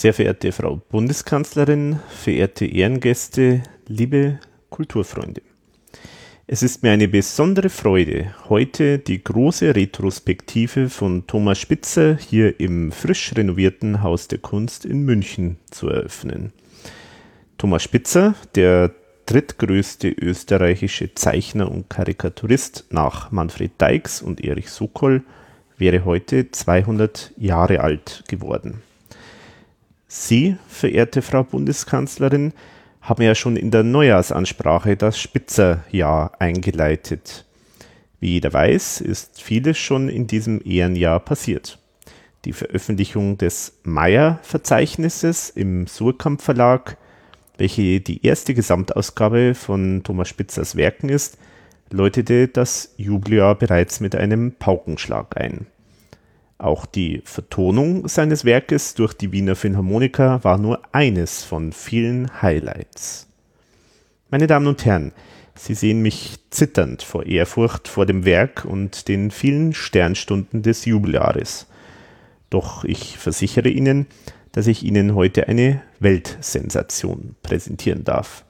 Sehr verehrte Frau Bundeskanzlerin, verehrte Ehrengäste, liebe Kulturfreunde. Es ist mir eine besondere Freude, heute die große Retrospektive von Thomas Spitzer hier im frisch renovierten Haus der Kunst in München zu eröffnen. Thomas Spitzer, der drittgrößte österreichische Zeichner und Karikaturist nach Manfred Deix und Erich Sokol, wäre heute 200 Jahre alt geworden. Sie, verehrte Frau Bundeskanzlerin, haben ja schon in der Neujahrsansprache das Spitzerjahr eingeleitet. Wie jeder weiß, ist vieles schon in diesem Ehrenjahr passiert. Die Veröffentlichung des Meyer-Verzeichnisses im Surkamp Verlag, welche die erste Gesamtausgabe von Thomas Spitzers Werken ist, läutete das Jubeljahr bereits mit einem Paukenschlag ein. Auch die Vertonung seines Werkes durch die Wiener Philharmoniker war nur eines von vielen Highlights. Meine Damen und Herren, Sie sehen mich zitternd vor Ehrfurcht vor dem Werk und den vielen Sternstunden des Jubeljahres. Doch ich versichere Ihnen, dass ich Ihnen heute eine Weltsensation präsentieren darf,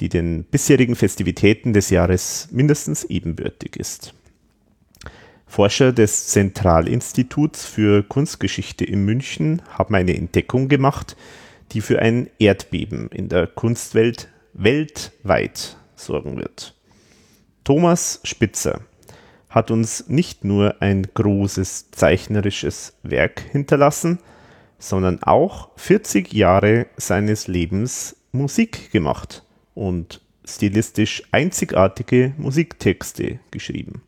die den bisherigen Festivitäten des Jahres mindestens ebenbürtig ist. Forscher des Zentralinstituts für Kunstgeschichte in München haben eine Entdeckung gemacht, die für ein Erdbeben in der Kunstwelt weltweit sorgen wird. Thomas Spitzer hat uns nicht nur ein großes zeichnerisches Werk hinterlassen, sondern auch 40 Jahre seines Lebens Musik gemacht und stilistisch einzigartige Musiktexte geschrieben.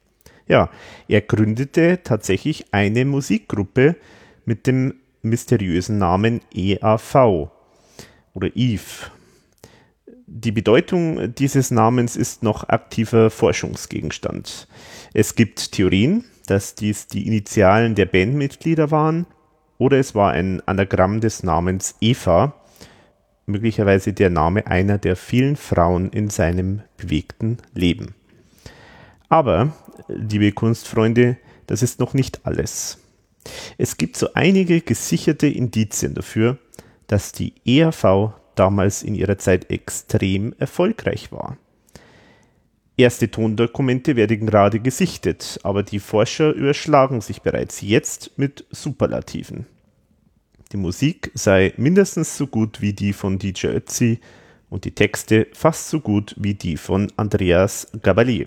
Ja, er gründete tatsächlich eine Musikgruppe mit dem mysteriösen Namen EAV oder Eve. Die Bedeutung dieses Namens ist noch aktiver Forschungsgegenstand. Es gibt Theorien, dass dies die Initialen der Bandmitglieder waren oder es war ein Anagramm des Namens Eva, möglicherweise der Name einer der vielen Frauen in seinem bewegten Leben. Aber, liebe Kunstfreunde, das ist noch nicht alles. Es gibt so einige gesicherte Indizien dafür, dass die ERV damals in ihrer Zeit extrem erfolgreich war. Erste Tondokumente werden gerade gesichtet, aber die Forscher überschlagen sich bereits jetzt mit Superlativen. Die Musik sei mindestens so gut wie die von DJ Ötzi und die Texte fast so gut wie die von Andreas Gabalier.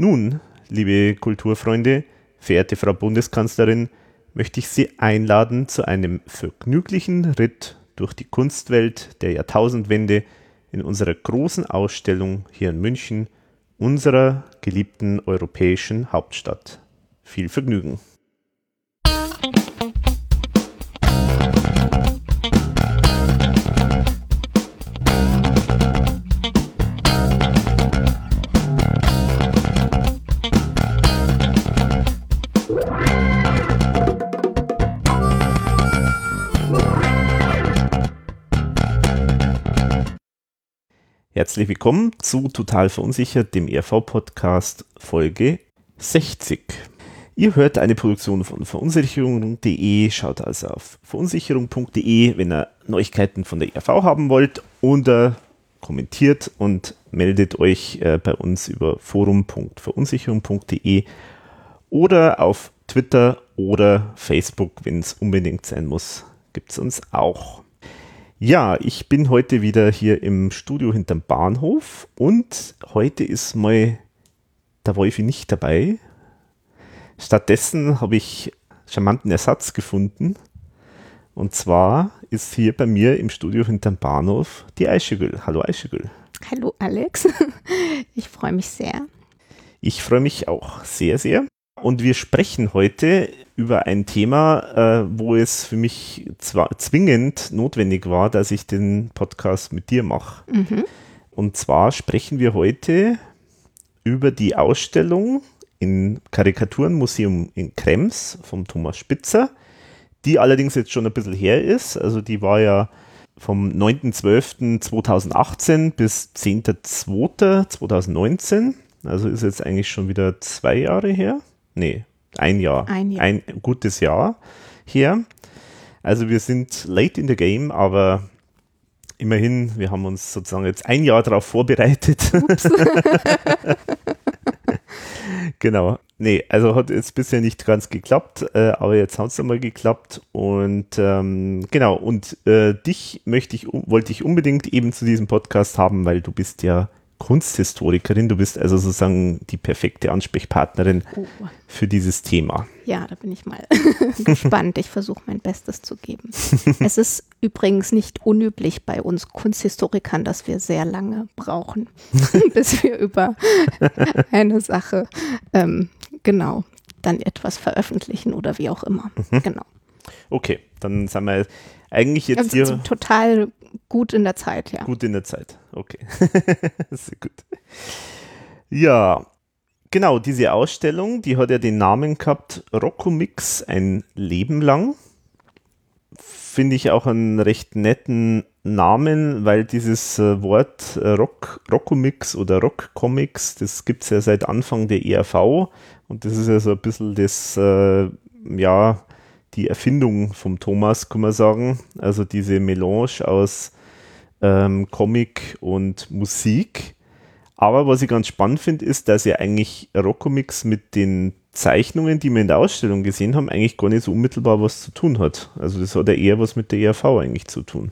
Nun, liebe Kulturfreunde, verehrte Frau Bundeskanzlerin, möchte ich Sie einladen zu einem vergnüglichen Ritt durch die Kunstwelt der Jahrtausendwende in unserer großen Ausstellung hier in München, unserer geliebten europäischen Hauptstadt. Viel Vergnügen! Herzlich willkommen zu Total Verunsichert, dem ERV-Podcast Folge 60. Ihr hört eine Produktion von verunsicherung.de, schaut also auf verunsicherung.de, wenn ihr Neuigkeiten von der ERV haben wollt oder kommentiert und meldet euch äh, bei uns über forum.verunsicherung.de oder auf Twitter oder Facebook, wenn es unbedingt sein muss, gibt es uns auch. Ja, ich bin heute wieder hier im Studio hinterm Bahnhof und heute ist mal der Wolfi nicht dabei. Stattdessen habe ich charmanten Ersatz gefunden. Und zwar ist hier bei mir im Studio hinterm Bahnhof die Eischegül. Hallo Eischegül. Hallo Alex. Ich freue mich sehr. Ich freue mich auch sehr, sehr. Und wir sprechen heute über ein Thema, äh, wo es für mich zwar zwingend notwendig war, dass ich den Podcast mit dir mache. Mhm. Und zwar sprechen wir heute über die Ausstellung im Karikaturenmuseum in Krems vom Thomas Spitzer, die allerdings jetzt schon ein bisschen her ist. Also die war ja vom 9.12.2018 bis 10.02.2019. Also ist jetzt eigentlich schon wieder zwei Jahre her nee, ein Jahr. Ein Jahr. Ein gutes Jahr her. Also wir sind late in the game, aber immerhin, wir haben uns sozusagen jetzt ein Jahr darauf vorbereitet. genau. Nee, also hat jetzt bisher nicht ganz geklappt, äh, aber jetzt hat es einmal geklappt. Und ähm, genau, und äh, dich möchte ich, wollte ich unbedingt eben zu diesem Podcast haben, weil du bist ja Kunsthistorikerin. Du bist also sozusagen die perfekte Ansprechpartnerin oh. für dieses Thema. Ja, da bin ich mal gespannt. Ich versuche mein Bestes zu geben. es ist übrigens nicht unüblich bei uns Kunsthistorikern, dass wir sehr lange brauchen, bis wir über eine Sache ähm, genau dann etwas veröffentlichen oder wie auch immer. Mhm. Genau. Okay, dann sind wir eigentlich jetzt also hier. Total gut in der Zeit, ja. Gut in der Zeit, okay. Sehr gut. Ja, genau, diese Ausstellung, die hat ja den Namen gehabt, Rockomix ein Leben lang. Finde ich auch einen recht netten Namen, weil dieses äh, Wort äh, Rock, Rockomix oder Rockcomics, das gibt es ja seit Anfang der ERV und das ist ja so ein bisschen das, äh, ja, die Erfindung vom Thomas, kann man sagen. Also diese Melange aus ähm, Comic und Musik. Aber was ich ganz spannend finde, ist, dass ja eigentlich Rockcomics mit den Zeichnungen, die wir in der Ausstellung gesehen haben, eigentlich gar nicht so unmittelbar was zu tun hat. Also das hat ja eher was mit der ERV eigentlich zu tun.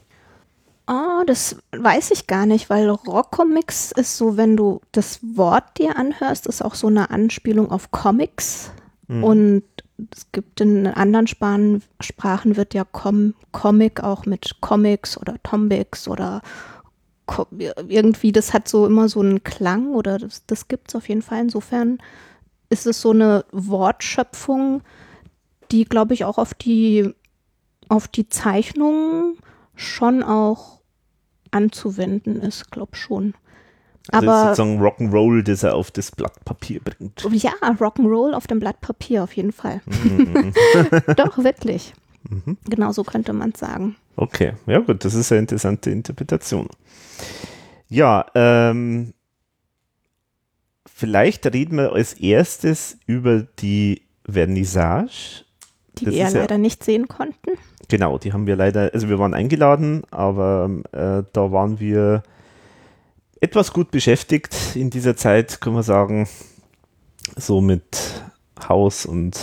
Oh, das weiß ich gar nicht, weil Rockcomics ist so, wenn du das Wort dir anhörst, ist auch so eine Anspielung auf Comics. Mhm. Und es gibt in anderen Sprachen, Sprachen wird ja Com Comic auch mit Comics oder Tombics oder irgendwie, das hat so immer so einen Klang oder das, das gibt es auf jeden Fall. Insofern ist es so eine Wortschöpfung, die, glaube ich, auch auf die, auf die Zeichnungen schon auch anzuwenden ist, glaube schon. Also aber sozusagen Rock'n'Roll, das er auf das Blatt Papier bringt. Ja, Rock'n'Roll auf dem Blatt Papier auf jeden Fall. Mhm. Doch, wirklich. Mhm. Genau so könnte man es sagen. Okay, ja gut, das ist eine interessante Interpretation. Ja, ähm, vielleicht reden wir als erstes über die Vernissage. Die das wir ja leider nicht sehen konnten. Genau, die haben wir leider, also wir waren eingeladen, aber äh, da waren wir etwas gut beschäftigt in dieser Zeit, kann man sagen. So mit Haus und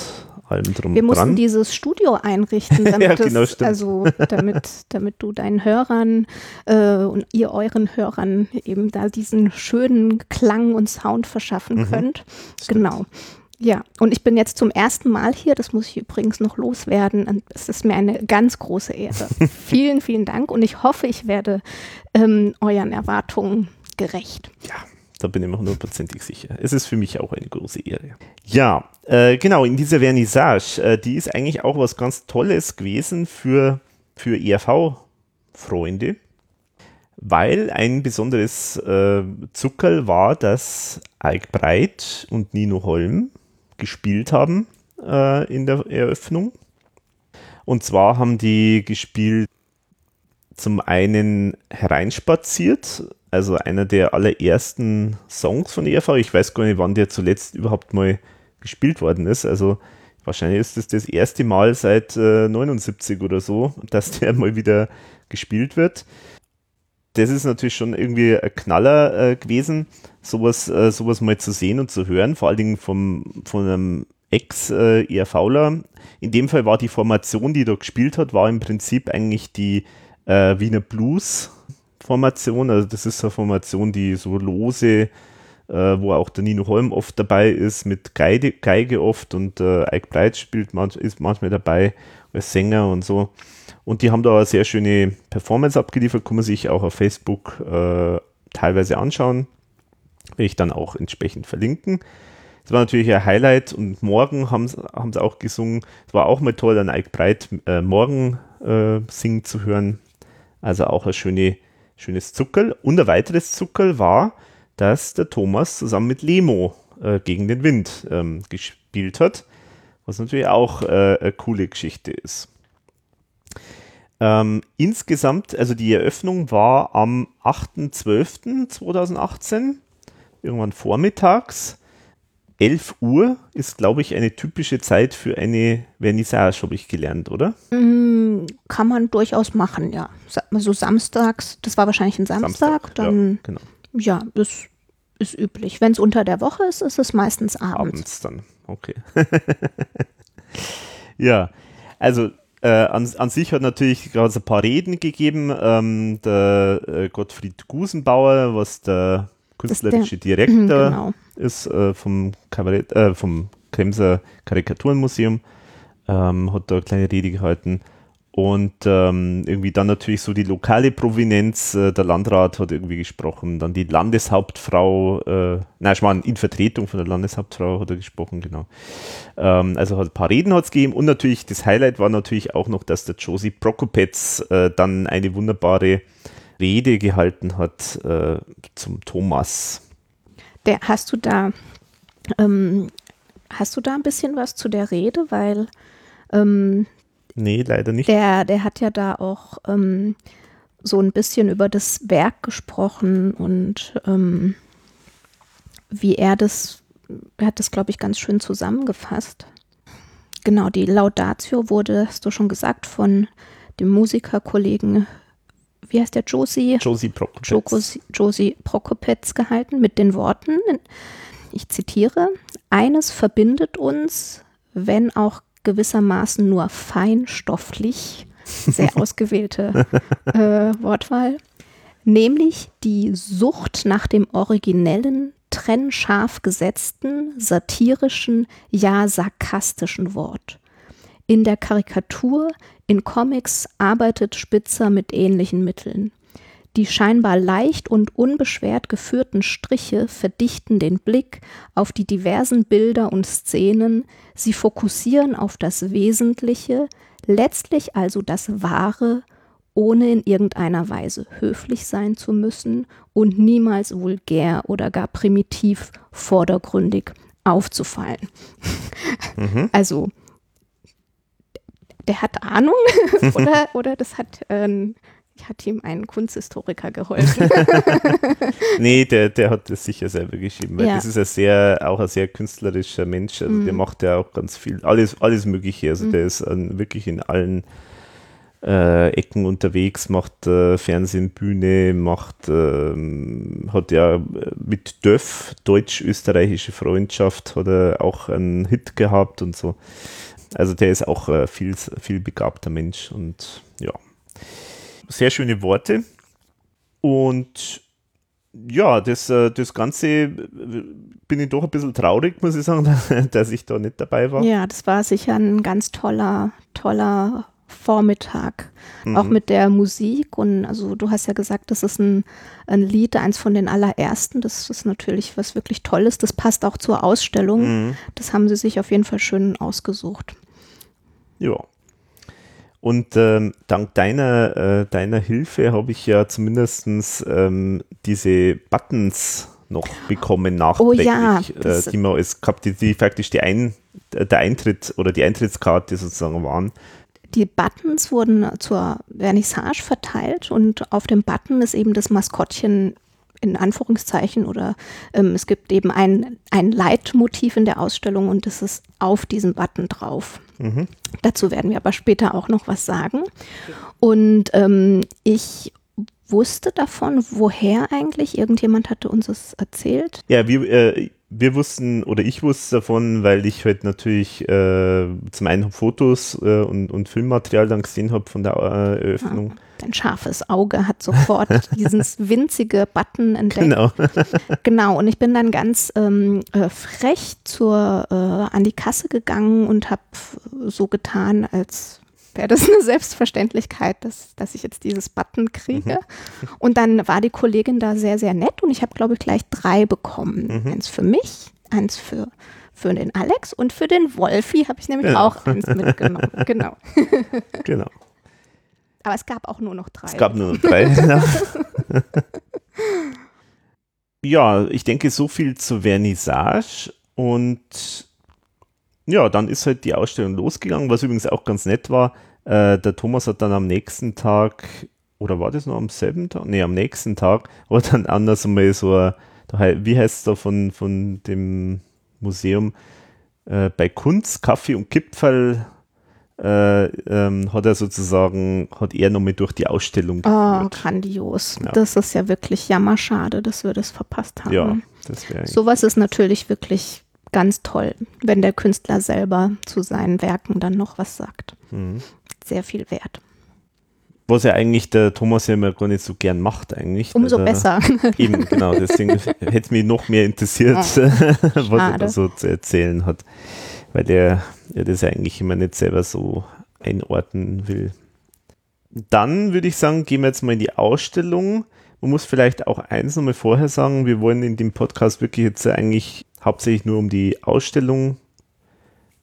allem drum Wir mussten dran. dieses Studio einrichten, damit, ja, genau, es, also, damit, damit du deinen Hörern äh, und ihr euren Hörern eben da diesen schönen Klang und Sound verschaffen mhm. könnt. Genau. Ja, und ich bin jetzt zum ersten Mal hier, das muss ich übrigens noch loswerden. Es ist mir eine ganz große Ehre. vielen, vielen Dank und ich hoffe, ich werde ähm, euren Erwartungen gerecht. Ja, da bin ich mir hundertprozentig sicher. Es ist für mich auch eine große Ehre. Ja, äh, genau, in dieser Vernissage, äh, die ist eigentlich auch was ganz Tolles gewesen für, für ERV-Freunde, weil ein besonderes äh, Zuckerl war, dass Eik Breit und Nino Holm gespielt haben äh, in der Eröffnung. Und zwar haben die gespielt zum einen hereinspaziert, also einer der allerersten Songs von ERV. Ich weiß gar nicht, wann der zuletzt überhaupt mal gespielt worden ist. Also wahrscheinlich ist es das, das erste Mal seit äh, 79 oder so, dass der mal wieder gespielt wird. Das ist natürlich schon irgendwie ein Knaller äh, gewesen, sowas, äh, sowas mal zu sehen und zu hören, vor allen Dingen vom, von einem Ex-ERVler. Äh, In dem Fall war die Formation, die da gespielt hat, war im Prinzip eigentlich die äh, Wiener Blues Formation. Also das ist eine Formation, die so lose, äh, wo auch der Nino Holm oft dabei ist, mit Geige, Geige oft und äh, Ike Breit spielt manch, ist manchmal dabei als Sänger und so. Und die haben da eine sehr schöne Performance abgeliefert, kann man sich auch auf Facebook äh, teilweise anschauen. Will ich dann auch entsprechend verlinken. Das war natürlich ein Highlight und morgen haben sie auch gesungen. Es war auch mal toll, an Ike Breit äh, morgen äh, singen zu hören. Also auch eine schöne, schönes Zuckerl. Und ein weiteres Zuckerl war, dass der Thomas zusammen mit Lemo äh, gegen den Wind ähm, gespielt hat, was natürlich auch äh, eine coole Geschichte ist. Ähm, insgesamt, also die Eröffnung war am 8.12.2018, irgendwann vormittags. 11 Uhr ist, glaube ich, eine typische Zeit für eine Vernissage, habe ich gelernt, oder? Mm, kann man durchaus machen, ja. So samstags, das war wahrscheinlich ein Samstag, Samstag dann, ja, genau. ja, das ist üblich. Wenn es unter der Woche ist, ist es meistens abends. Abends dann, okay. ja, also äh, an, an, sich hat natürlich gerade ein paar Reden gegeben. Ähm, der äh, Gottfried Gusenbauer, was der künstlerische der, Direktor genau. Ist äh, vom, Kabarett, äh, vom Kremser Karikaturenmuseum, ähm, hat da eine kleine Rede gehalten. Und ähm, irgendwie dann natürlich so die lokale Provenienz, äh, der Landrat hat irgendwie gesprochen, dann die Landeshauptfrau, äh, nein, ich meine, in Vertretung von der Landeshauptfrau hat er gesprochen, genau. Ähm, also hat ein paar Reden hat es gegeben und natürlich das Highlight war natürlich auch noch, dass der Josie Prokopetz äh, dann eine wunderbare Rede gehalten hat äh, zum Thomas. Der, hast du da, ähm, hast du da ein bisschen was zu der Rede, weil ähm, Nee, leider nicht. Der, der hat ja da auch ähm, so ein bisschen über das Werk gesprochen und ähm, wie er das, er hat das, glaube ich, ganz schön zusammengefasst. Genau, die Laudatio wurde, hast du schon gesagt, von dem Musikerkollegen, wie heißt der, Josie? Josie Prokopetz. Josie Prokopetz gehalten mit den Worten, ich zitiere, eines verbindet uns, wenn auch gewissermaßen nur feinstofflich, sehr ausgewählte äh, Wortwahl, nämlich die Sucht nach dem originellen, trennscharf gesetzten, satirischen, ja sarkastischen Wort. In der Karikatur, in Comics arbeitet Spitzer mit ähnlichen Mitteln. Die scheinbar leicht und unbeschwert geführten Striche verdichten den Blick auf die diversen Bilder und Szenen, sie fokussieren auf das Wesentliche, letztlich also das Wahre, ohne in irgendeiner Weise höflich sein zu müssen und niemals vulgär oder gar primitiv vordergründig aufzufallen. Mhm. Also der hat Ahnung oder, oder das hat äh, hat ihm ein Kunsthistoriker geholfen. nee, der, der hat das sicher selber geschrieben, weil ja. das ist ein sehr, auch ein sehr künstlerischer Mensch. Also mhm. der macht ja auch ganz viel, alles, alles Mögliche. Also mhm. der ist an, wirklich in allen äh, Ecken unterwegs, macht äh, Fernsehen, Bühne, macht, äh, hat ja mit Döff, deutsch-österreichische Freundschaft, hat er auch einen Hit gehabt und so. Also der ist auch äh, viel, viel begabter Mensch und ja sehr schöne Worte. Und ja, das, äh, das Ganze äh, bin ich doch ein bisschen traurig, muss ich sagen, dass ich da nicht dabei war. Ja, das war sicher ein ganz toller, toller Vormittag. Mhm. Auch mit der Musik. Und also du hast ja gesagt, das ist ein, ein Lied, eins von den allerersten. Das ist natürlich was wirklich Tolles. Das passt auch zur Ausstellung. Mhm. Das haben sie sich auf jeden Fall schön ausgesucht. Ja. Und ähm, dank deiner, äh, deiner Hilfe habe ich ja zumindest ähm, diese Buttons noch bekommen nachträglich, oh ja, äh, die man als gehabt, die, die faktisch die Ein, der Eintritt oder die Eintrittskarte sozusagen waren. Die Buttons wurden zur Vernissage verteilt und auf dem Button ist eben das Maskottchen in Anführungszeichen oder ähm, es gibt eben ein, ein Leitmotiv in der Ausstellung und das ist auf diesem Button drauf. Mhm. Dazu werden wir aber später auch noch was sagen. Und ähm, ich wusste davon, woher eigentlich? Irgendjemand hatte uns das erzählt. Ja, wir, äh, wir wussten oder ich wusste davon, weil ich halt natürlich äh, zum einen Fotos äh, und, und Filmmaterial dann gesehen habe von der äh, Eröffnung. Ah, dein scharfes Auge hat sofort dieses winzige Button entdeckt. Genau. genau, und ich bin dann ganz ähm, äh, frech zur, äh, an die Kasse gegangen und habe so getan, als wäre das eine Selbstverständlichkeit, dass, dass ich jetzt dieses Button kriege. Mhm. Und dann war die Kollegin da sehr, sehr nett und ich habe, glaube ich, gleich drei bekommen. Mhm. Eins für mich, eins für, für den Alex und für den Wolfi habe ich nämlich genau. auch eins mitgenommen. genau. genau. Aber es gab auch nur noch drei. Es gab nur noch drei. Ja, ich denke, so viel zur Vernissage und ja, dann ist halt die Ausstellung losgegangen, was übrigens auch ganz nett war. Äh, der Thomas hat dann am nächsten Tag, oder war das noch am selben Tag? Nee, am nächsten Tag, hat dann anders mal so, wie heißt es da von, von dem Museum, äh, bei Kunst, Kaffee und Kipferl äh, ähm, hat er sozusagen, hat er nochmal durch die Ausstellung Oh, geführt. grandios. Ja. Das ist ja wirklich jammerschade, dass wir das verpasst haben. ja, das wäre Sowas ist natürlich wirklich ganz toll, wenn der Künstler selber zu seinen Werken dann noch was sagt. Mhm. Sehr viel wert. Was ja eigentlich der Thomas ja immer gar nicht so gern macht eigentlich. Umso dass er- besser. Eben, genau. Deswegen hätte es mich noch mehr interessiert, was er da so zu erzählen hat. Weil der ja das eigentlich immer nicht selber so einordnen will. Dann würde ich sagen, gehen wir jetzt mal in die Ausstellung. Man muss vielleicht auch eins nochmal vorher sagen, wir wollen in dem Podcast wirklich jetzt eigentlich hauptsächlich nur um die Ausstellung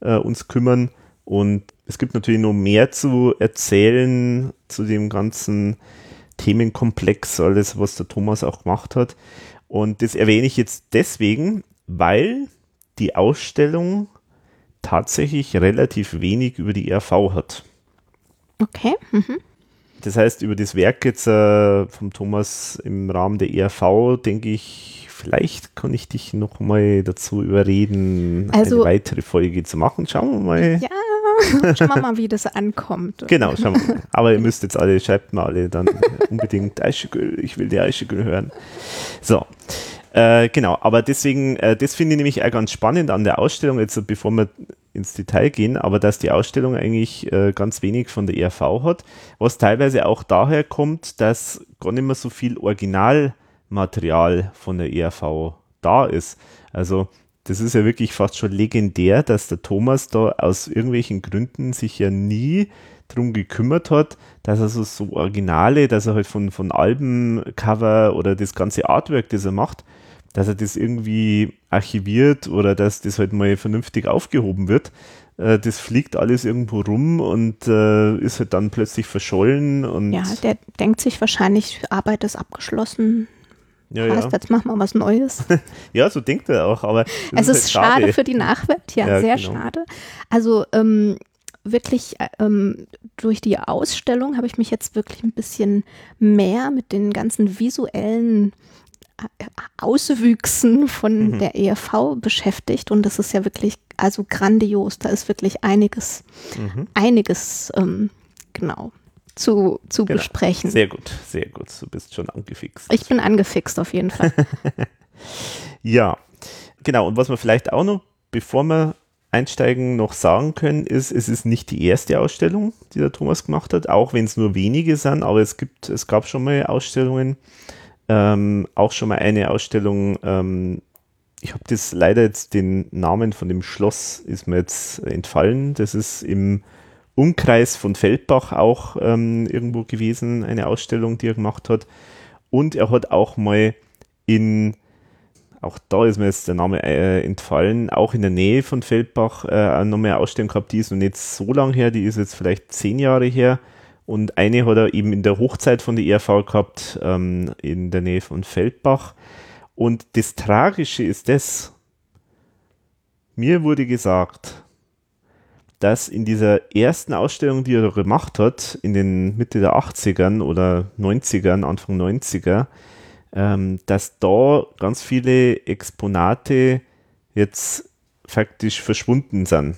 äh, uns kümmern. Und es gibt natürlich noch mehr zu erzählen zu dem ganzen Themenkomplex, alles, was der Thomas auch gemacht hat. Und das erwähne ich jetzt deswegen, weil die Ausstellung tatsächlich relativ wenig über die ERV hat. Okay. Mhm. Das heißt, über das Werk jetzt äh, vom Thomas im Rahmen der ERV, denke ich, vielleicht kann ich dich noch mal dazu überreden, Also- eine weitere Folge zu machen. Schauen wir mal. Ja, schauen wir mal, wie das ankommt. Genau, schauen wir mal. Aber ihr müsst jetzt alle, schreibt mal alle dann unbedingt ich will die Eichegül hören. So, äh, genau, aber deswegen, äh, das finde ich nämlich auch ganz spannend an der Ausstellung, jetzt bevor wir ins Detail gehen, aber dass die Ausstellung eigentlich äh, ganz wenig von der ERV hat, was teilweise auch daher kommt, dass gar nicht mehr so viel Originalmaterial von der ERV da ist. Also das ist ja wirklich fast schon legendär, dass der Thomas da aus irgendwelchen Gründen sich ja nie drum gekümmert hat, dass er so, so Originale, dass er halt von, von Albencover oder das ganze Artwork, das er macht, dass er das irgendwie archiviert oder dass das halt mal vernünftig aufgehoben wird. Äh, das fliegt alles irgendwo rum und äh, ist halt dann plötzlich verschollen und Ja, der denkt sich wahrscheinlich, Arbeit ist abgeschlossen. ja, Heißt, ja. jetzt machen wir was Neues. ja, so denkt er auch, aber es ist halt schade. für die Nachwelt, ja, Ja, sehr genau. schade. Also ähm, wirklich äh, ähm, durch die Ausstellung habe ich mich jetzt wirklich ein bisschen mehr mit den ganzen visuellen Auswüchsen von Mhm. der ERV beschäftigt und das ist ja wirklich also grandios. Da ist wirklich einiges, Mhm. einiges ähm, genau zu, zu Genau. besprechen. Sehr gut, sehr gut. Du bist schon angefixt. Ich bin angefixt auf jeden Fall. Ja, genau. Und was wir vielleicht auch noch, bevor wir einsteigen, noch sagen können, ist, es ist nicht die erste Ausstellung, die der Thomas gemacht hat, auch wenn es nur wenige sind, aber es gibt, es gab schon mal Ausstellungen, ähm, auch schon mal eine Ausstellung, ähm, ich habe das leider jetzt den Namen von dem Schloss ist mir jetzt entfallen. Das ist im Umkreis von Feldbach auch ähm, irgendwo gewesen, eine Ausstellung, die er gemacht hat. Und er hat auch mal in, auch da ist mir jetzt der Name äh, entfallen, auch in der Nähe von Feldbach äh, nochmal eine Ausstellung gehabt, die ist noch nicht so lang her, die ist jetzt vielleicht zehn Jahre her. Und eine hat er eben in der Hochzeit von der ERV gehabt, ähm, in der Nähe von Feldbach. Und das Tragische ist das, mir wurde gesagt, dass in dieser ersten Ausstellung, die er gemacht hat, in den Mitte der 80ern oder 90ern, Anfang 90er, ähm, dass da ganz viele Exponate jetzt faktisch verschwunden sind.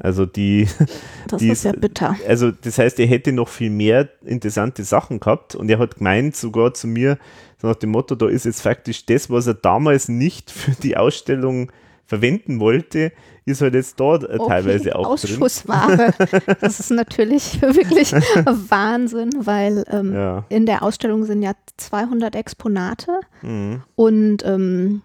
Also die, Das Die ist ja bitter. also das heißt, er hätte noch viel mehr interessante Sachen gehabt und er hat gemeint sogar zu mir, so nach dem Motto, da ist jetzt faktisch das, was er damals nicht für die Ausstellung verwenden wollte, ist halt jetzt dort äh, teilweise auch drin. Ausschussware. Das ist natürlich wirklich Wahnsinn, weil ähm, Ja. in der Ausstellung sind ja 200 Exponate Mhm. und ähm,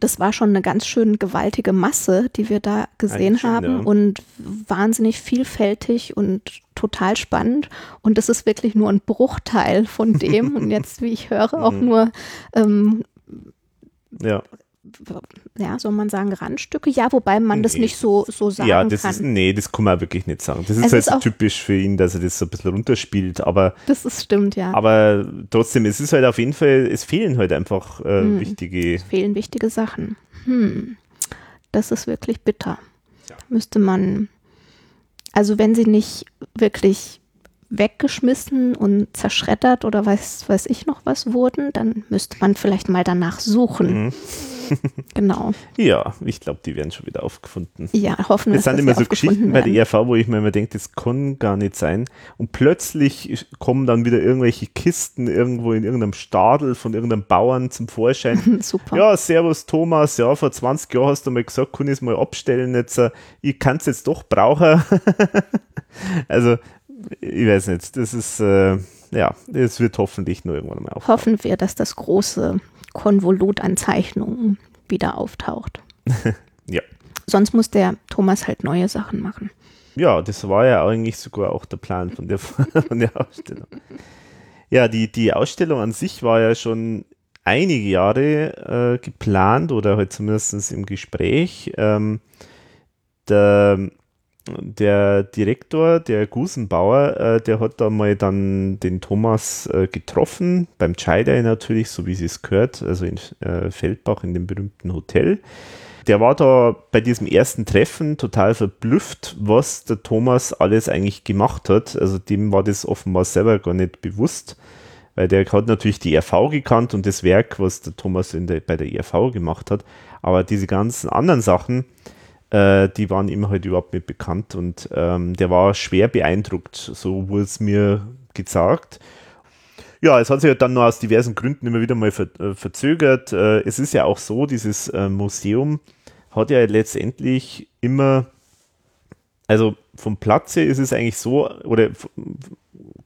das war schon eine ganz schön gewaltige Masse, die wir da gesehen haben und wahnsinnig vielfältig und total spannend. Und das ist wirklich nur ein Bruchteil von dem und jetzt, wie ich höre, auch Mhm. nur ähm, Ja, ja, soll man sagen, Randstücke? Ja, wobei man das Nee, nicht so, so sagen ja das kann. ist, nee, das kann man wirklich nicht sagen. Das ist Es halt ist so typisch für ihn, dass er das so ein bisschen runterspielt, aber, das ist stimmt, ja. aber trotzdem, es ist halt auf jeden Fall, es fehlen halt einfach äh, Mhm. wichtige, fehlen wichtige Sachen. Hm. Das ist wirklich bitter. Ja. Müsste man, also wenn sie nicht wirklich weggeschmissen und zerschreddert oder weiß, weiß ich noch was wurden, dann müsste man vielleicht mal danach suchen. Mhm. genau. Ja, ich glaube, die werden schon wieder aufgefunden. Ja, hoffen wir. Das sind immer so Geschichten bei der ERV, wo ich mir immer denke, das kann gar nicht sein. Und plötzlich kommen dann wieder irgendwelche Kisten irgendwo in irgendeinem Stadel von irgendeinem Bauern zum Vorschein. Super. Ja, servus Thomas, ja, vor 20 Jahren hast du mal gesagt, kann ich es mal abstellen, jetzt, ich kann es jetzt doch brauchen. also, ich weiß nicht, das ist, äh, ja, es wird hoffentlich nur irgendwann mal auftauchen. Hoffen wir, dass das große Konvolut an Zeichnungen wieder auftaucht. ja. Sonst muss der Thomas halt neue Sachen machen. Ja, das war ja eigentlich sogar auch der Plan von der, von der Ausstellung. Ja, die, die Ausstellung an sich war ja schon einige Jahre äh, geplant oder halt zumindest im Gespräch. Ähm, der der Direktor, der Gusenbauer, äh, der hat da mal dann den Thomas äh, getroffen, beim Chai natürlich, so wie sie es gehört, also in äh, Feldbach in dem berühmten Hotel. Der war da bei diesem ersten Treffen total verblüfft, was der Thomas alles eigentlich gemacht hat. Also dem war das offenbar selber gar nicht bewusst, weil der hat natürlich die RV gekannt und das Werk, was der Thomas der, bei der RV gemacht hat. Aber diese ganzen anderen Sachen, äh, die waren ihm halt überhaupt nicht bekannt und ähm, der war schwer beeindruckt, so wurde es mir gesagt. Ja, es hat sich halt dann noch aus diversen Gründen immer wieder mal ver äh, verzögert. Äh, es ist ja auch so, dieses äh, Museum hat ja letztendlich immer, also vom Platz ist es eigentlich so, oder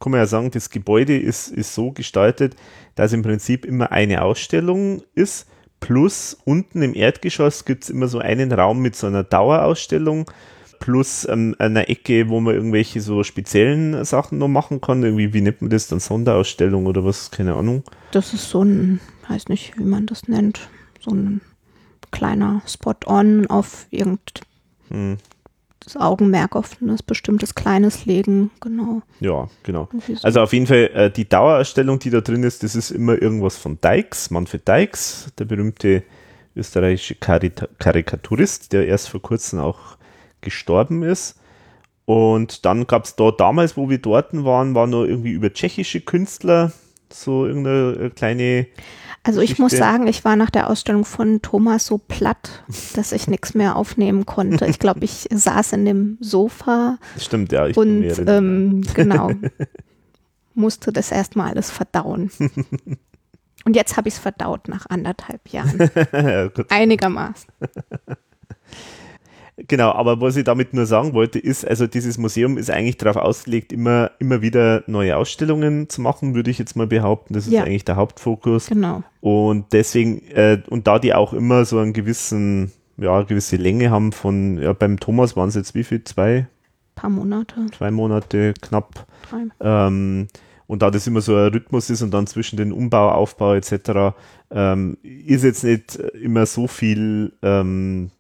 kann man ja sagen, das Gebäude ist, ist so gestaltet, dass im Prinzip immer eine Ausstellung ist Plus unten im Erdgeschoss gibt es immer so einen Raum mit so einer Dauerausstellung plus ähm, einer Ecke, wo man irgendwelche so speziellen Sachen noch machen kann. Irgendwie, wie nennt man das dann? Sonderausstellung oder was? Keine Ahnung. Das ist so ein, weiß nicht, wie man das nennt, so ein kleiner Spot-on auf irgendein hm das Augenmerk auf ein bestimmtes kleines legen, genau. Ja, genau. So. Also auf jeden Fall äh, die Dauerausstellung, die da drin ist, das ist immer irgendwas von Dykes, Manfred Dykes, der berühmte österreichische Karita Karikaturist, der erst vor kurzem auch gestorben ist. Und dann gab es da damals, wo wir dort waren, war noch irgendwie über tschechische Künstler so irgendeine kleine also ich muss sagen, ich war nach der Ausstellung von Thomas so platt, dass ich nichts mehr aufnehmen konnte. Ich glaube, ich saß in dem Sofa. Stimmt, ja. Ich und ähm, genau, musste das erstmal alles verdauen. Und jetzt habe ich es verdaut nach anderthalb Jahren. Einigermaßen. Genau, aber was ich damit nur sagen wollte, ist, also dieses Museum ist eigentlich darauf ausgelegt, immer, immer wieder neue Ausstellungen zu machen, würde ich jetzt mal behaupten. Das ist ja. eigentlich der Hauptfokus. Genau. Und deswegen, äh, und da die auch immer so einen gewissen, ja, gewisse Länge haben von, ja, beim Thomas waren es jetzt wie viel? Zwei? Paar Monate. Zwei Monate, knapp. Drei. Ähm, und da das immer so ein Rhythmus ist und dann zwischen den Umbau, Aufbau etc., ähm, ist jetzt nicht immer so viel ähm,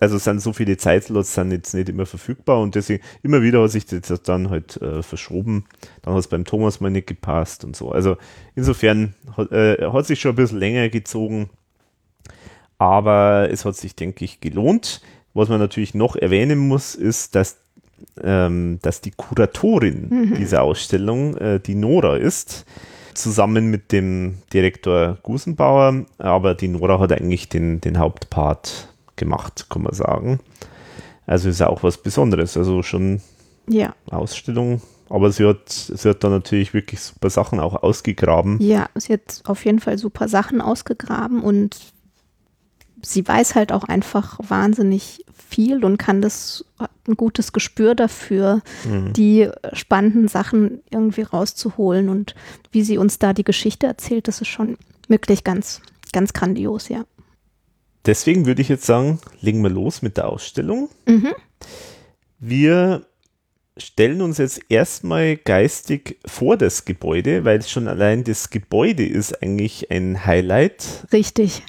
also sind so viele Zeitslots sind jetzt nicht immer verfügbar und deswegen immer wieder hat sich das dann halt äh, verschoben. Dann hat es beim Thomas mal nicht gepasst und so. Also insofern hat, äh, hat sich schon ein bisschen länger gezogen, aber es hat sich, denke ich, gelohnt. Was man natürlich noch erwähnen muss, ist, dass, ähm, dass die Kuratorin mhm. dieser Ausstellung äh, die Nora ist zusammen mit dem Direktor Gusenbauer, aber die Nora hat eigentlich den, den Hauptpart gemacht, kann man sagen. Also ist ja auch was Besonderes. Also schon ja. Ausstellung. Aber sie hat, sie hat da natürlich wirklich super Sachen auch ausgegraben. Ja, sie hat auf jeden Fall super Sachen ausgegraben und sie weiß halt auch einfach wahnsinnig viel und kann das ein gutes Gespür dafür, mhm. die spannenden Sachen irgendwie rauszuholen und wie sie uns da die Geschichte erzählt, das ist schon wirklich ganz, ganz grandios, ja deswegen würde ich jetzt sagen, legen wir los mit der Ausstellung. Mhm. Wir stellen uns jetzt erstmal geistig vor das Gebäude, weil schon allein das Gebäude ist eigentlich ein Highlight. Richtig.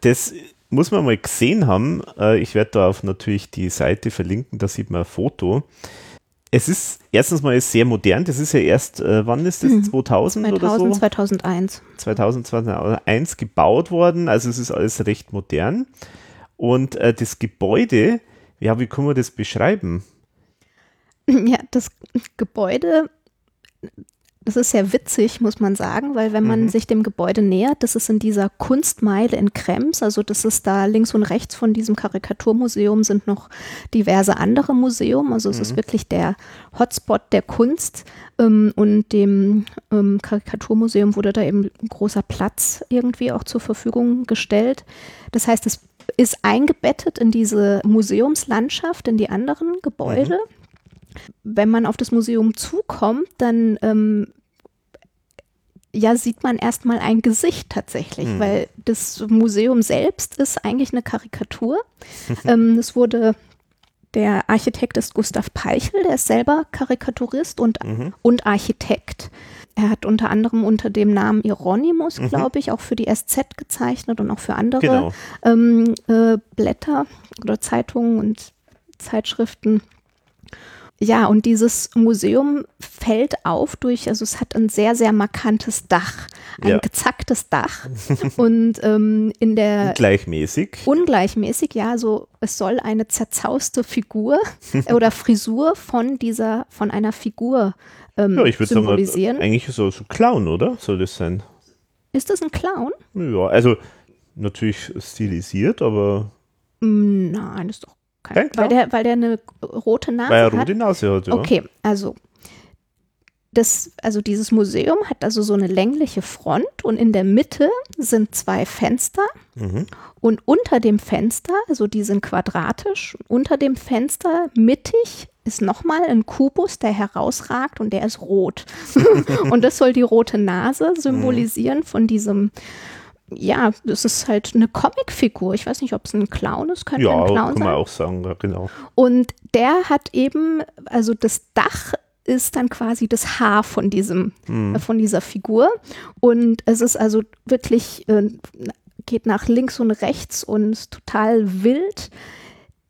Das muss man mal gesehen haben. Äh, ich werde da auf natürlich die Seite verlinken, da sieht man ein Foto es ist erstens mal sehr modern. Das ist ja erst, äh, wann ist das? 2000, 2000 oder so? 2001. 2000, 2001 gebaut worden. Also es ist alles recht modern. Und äh, das Gebäude, ja, wie kann man das beschreiben? Ja, das Gebäude das ist sehr witzig, muss man sagen, weil wenn man Mhm. sich dem Gebäude nähert, das ist in dieser Kunstmeile in Krems, also das ist da links und rechts von diesem Karikaturmuseum sind noch diverse andere Museum, also es ist wirklich der Hotspot der Kunst. Ähm, und dem ähm, Karikaturmuseum wurde da eben ein großer Platz irgendwie auch zur Verfügung gestellt. Das heißt, es ist eingebettet in diese Museumslandschaft, in die anderen Gebäude wenn man auf das Museum zukommt, dann ähm, ja, sieht man erstmal ein Gesicht tatsächlich, Mhm. weil das Museum selbst ist eigentlich eine Karikatur. ähm, das wurde, der Architekt ist Gustav Peichel, der ist selber Karikaturist und, Mhm. und Architekt. Er hat unter anderem unter dem Namen Hieronymus, Mhm. glaube ich, auch für die SZ gezeichnet und auch für andere Genau. ähm, äh, Blätter oder Zeitungen und Zeitschriften. Ja, und dieses Museum fällt auf durch, also es hat ein sehr, sehr markantes Dach, ein Ja. gezacktes Dach. und ähm, in der Gleichmäßig. ungleichmäßig, ja, so es soll eine zerzauste Figur oder Frisur von dieser, von einer Figur ähm, Ja, ich würde sagen, symbolisieren. eigentlich so, so Clown, oder? Soll das sein? Ist das ein Clown? Ja, also natürlich stilisiert, aber Nein, ist doch kein, weil der, weil der eine rote Nase weil er hat. rote Nase hat, ja. Okay, also das, also dieses Museum hat also so eine längliche Front und in der Mitte sind zwei Fenster Mhm. und unter dem Fenster, also die sind quadratisch, unter dem Fenster mittig ist nochmal ein Kubus, der herausragt und der ist rot. und das soll die rote Nase symbolisieren von diesem, ja, das ist halt eine Comicfigur. Ich weiß nicht, ob es ein Clown ist, könnte Ja, ein Clown kann sein. man auch sagen, ja, genau. Und der hat eben, also das Dach ist dann quasi das Haar von diesem, äh, von dieser Figur. Und es ist also wirklich, äh, geht nach links und rechts und ist total wild.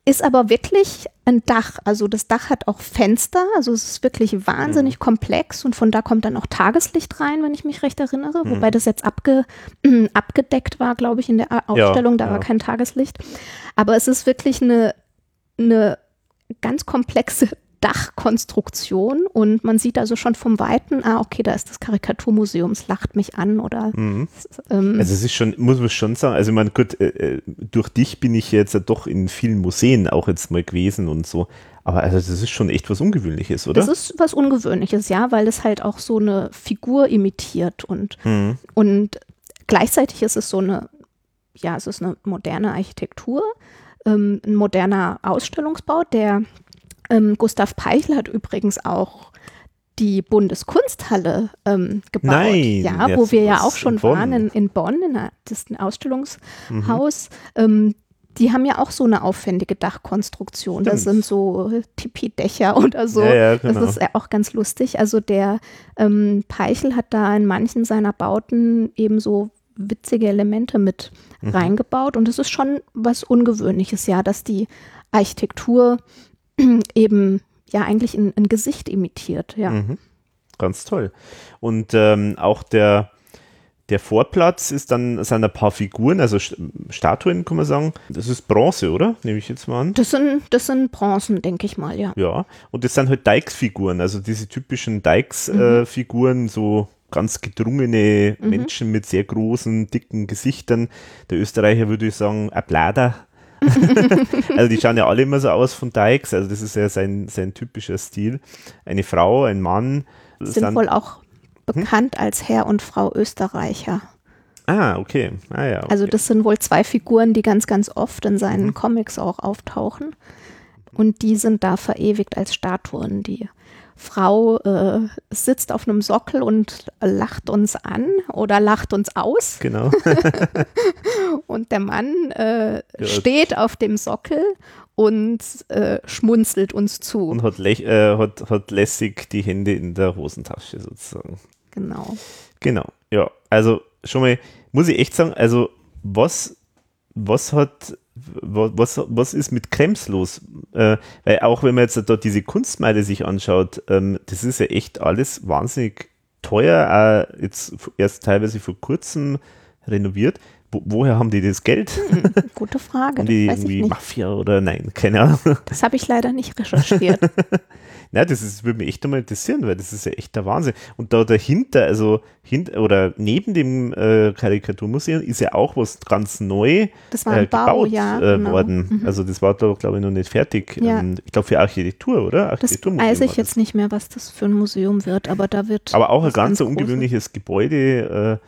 Ist aber wirklich ein Dach. Also das Dach hat auch Fenster. Also es ist wirklich wahnsinnig komplex und von da kommt dann auch Tageslicht rein, wenn ich mich recht erinnere. Wobei das jetzt abge, abgedeckt war, glaube ich, in der A- Ausstellung. da ja. war kein Tageslicht. Aber es ist wirklich eine, eine ganz komplexe Dachkonstruktion und man sieht also schon vom Weiten, ah, okay, da ist das Karikaturmuseum, es lacht mich an oder ähm, Also es ist schon, muss man schon sagen, also meine, gut, äh, äh, durch dich bin ich jetzt ja doch in vielen Museen auch jetzt mal gewesen und so, aber also das ist schon echt was Ungewöhnliches, oder? das ist was Ungewöhnliches, ja, weil es halt auch so eine Figur imitiert und, Mhm. und gleichzeitig ist es so eine, ja, es ist eine moderne Architektur, ähm, ein moderner Ausstellungsbau, der ähm, Gustav Peichel hat übrigens auch die Bundeskunsthalle ähm, gebaut. Nein, ja, wo wir ja auch schon in waren in, in Bonn, in der, das ist ein Ausstellungshaus. Mhm. Ähm, die haben ja auch so eine aufwendige Dachkonstruktion. Da Stimmt. sind so Tipi-Dächer oder so. Ja, ja, genau. Das ist ja auch ganz lustig. Also der ähm, Peichel hat da in manchen seiner Bauten eben so witzige Elemente mit Mhm. reingebaut. Und es ist schon was Ungewöhnliches, ja, dass die Architektur eben ja eigentlich ein, ein Gesicht imitiert. Ja. Mhm. Ganz toll. Und ähm, auch der, der Vorplatz ist dann, sind ein paar Figuren, also St- Statuen, kann man sagen. Das ist Bronze, oder? Nehme ich jetzt mal an. Das sind, das sind Bronzen, denke ich mal, ja. Ja, und das sind halt Dykes-Figuren, also diese typischen Dykes-Figuren, so ganz gedrungene Menschen mit sehr großen, dicken Gesichtern. Der Österreicher würde ich sagen, Ablader. also die schauen ja alle immer so aus von Dykes, also das ist ja sein, sein typischer Stil. Eine Frau, ein Mann. Sind sind- wohl auch bekannt als Herr und Frau Österreicher. ah, okay. Ah, ja, okay. Also das sind wohl zwei Figuren, die ganz, ganz oft in seinen Comics auch auftauchen. Und die sind da verewigt als Statuen. Die Frau äh, sitzt auf einem Sockel und lacht uns an oder lacht uns aus. genau. Und der Mann äh, Ja. steht auf dem Sockel und äh, schmunzelt uns zu. Und hat, äh, hat, hat lässig die Hände in der Hosentasche sozusagen. genau. Genau, ja. Also schon mal, muss ich echt sagen, also was, was hat, was, was ist mit Krems los? Äh, weil auch wenn man jetzt dort diese Kunstmeile sich anschaut, ähm, das ist ja echt alles wahnsinnig teuer, auch jetzt erst teilweise vor kurzem renoviert. wo, woher haben die das Geld? Hm, gute Frage. Die das weiß ich irgendwie nicht. Mafia oder nein, keine Ahnung. Das habe ich leider nicht recherchiert. Na, das ist, würde mich echt einmal interessieren, weil das ist ja echt der Wahnsinn. Und da dahinter, also hint, oder neben dem äh, Karikaturmuseum ist ja auch was ganz neu Das war ein äh, Bau, gebaut ja. äh, genau. worden. Mhm. Also das war da, glaube ich, noch nicht fertig. Ja. Ähm, ich glaube für Architektur, oder? Das Architekturmuseum weiß war ich das. jetzt nicht mehr, was das für ein Museum wird, aber da wird. Aber auch ein ganz, Großes. ungewöhnliches Gebäude. Äh,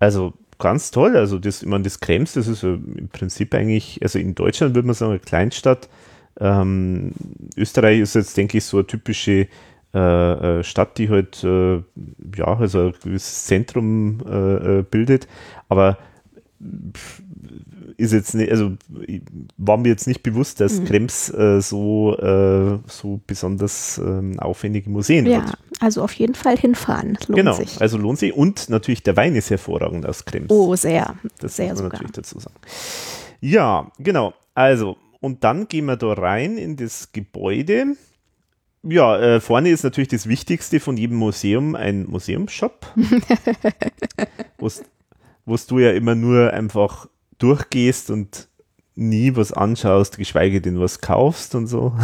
also ganz toll. Also das, ich meine, das Krems, das ist im Prinzip eigentlich, also in Deutschland würde man sagen, eine Kleinstadt. Ähm, Österreich ist jetzt, denke ich, so eine typische äh, äh, Stadt, die halt äh, ja, also ein gewisses Zentrum äh, äh, bildet. Aber ist jetzt nicht, also war mir jetzt nicht bewusst, dass Mhm. Krems äh, so, so besonders ähm, aufwendige Museen Ja, hat. also auf jeden Fall hinfahren. Lohnt Genau, sich. also lohnt sich. Und natürlich der Wein ist hervorragend aus Krems. Oh, sehr. das sehr muss man sogar. natürlich dazu sagen. Ja, genau. Also, und dann gehen wir da rein in das Gebäude. Ja, äh, vorne ist natürlich das Wichtigste von jedem Museum ein Museumsshop. wo du ja immer nur einfach durchgehst und nie was anschaust, geschweige denn was kaufst und so.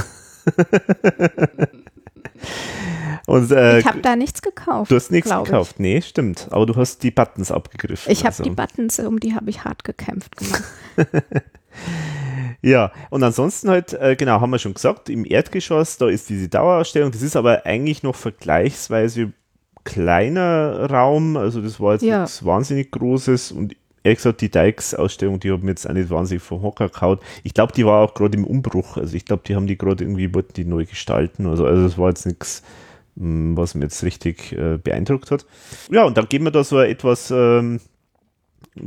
und, äh, ich habe da nichts gekauft. Du hast nichts glaub ich. gekauft, nee, stimmt. Aber du hast die Buttons abgegriffen. Ich habe also. die Buttons, um die habe ich hart gekämpft. Genau. Ja, und ansonsten halt, äh, genau, haben wir schon gesagt, im Erdgeschoss, da ist diese Dauerausstellung. Das ist aber eigentlich noch vergleichsweise kleiner Raum. Also das war jetzt Ja. nichts wahnsinnig Großes. Und ehrlich gesagt, die Dykes-Ausstellung, die mir jetzt auch nicht wahnsinnig vom Hocker gehauen. Ich glaube, die war auch gerade im Umbruch. Also ich glaube, die haben die gerade irgendwie, wollten die neu gestalten. Also, also das war jetzt nichts, mh, was mir jetzt richtig äh, beeindruckt hat. Ja, und dann gehen wir da so etwas, ähm,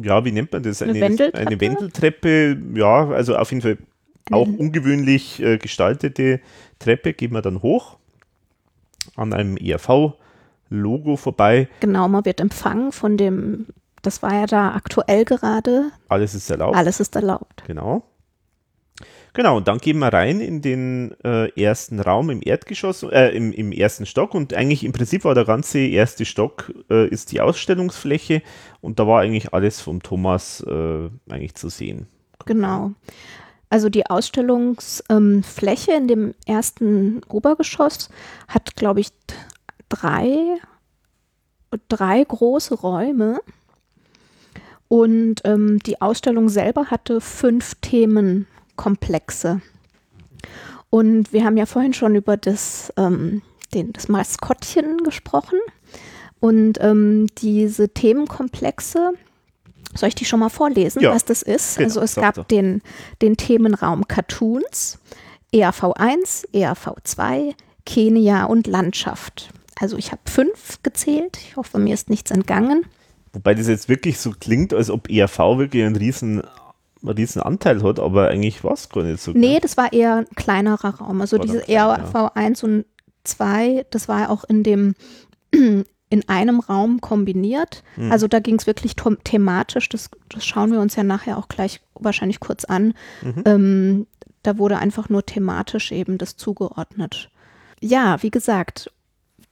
ja, wie nennt man das? Eine Wendeltreppe? Eine Wendeltreppe, ja, also auf jeden Fall auch ungewöhnlich äh, gestaltete Treppe, gehen wir dann hoch an einem ERV-Logo vorbei. genau, man wird empfangen von dem, das war ja da aktuell gerade, Alles ist erlaubt. alles ist erlaubt. Genau. Genau, und dann gehen wir rein in den äh, ersten Raum im Erdgeschoss, äh, im, im ersten Stock und eigentlich im Prinzip war der ganze erste Stock äh, ist die Ausstellungsfläche und da war eigentlich alles vom Thomas äh, eigentlich zu sehen. Genau. Also die Ausstellungsfläche in dem ersten Obergeschoss hat, glaube ich, drei, drei große Räume. Und ähm, die Ausstellung selber hatte fünf Themenkomplexe. Und wir haben ja vorhin schon über das, ähm, den, das Maskottchen gesprochen. Und ähm, diese Themenkomplexe, soll ich die schon mal vorlesen, Ja, was das ist? genau, also es gab den, den Themenraum Cartoons, E ERV1, ERV2, Kenia und Landschaft. Also ich habe fünf gezählt. Ich hoffe, mir ist nichts entgangen. Wobei das jetzt wirklich so klingt, als ob ERV wirklich einen riesen, riesen Anteil hat, aber eigentlich war es gar nicht so. Nee, das war eher ein kleinerer Raum. Also War diese klein, ja. ERV1 und 2, das war ja auch in dem in einem Raum kombiniert. Hm. Also da ging es wirklich thematisch, das, das schauen wir uns ja nachher auch gleich wahrscheinlich kurz an. Mhm. Ähm, da wurde einfach nur thematisch eben das zugeordnet. Ja, wie gesagt,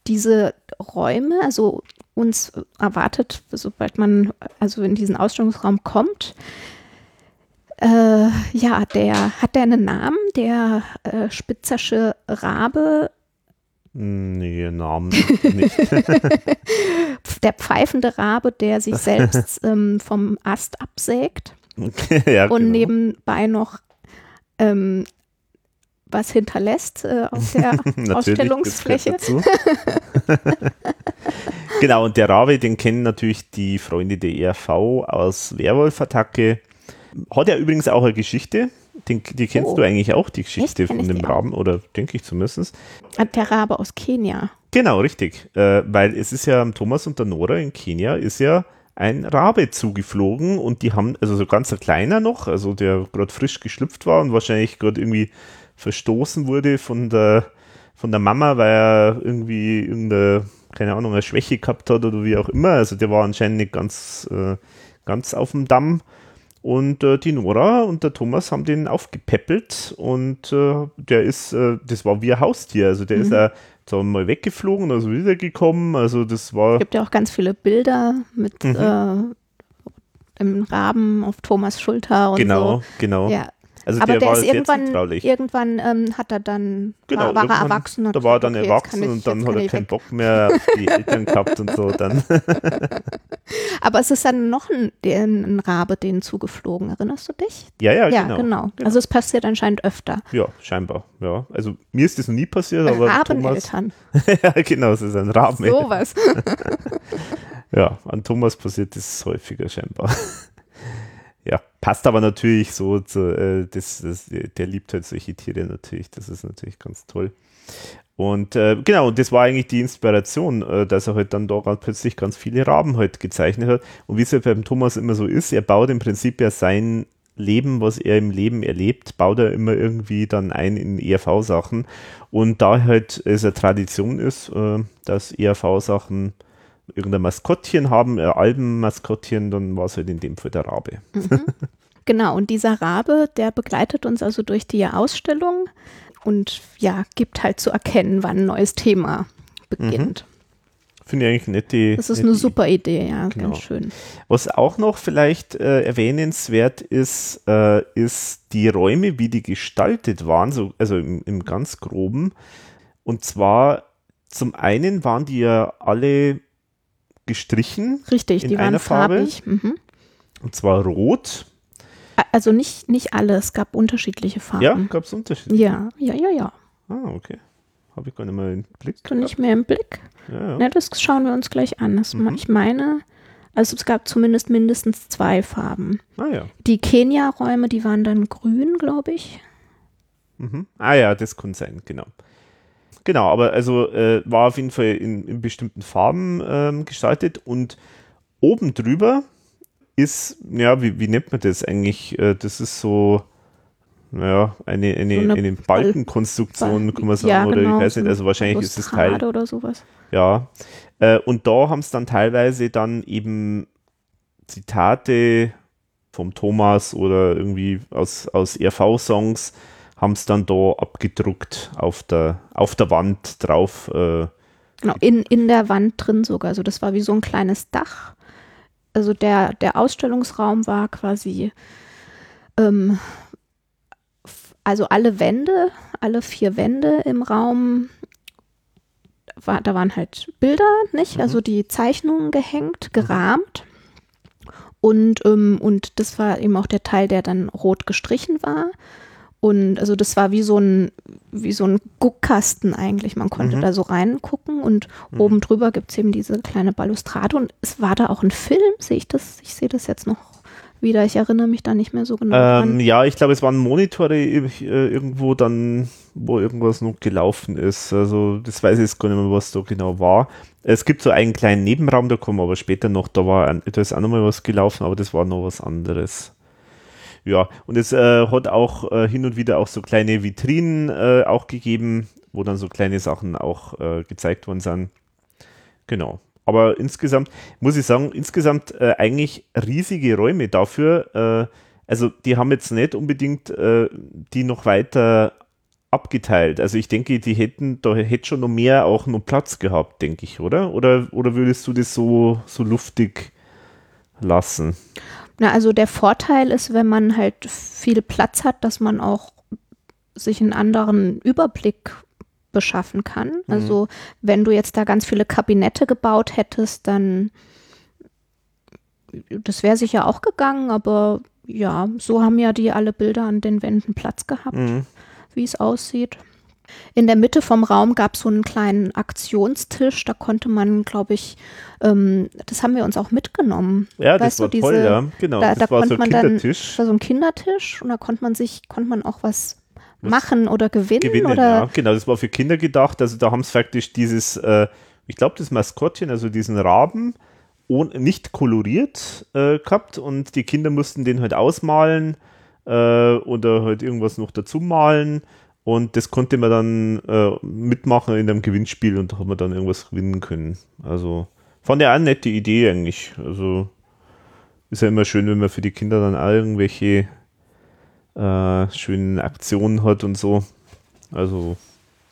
diese Räume, also uns erwartet, sobald man also in diesen Ausstellungsraum kommt, äh, ja, der hat der einen Namen, der äh, Spitzersche Rabe, Nee, Namen nicht. der pfeifende Rabe, der sich selbst ähm, vom Ast absägt ja, und genau. nebenbei noch ähm, was hinterlässt äh, auf der Ausstellungsfläche. genau, und der Rabe, den kennen natürlich die Freunde der ERV aus Werwolf-Attacke. Hat ja übrigens auch eine Geschichte. Den, die kennst Oh. du eigentlich auch, die Geschichte Echt? Von dem die auch? Raben, oder denke ich zumindest. Hat der Rabe aus Kenia. Genau, richtig. Äh, weil es ist ja Thomas und der Nora in Kenia ist ja ein Rabe zugeflogen und die haben, also so ganz ein kleiner noch, also der gerade frisch geschlüpft war und wahrscheinlich gerade irgendwie verstoßen wurde von der, von der Mama, weil er irgendwie irgendeine, keine Ahnung, eine Schwäche gehabt hat oder wie auch immer. Also der war anscheinend nicht ganz, äh, ganz auf dem Damm. Und äh, die Nora und der Thomas haben den aufgepäppelt und äh, der ist, äh, das war wie ein Haustier. Also der ist Mhm. äh, so mal weggeflogen, also wiedergekommen. Also das war, Es gibt ja auch ganz viele Bilder mit Mhm. äh, dem Raben auf Thomas Schulter und genau, so. genau. Ja. Also Aber der, der, war ist irgendwann, irgendwann ähm, hat er dann, Genau, war, war er erwachsen. Da war er dann okay, erwachsen ich- und dann hat er keinen weg. Bock mehr auf die Eltern gehabt und so. Dann Aber es ist dann noch ein, ein Rabe denen zugeflogen, erinnerst du dich? ja, ja, Ja, genau. genau. Also es passiert anscheinend öfter. Ja, scheinbar. Ja, also mir ist das noch nie passiert, aber Thomas. Rabeneltern. ja, genau, es ist ein Raben. Sowas. Ja, an Thomas passiert das häufiger scheinbar. Ja, passt aber natürlich so zu, äh, das, das, der liebt halt solche Tiere natürlich. Das ist natürlich ganz toll. Und äh, genau, und das war eigentlich die Inspiration, äh, dass er halt dann da plötzlich ganz viele Raben halt gezeichnet hat. Und wie es ja beim Thomas immer so ist, er baut im Prinzip ja sein Leben, was er im Leben erlebt, baut er immer irgendwie dann ein in ERV-Sachen. Und da halt es eine Tradition ist, äh, dass ERV-Sachen irgendein Maskottchen haben, äh, Albenmaskottchen, dann war es halt in dem Fall der Rabe. Genau, und dieser Rabe, der begleitet uns also durch die Ausstellung und ja, gibt halt zu erkennen, wann ein neues Thema beginnt. Finde ich eigentlich nette. Das ist eine super Idee, ja, Genau. ganz schön. Was auch noch vielleicht äh, erwähnenswert ist, äh, ist die Räume, wie die gestaltet waren, so, also im, im ganz groben. Und zwar zum einen waren die ja alle gestrichen, Richtig, In die waren Farbe? farbig. Mhm. und zwar rot. Also nicht, nicht alle, es gab unterschiedliche Farben. Ja, gab es Unterschiede. Ja, ja, ja, ja. Ah, okay. Habe ich gar nicht mal im Blick. Du nicht mehr im Blick? Ja, ja. Ne, das schauen wir uns gleich an. Das, Mhm. Ich meine, also es gab zumindest mindestens zwei Farben. Ah ja. Die Kenia-Räume, die waren dann grün, glaube ich. Mhm. Ah ja, das kann sein, genau. Genau, aber also äh, war auf jeden Fall in, in bestimmten Farben ähm, gestaltet und oben drüber ist, ja, wie, wie nennt man das eigentlich? Äh, das ist so, naja, eine, eine, So eine eine Balkenkonstruktion, kann man sagen, Ja, oder genau, ich weiß nicht, so also wahrscheinlich ist das Teil, oder sowas. ja. Äh, und da haben es dann teilweise dann eben Zitate vom Thomas oder irgendwie aus, aus RV-Songs haben es dann da abgedruckt auf der, auf der Wand drauf. Äh, Genau, in, in der Wand drin sogar. Also das war wie so ein kleines Dach. Also der, der Ausstellungsraum war quasi, ähm, also alle Wände, alle vier Wände im Raum, war, da waren halt Bilder, nicht? Mhm. Also die Zeichnungen gehängt, gerahmt. Und, ähm, und das war eben auch der Teil, der dann rot gestrichen war. Und also das war wie so ein, wie so ein Guckkasten eigentlich. Man konnte Mhm. da so reingucken und Mhm. oben drüber gibt es eben diese kleine Balustrade. Und es war da auch ein Film, sehe ich das? Ich sehe das jetzt noch wieder. Ich erinnere mich da nicht mehr so genau ähm, ja, ich glaube, es waren Monitore äh, irgendwo dann, wo irgendwas noch gelaufen ist. Also das weiß ich jetzt gar nicht mehr, was da genau war. Es gibt so einen kleinen Nebenraum, da kommen wir aber später noch, da war ein, da ist auch nochmal was gelaufen, aber das war noch was anderes. Ja, und es äh, hat auch äh, hin und wieder auch so kleine Vitrinen äh, auch gegeben, wo dann so kleine Sachen auch äh, gezeigt worden sind. Genau. Aber insgesamt, muss ich sagen, insgesamt äh, eigentlich riesige Räume dafür. Äh, also die haben jetzt nicht unbedingt die noch weiter abgeteilt. Also ich denke, die hätten, da hätte schon noch mehr auch noch Platz gehabt, denke ich, oder? Oder, oder würdest du das so, so luftig lassen? Na, also der Vorteil ist, wenn man halt viel Platz hat, dass man auch sich einen anderen Überblick beschaffen kann. Mhm. Also wenn du jetzt da ganz viele Kabinette gebaut hättest, dann das wäre sicher auch gegangen, aber ja, so haben ja die alle Bilder an den Wänden Platz gehabt, Mhm. wie es aussieht. In der Mitte vom Raum gab es so einen kleinen Aktionstisch, da konnte man, glaube ich, ähm, das haben wir uns auch mitgenommen. Ja, Weißt das war du, toll, diese- ja. Genau, da- das da war konnte so ein man dann- Kindertisch. Das war so ein Kindertisch und da konnte man sich, konnte man auch was, machen oder gewinnen, gewinnen, oder ja. Genau, das war für Kinder gedacht. Also da haben es faktisch dieses, äh, ich glaube, das Maskottchen, also diesen Raben, nicht koloriert äh, gehabt und die Kinder mussten den halt ausmalen äh, oder halt irgendwas noch dazu malen. Und das konnte man dann äh, mitmachen in einem Gewinnspiel und da hat man dann irgendwas gewinnen können. Also fand ich auch eine nette Idee eigentlich. Also ist ja immer schön, wenn man für die Kinder dann auch irgendwelche äh, schönen Aktionen hat und so. Also,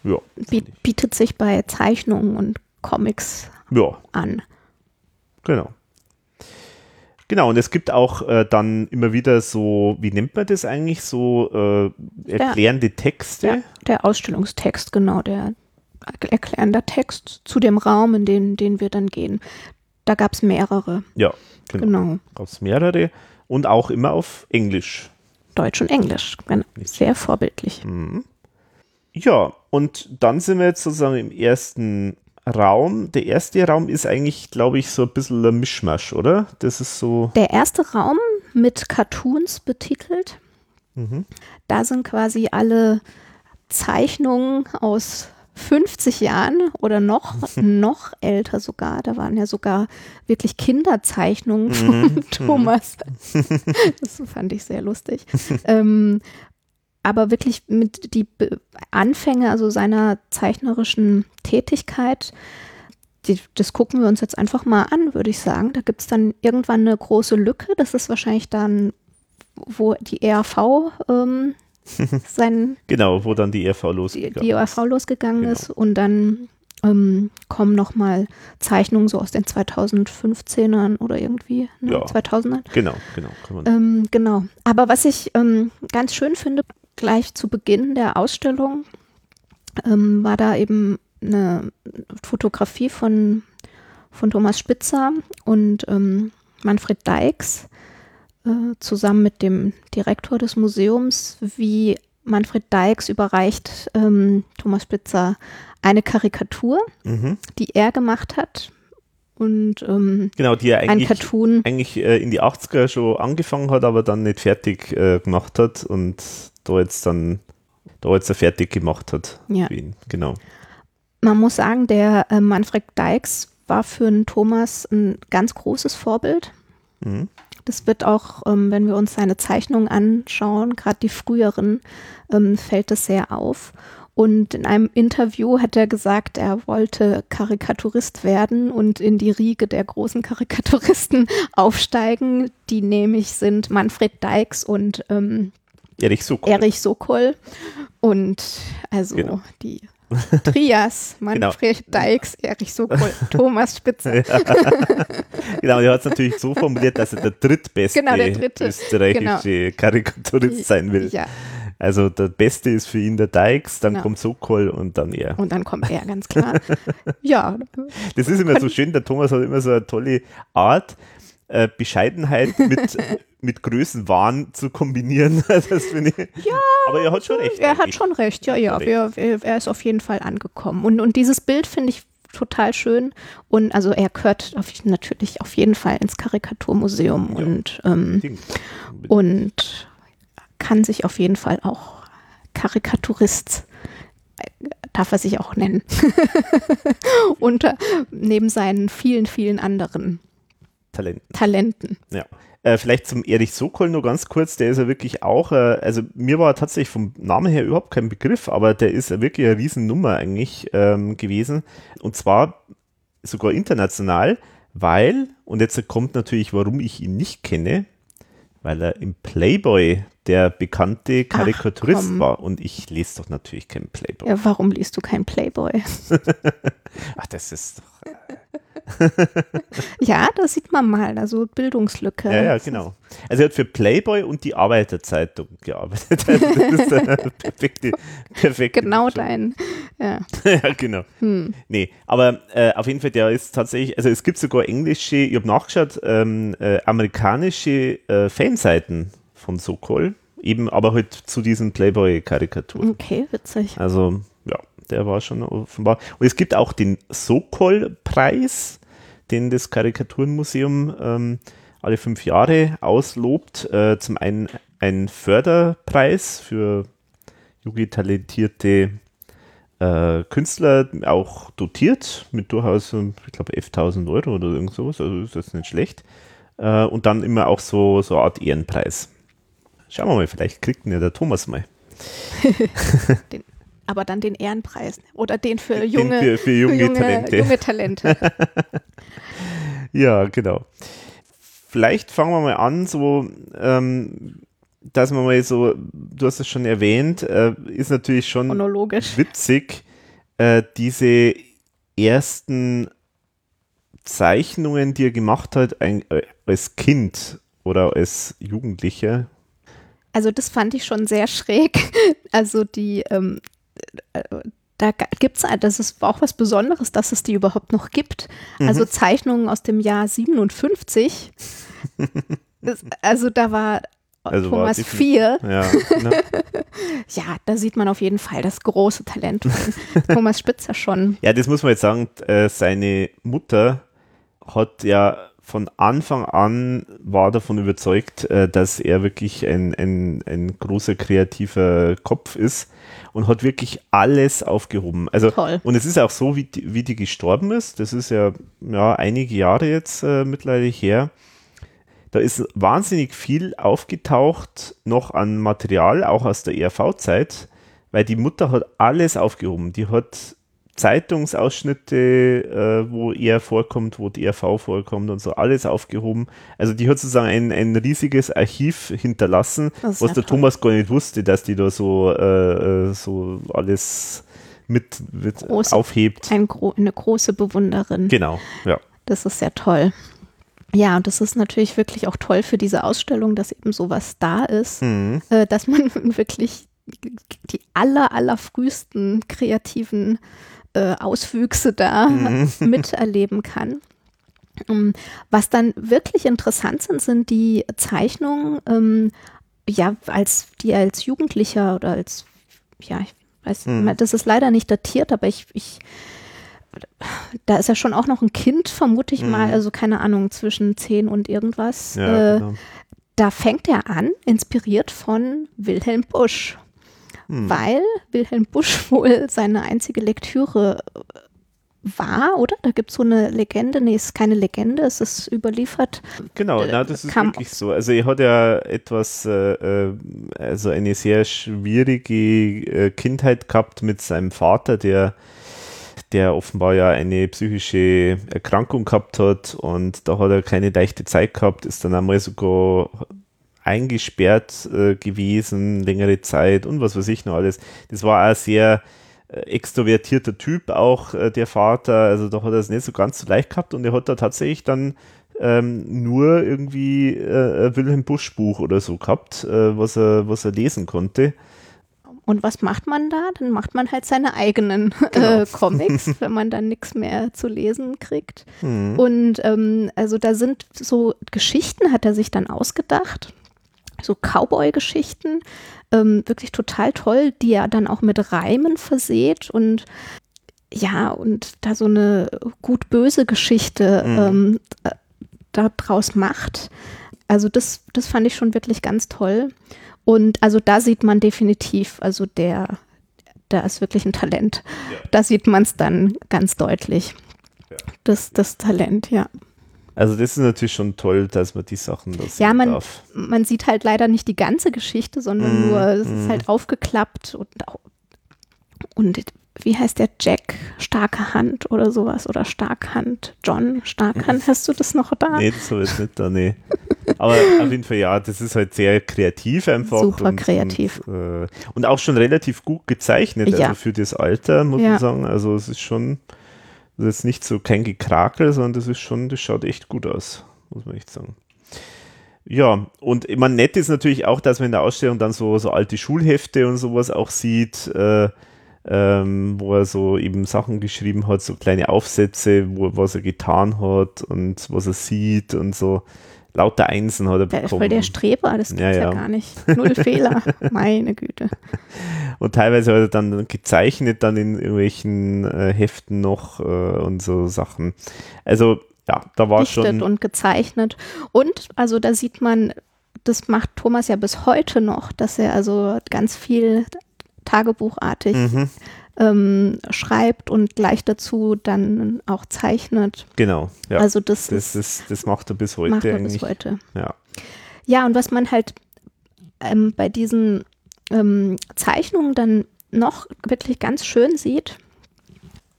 ja. biet, bietet sich bei Zeichnungen und Comics Ja, an. genau. Genau, und es gibt auch äh, dann immer wieder so, wie nennt man das eigentlich, so äh, erklärende Texte. Der, der Ausstellungstext, genau, der erklärende Text zu dem Raum, in den, den wir dann gehen. Da gab es mehrere. Ja, genau. Genau. Gab es mehrere und auch immer auf Englisch. Deutsch und Englisch. Genau. Sehr vorbildlich. Mhm. Ja, und dann sind wir jetzt sozusagen im ersten Raum. Der erste Raum ist eigentlich, glaube ich, so ein bisschen ein Mischmasch, oder? Das ist so. Der erste Raum mit Cartoons betitelt. Mhm. Da sind quasi alle Zeichnungen aus 50 Jahren oder noch, noch älter sogar. Da waren ja sogar wirklich Kinderzeichnungen von Mhm. Thomas. Das fand ich sehr lustig. ähm, aber wirklich mit die Anfänge, also seiner zeichnerischen Tätigkeit, die, das gucken wir uns jetzt einfach mal an, würde ich sagen. Da gibt es dann irgendwann eine große Lücke. Das ist wahrscheinlich dann, wo die ERV ähm, sein, Genau, wo dann die ERV die, losgegangen die ERV losgegangen Genau. ist und dann ähm, kommen nochmal Zeichnungen so aus den 2015ern oder irgendwie ne, Ja. 2000ern. Genau, genau. Ähm, genau. Aber was ich ähm, ganz schön finde, gleich zu Beginn der Ausstellung ähm, war da eben eine Fotografie von, von Thomas Spitzer und ähm, Manfred Deix äh, zusammen mit dem Direktor des Museums, wie Manfred Deix überreicht ähm, Thomas Spitzer eine Karikatur, mhm. die er gemacht hat. Und ähm, Genau, die er eigentlich, Cartoon. eigentlich äh, in die 80er schon angefangen hat, aber dann nicht fertig äh, gemacht hat und da jetzt dann da jetzt er fertig gemacht hat. Ja. für ihn. Genau. Man muss sagen, der äh, Manfred Deix war für einen Thomas ein ganz großes Vorbild. Mhm. Das wird auch, ähm, wenn wir uns seine Zeichnungen anschauen, gerade die früheren, ähm, fällt das sehr auf. Und in einem Interview hat er gesagt, er wollte Karikaturist werden und in die Riege der großen Karikaturisten aufsteigen, die nämlich sind Manfred Deix und ähm, Erich Sokol. Erich Sokol. Und also Genau. die Trias, Manfred Deix, Erich Sokol, Thomas Spitzer. Genau, er hat es natürlich so formuliert, dass er der drittbeste Genau, der dritte. österreichische Karikaturist sein will. Ja, Also der Beste ist für ihn der Deix, dann Genau. kommt Sokol und dann er. und dann kommt er, ganz klar. ja, Das ist immer so schön, der Thomas hat immer so eine tolle Art, äh, Bescheidenheit mit, mit Größenwahn zu kombinieren. ich. Ja, Aber er hat schon recht. er hat eigentlich. schon recht, ja, ja, wir, er ist auf jeden Fall angekommen. Und, und dieses Bild finde ich total schön. Und also er gehört auf, natürlich auf jeden Fall ins Karikaturmuseum Ja. und, ähm, und kann sich auf jeden Fall auch Karikaturist, äh, darf er sich auch nennen. Unter, neben seinen vielen, vielen anderen Talent. Talenten. Ja. Äh, vielleicht zum Erich Sokol nur ganz kurz, der ist ja wirklich auch, äh, also mir war tatsächlich vom Namen her überhaupt kein Begriff, aber der ist ja wirklich eine Riesennummer eigentlich ähm, gewesen. Und zwar sogar international, weil, und jetzt kommt natürlich, warum ich ihn nicht kenne, weil er im Playboy der bekannte Karikaturist komm. war. Und ich lese doch natürlich keinen Playboy. Ja, warum liest du kein Playboy? Ach, das ist doch. Ja, da sieht man mal, also Bildungslücke. Ja, ja, genau. Also er hat für Playboy und die Arbeiterzeitung gearbeitet. Also das ist eine perfekte, perfekte Genau dein. Ja. ja, genau. Hm. Nee, aber äh, auf jeden Fall, der ist tatsächlich, also es gibt sogar englische, ich habe nachgeschaut, ähm, äh, amerikanische äh, Fanseiten von Sokol, eben aber halt zu diesen Playboy-Karikaturen. Okay, witzig. Also, der war schon offenbar. Und es gibt auch den Sokol-Preis, den das Karikaturenmuseum ähm, alle fünf Jahre auslobt. Äh, zum einen ein Förderpreis für junge, talentierte äh, Künstler, auch dotiert mit durchaus, ähm, ich glaube, 11.000 Euro oder irgend sowas. Also ist das nicht schlecht. Äh, und dann immer auch so, so eine Art Ehrenpreis. Schauen wir mal, vielleicht kriegt ihn ja der Thomas mal. Den, aber dann den Ehrenpreis oder den für Den junge, für- für junge junge Talente. Junge Talente. Ja, genau. Vielleicht fangen wir mal an, so, ähm, dass man mal so, du hast es schon erwähnt, äh, ist natürlich schon witzig, äh, diese ersten Zeichnungen, die er gemacht hat, ein, äh, als Kind oder als Jugendlicher? Also das fand ich schon sehr schräg. Also die, ähm, äh, da gibt es, das ist auch was Besonderes, dass es die überhaupt noch gibt. Mhm. Also Zeichnungen aus dem Jahr 57. das, also da war also Thomas 4. Ja, ne? ja, da sieht man auf jeden Fall das große Talent von Thomas Spitzer schon. Ja, das muss man jetzt sagen. Äh, seine Mutter hat ja von Anfang an war davon überzeugt, äh, dass er wirklich ein, ein, ein großer kreativer Kopf ist und hat wirklich alles aufgehoben. Also, Toll. und es ist auch so, wie die, wie die gestorben ist. Das ist ja, ja einige Jahre jetzt äh, mittlerweile her. Da ist wahnsinnig viel aufgetaucht noch an Material, auch aus der ERV-Zeit, weil die Mutter hat alles aufgehoben. Die hat Zeitungsausschnitte, äh, wo er vorkommt, wo die RV vorkommt und so, alles aufgehoben. Also die hat sozusagen ein, ein riesiges Archiv hinterlassen, was der toll. Thomas gar nicht wusste, dass die da so, äh, äh so alles mit, mit Groß, aufhebt. Ein, eine große Bewunderin. Genau, ja. Das ist sehr toll. Ja, und das ist natürlich wirklich auch toll für diese Ausstellung, dass eben sowas da ist, mhm. äh, dass man wirklich die aller, aller frühesten kreativen äh, Auswüchse da mhm. miterleben kann. Um, ähm, was dann wirklich interessant sind, sind die Zeichnungen, ähm, ja, als die als Jugendlicher oder als, ja, ich weiß, mhm. das ist leider nicht datiert, aber ich, ich, da ist ja schon auch noch ein Kind, vermute ich mhm. mal, also keine Ahnung, zwischen zehn und irgendwas. Ja, äh, genau. Da fängt er an, inspiriert von Wilhelm Busch hm. weil Wilhelm Busch wohl seine einzige Lektüre äh, war, oder? Da gibt es so eine Legende, nee, es ist keine Legende, es ist überliefert. Genau, äh, na, das ist wirklich so. Also er hat ja etwas, äh, äh, also eine sehr schwierige Kindheit gehabt mit seinem Vater, der der offenbar ja eine psychische Erkrankung gehabt hat und da hat er keine leichte Zeit gehabt, ist dann einmal sogar eingesperrt äh, gewesen, längere Zeit und was weiß ich noch alles. Das war ein sehr äh, extrovertierter Typ, auch äh, der Vater. Also da hat er es nicht so ganz so leicht gehabt und er hat da tatsächlich dann ähm, nur irgendwie äh, Wilhelm Busch Buch oder so gehabt, äh, was, er, was er lesen konnte. Und was macht man da? Dann macht man halt seine eigenen äh, genau. äh, Comics, wenn man dann nichts mehr zu lesen kriegt. Mhm. Und ähm, also da sind so Geschichten, hat er sich dann ausgedacht so Cowboy-Geschichten, ähm, wirklich total toll, die er dann auch mit Reimen verseht und ja, und da so eine gut-böse Geschichte mhm. ähm, äh, daraus macht. Also das, das fand ich schon wirklich ganz toll. Und also da sieht man definitiv, also der, da ist wirklich ein Talent. Ja. Da sieht man es dann ganz deutlich. Ja. Das, das Talent, ja. Also das ist natürlich schon toll, dass man die Sachen das Ja, man, darf. man sieht halt leider nicht die ganze Geschichte, sondern mm, nur, es mm. ist halt aufgeklappt und, und wie heißt der Jack? Starke Hand oder sowas oder Starkhand? John Starkhand, hast du das noch da? Nee, das habe ich nicht da, nee. Aber auf jeden Fall, ja, das ist halt sehr kreativ einfach. Super und, kreativ. Und, äh, und, auch schon relativ gut gezeichnet, ja. also für das Alter, muss ja. man sagen. Also es ist schon das ist nicht so kein Gekrakel, sondern das ist schon, das schaut echt gut aus, muss man echt sagen. Ja, und meine, nett ist natürlich auch, dass man in der Ausstellung dann so, so alte Schulhefte und sowas auch sieht, äh, ähm, wo er so eben Sachen geschrieben hat, so kleine Aufsätze, wo, was er getan hat und was er sieht und so lauter Einsen hat er bekommen. Der ist voll der Streber, das gibt's ja, ja. ja gar nicht. Null Fehler, meine Güte. Und teilweise hat er dann gezeichnet, dann in irgendwelchen äh, Heften noch äh, und so Sachen. Also ja, da war Dichtet schon. und gezeichnet. Und also da sieht man, das macht Thomas ja bis heute noch, dass er also ganz viel tagebuchartig mhm ähm, schreibt und gleich dazu dann auch zeichnet. Genau, ja. Also das, das, ist, das macht er bis heute. Macht er bis heute. Ja. ja, und was man halt ähm, bei diesen ähm, Zeichnungen dann noch wirklich ganz schön sieht,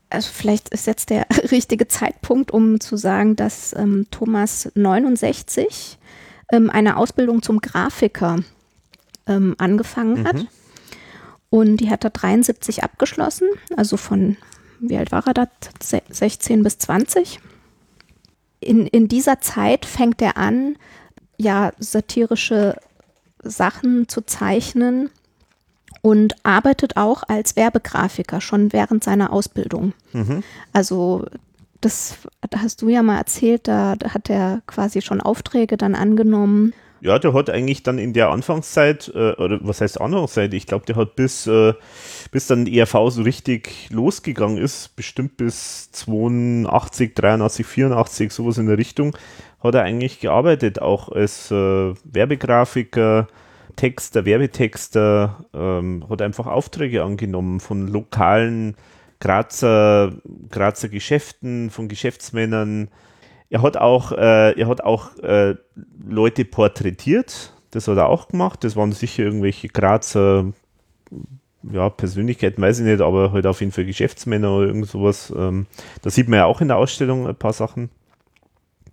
also vielleicht ist jetzt der richtige Zeitpunkt, um zu sagen, dass ähm, Thomas 69 ähm, eine Ausbildung zum Grafiker ähm, angefangen hat. Mhm. Und die hat er 73 abgeschlossen, also von, wie alt war er da? 16 bis 20. in, in dieser Zeit fängt er an, ja, satirische Sachen zu zeichnen und arbeitet auch als Werbegrafiker schon während seiner Ausbildung. Mhm. Also das hast du ja mal erzählt, da hat er quasi schon Aufträge dann angenommen. Ja, der hat eigentlich dann in der Anfangszeit, äh, oder was heißt Anfangszeit? Ich glaube, der hat bis, äh, bis dann ERV so richtig losgegangen ist, bestimmt bis 82, 83, 84, sowas in der Richtung, hat er eigentlich gearbeitet, auch als äh, Werbegrafiker, Texter, Werbetexter, ähm, hat einfach Aufträge angenommen von lokalen Grazer, Grazer Geschäften, von Geschäftsmännern. Er hat auch, äh, er hat auch äh, Leute porträtiert, das hat er auch gemacht. Das waren sicher irgendwelche Grazer ja, Persönlichkeiten, weiß ich nicht, aber halt auf jeden Fall Geschäftsmänner oder irgend sowas. Ähm, da sieht man ja auch in der Ausstellung ein paar Sachen.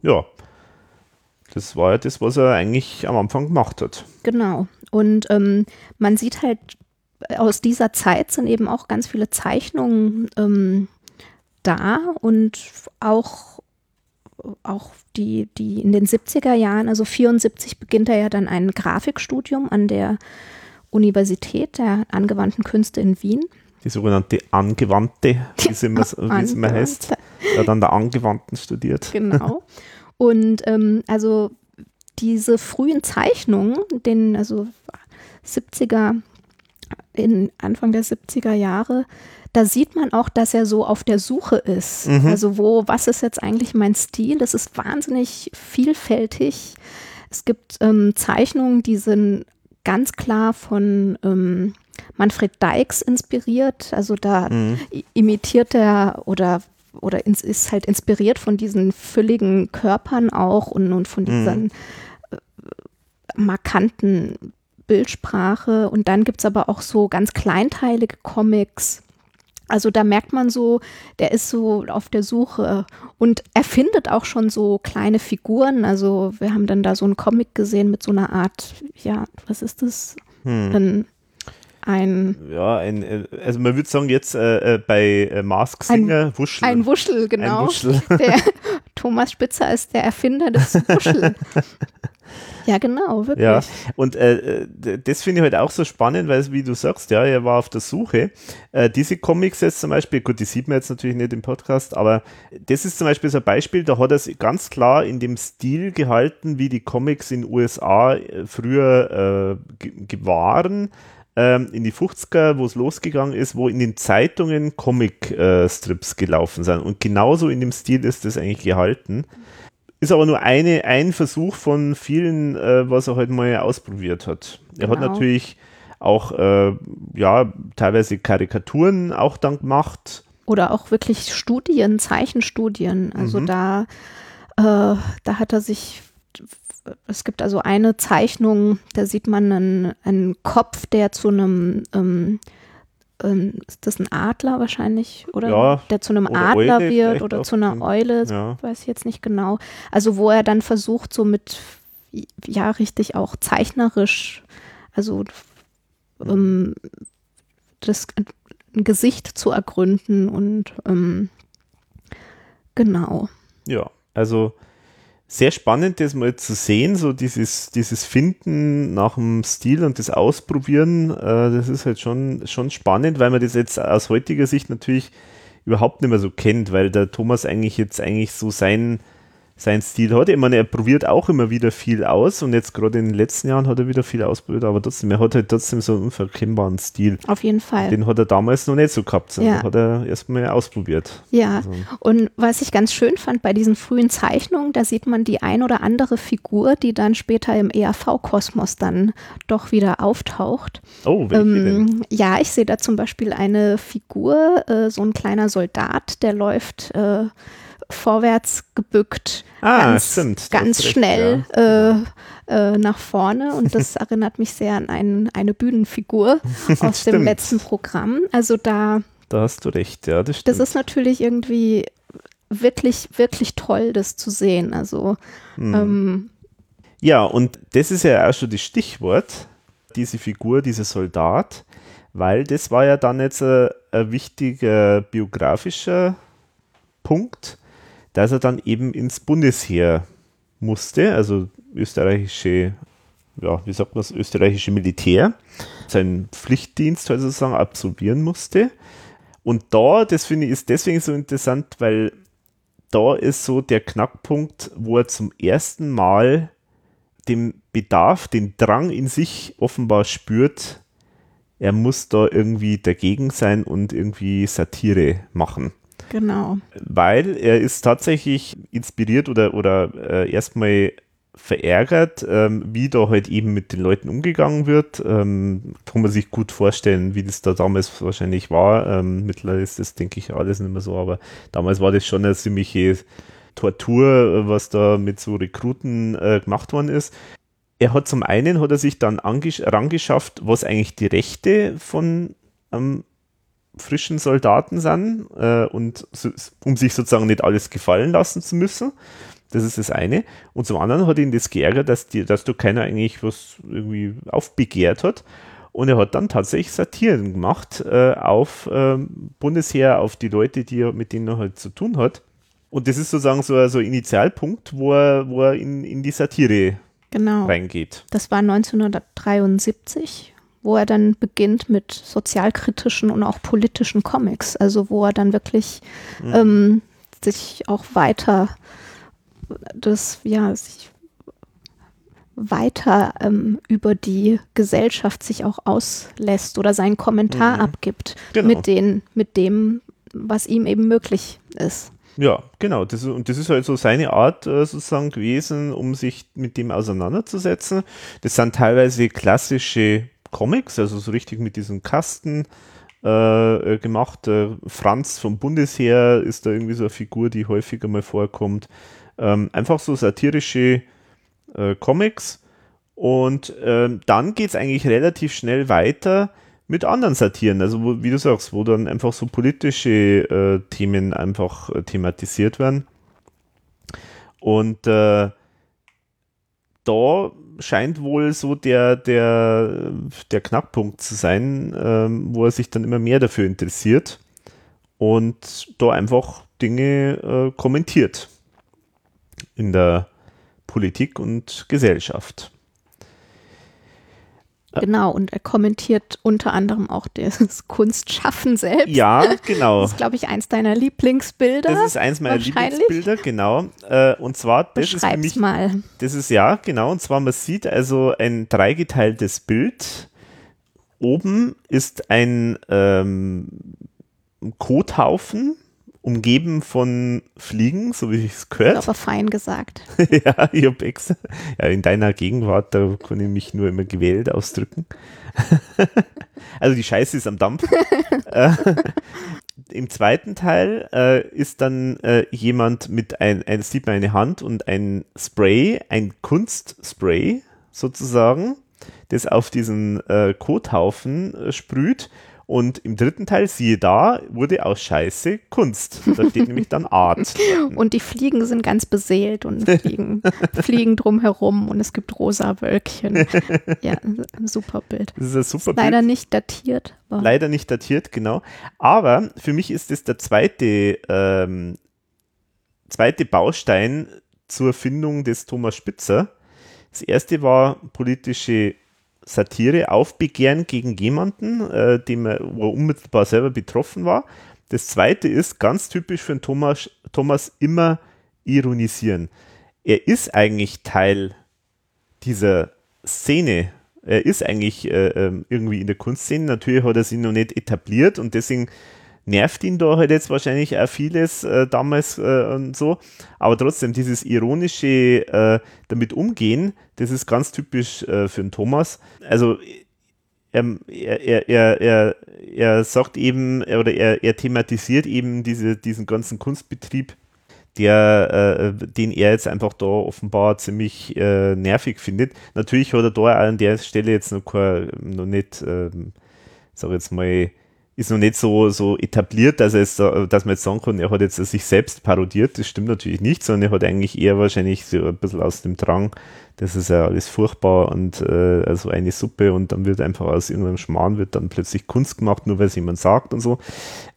Ja, das war ja das, was er eigentlich am Anfang gemacht hat. Genau. Und ähm, man sieht halt, aus dieser Zeit sind eben auch ganz viele Zeichnungen ähm, da und auch, auch die, die in den 70er Jahren, also 74 beginnt er ja dann ein Grafikstudium an der Universität der angewandten Künste in Wien. Die sogenannte Angewandte, wie es immer, wie es immer heißt. Er hat an der Angewandten studiert. Genau. Und ähm, also diese frühen Zeichnungen, den also 70er, in Anfang der 70er Jahre, da sieht man auch, dass er so auf der Suche ist. Mhm. Also wo, was ist jetzt eigentlich mein Stil? Das ist wahnsinnig vielfältig. Es gibt ähm, Zeichnungen, die sind ganz klar von ähm, Manfred Dykes inspiriert. Also da mhm. imitiert er oder oder ins, ist halt inspiriert von diesen fülligen Körpern auch und, und von dieser mhm. Äh, markanten Bildsprache. Und dann gibt es aber auch so ganz kleinteilige Comics. Also da merkt man so, der ist so auf der Suche und er findet auch schon so kleine Figuren. Also wir haben dann da so einen Comic gesehen mit so einer Art, ja, was ist das? Hm. Ein ein. Ja, ein, äh, also man würde sagen, jetzt äh, äh bei äh, Mask Singer ein, Wuschel. Ein Wuschel, genau. Ein Wuschel. Der Thomas Spitzer ist der Erfinder des Wuschel. Ja, genau, wirklich. Ja, und äh, das finde ich halt auch so spannend, weil, wie du sagst, ja, er war auf der Suche. Äh, diese Comics jetzt zum Beispiel, gut, die sieht man jetzt natürlich nicht im Podcast, aber das ist zum Beispiel so ein Beispiel, da hat er es ganz klar in dem Stil gehalten, wie die Comics in den USA früher äh, waren ähm, in die 50er, wo es losgegangen ist, wo in den Zeitungen Comic-Strips äh, gelaufen sind. Und genauso in dem Stil ist das eigentlich gehalten. Ist aber nur eine, ein Versuch von vielen, äh, was er heute halt mal ausprobiert hat. Er genau. hat natürlich auch äh, ja, teilweise Karikaturen auch dann gemacht. Oder auch wirklich Studien, Zeichenstudien. Also mhm. da, äh, da hat er sich es gibt also eine Zeichnung, da sieht man einen, einen Kopf, der zu einem, ähm, ähm, ist das ein Adler wahrscheinlich, oder? Ja, der zu einem Adler Eule wird oder zu einer Eule, ja. weiß ich jetzt nicht genau. Also wo er dann versucht, so mit, ja, richtig auch zeichnerisch, also ähm, das ein Gesicht zu ergründen und ähm, genau. Ja, also sehr spannend, das mal zu sehen, so dieses, dieses Finden nach dem Stil und das Ausprobieren, äh, das ist halt schon, schon spannend, weil man das jetzt aus heutiger Sicht natürlich überhaupt nicht mehr so kennt, weil der Thomas eigentlich jetzt eigentlich so sein, sein Stil hat. Ich meine, er probiert auch immer wieder viel aus und jetzt gerade in den letzten Jahren hat er wieder viel ausprobiert, aber trotzdem, er hat halt trotzdem so einen unverkennbaren Stil. Auf jeden Fall. Den hat er damals noch nicht so gehabt, sondern ja. hat er erstmal ausprobiert. Ja, also. und was ich ganz schön fand bei diesen frühen Zeichnungen, da sieht man die ein oder andere Figur, die dann später im ERV-Kosmos dann doch wieder auftaucht. Oh, welche ähm, denn? Ja, ich sehe da zum Beispiel eine Figur, äh, so ein kleiner Soldat, der läuft äh, vorwärts gebückt, ah, ganz, stimmt, ganz schnell recht, ja. äh, äh, nach vorne. Und das erinnert mich sehr an ein, eine Bühnenfigur aus dem letzten Programm. Also da. Da hast du recht, ja, das stimmt. Das ist natürlich irgendwie wirklich, wirklich toll, das zu sehen. Also. Hm. Ähm, ja, und das ist ja auch schon das Stichwort, diese Figur, dieser Soldat, weil das war ja dann jetzt ein, ein wichtiger biografischer Punkt dass er dann eben ins Bundesheer musste, also österreichische, ja, wie sagt man das, österreichische Militär, seinen Pflichtdienst halt sozusagen absolvieren musste. Und da, das finde ich, ist deswegen so interessant, weil da ist so der Knackpunkt, wo er zum ersten Mal den Bedarf, den Drang in sich offenbar spürt, er muss da irgendwie dagegen sein und irgendwie Satire machen. Genau. Weil er ist tatsächlich inspiriert oder, oder äh, erstmal verärgert, ähm, wie da halt eben mit den Leuten umgegangen wird. Ähm, kann man sich gut vorstellen, wie das da damals wahrscheinlich war. Ähm, mittlerweile ist das, denke ich, alles nicht mehr so, aber damals war das schon eine ziemliche Tortur, was da mit so Rekruten äh, gemacht worden ist. Er hat zum einen, hat er sich dann rangeschafft, was eigentlich die Rechte von ähm, frischen Soldaten sind äh, und so, um sich sozusagen nicht alles gefallen lassen zu müssen. Das ist das eine. Und zum anderen hat ihn das geärgert, dass, die, dass du keiner eigentlich was irgendwie aufbegehrt hat. Und er hat dann tatsächlich Satiren gemacht äh, auf äh, Bundesheer, auf die Leute, die er, mit denen er halt zu tun hat. Und das ist sozusagen so, so ein Initialpunkt, wo er, wo er in, in die Satire genau. reingeht. Das war 1973, wo er dann beginnt mit sozialkritischen und auch politischen Comics. Also wo er dann wirklich mhm. ähm, sich auch weiter das, ja, sich weiter ähm, über die Gesellschaft sich auch auslässt oder seinen Kommentar mhm. abgibt genau. mit, den, mit dem, was ihm eben möglich ist. Ja, genau. Das, und das ist halt so seine Art äh, sozusagen gewesen, um sich mit dem auseinanderzusetzen. Das sind teilweise klassische Comics, also so richtig mit diesem Kasten äh, gemacht. Franz vom Bundesheer ist da irgendwie so eine Figur, die häufiger mal vorkommt. Ähm, einfach so satirische äh, Comics. Und ähm, dann geht es eigentlich relativ schnell weiter mit anderen Satiren, also wo, wie du sagst, wo dann einfach so politische äh, Themen einfach äh, thematisiert werden. Und äh, da scheint wohl so der, der, der Knackpunkt zu sein, ähm, wo er sich dann immer mehr dafür interessiert und da einfach Dinge äh, kommentiert in der Politik und Gesellschaft. Genau, und er kommentiert unter anderem auch das Kunstschaffen selbst. Ja, genau. Das ist, glaube ich, eins deiner Lieblingsbilder. Das ist eins meiner Lieblingsbilder, genau. Äh, und zwar, das Beschreib's ist für mich, mal. Das ist ja, genau, und zwar, man sieht also ein dreigeteiltes Bild. Oben ist ein ähm, Kothaufen umgeben von Fliegen, so wie ich es gehört. Aber fein gesagt. ja, ich habe extra. Ja, in deiner Gegenwart, da kann ich mich nur immer gewählt ausdrücken. also die Scheiße ist am Dampf. Äh, Im zweiten Teil äh, ist dann äh, jemand mit ein, ein, sieht man eine Hand und ein Spray, ein Kunstspray sozusagen, das auf diesen äh, Kothaufen äh, sprüht und im dritten Teil, siehe da, wurde aus Scheiße Kunst. Da steht nämlich dann Art. Und die Fliegen sind ganz beseelt und fliegen, fliegen drumherum und es gibt rosa Wölkchen. Ja, ein super Bild. Das ist ein super ist Leider nicht datiert. Leider nicht datiert, genau. Aber für mich ist es der zweite, ähm, zweite Baustein zur Findung des Thomas Spitzer. Das erste war politische Satire, Aufbegehren gegen jemanden, äh, dem er, unmittelbar selber betroffen war. Das zweite ist ganz typisch für Thomas, Thomas immer ironisieren. Er ist eigentlich Teil dieser Szene. Er ist eigentlich äh, ähm, irgendwie in der Kunstszene. Natürlich hat er sich noch nicht etabliert und deswegen nervt ihn da halt jetzt wahrscheinlich auch vieles äh, damals äh, und so. Aber trotzdem, dieses ironische äh, damit umgehen, das ist ganz typisch äh, für den Thomas. Also ähm, er, er, er, er, sagt eben, oder er, er thematisiert eben diese, diesen ganzen Kunstbetrieb, der, äh, den er jetzt einfach da offenbar ziemlich äh, nervig findet. Natürlich hat er da an der Stelle jetzt noch, kein, noch nicht, ähm, sag jetzt mal, ist noch nicht so, so etabliert, dass, es, dass man jetzt sagen kann, er hat jetzt sich selbst parodiert. Das stimmt natürlich nicht, sondern er hat eigentlich eher wahrscheinlich so ein bisschen aus dem Drang, das ist ja alles furchtbar und äh, also eine Suppe und dann wird einfach aus irgendeinem Schmarrn wird dann plötzlich Kunst gemacht, nur weil es jemand sagt und so.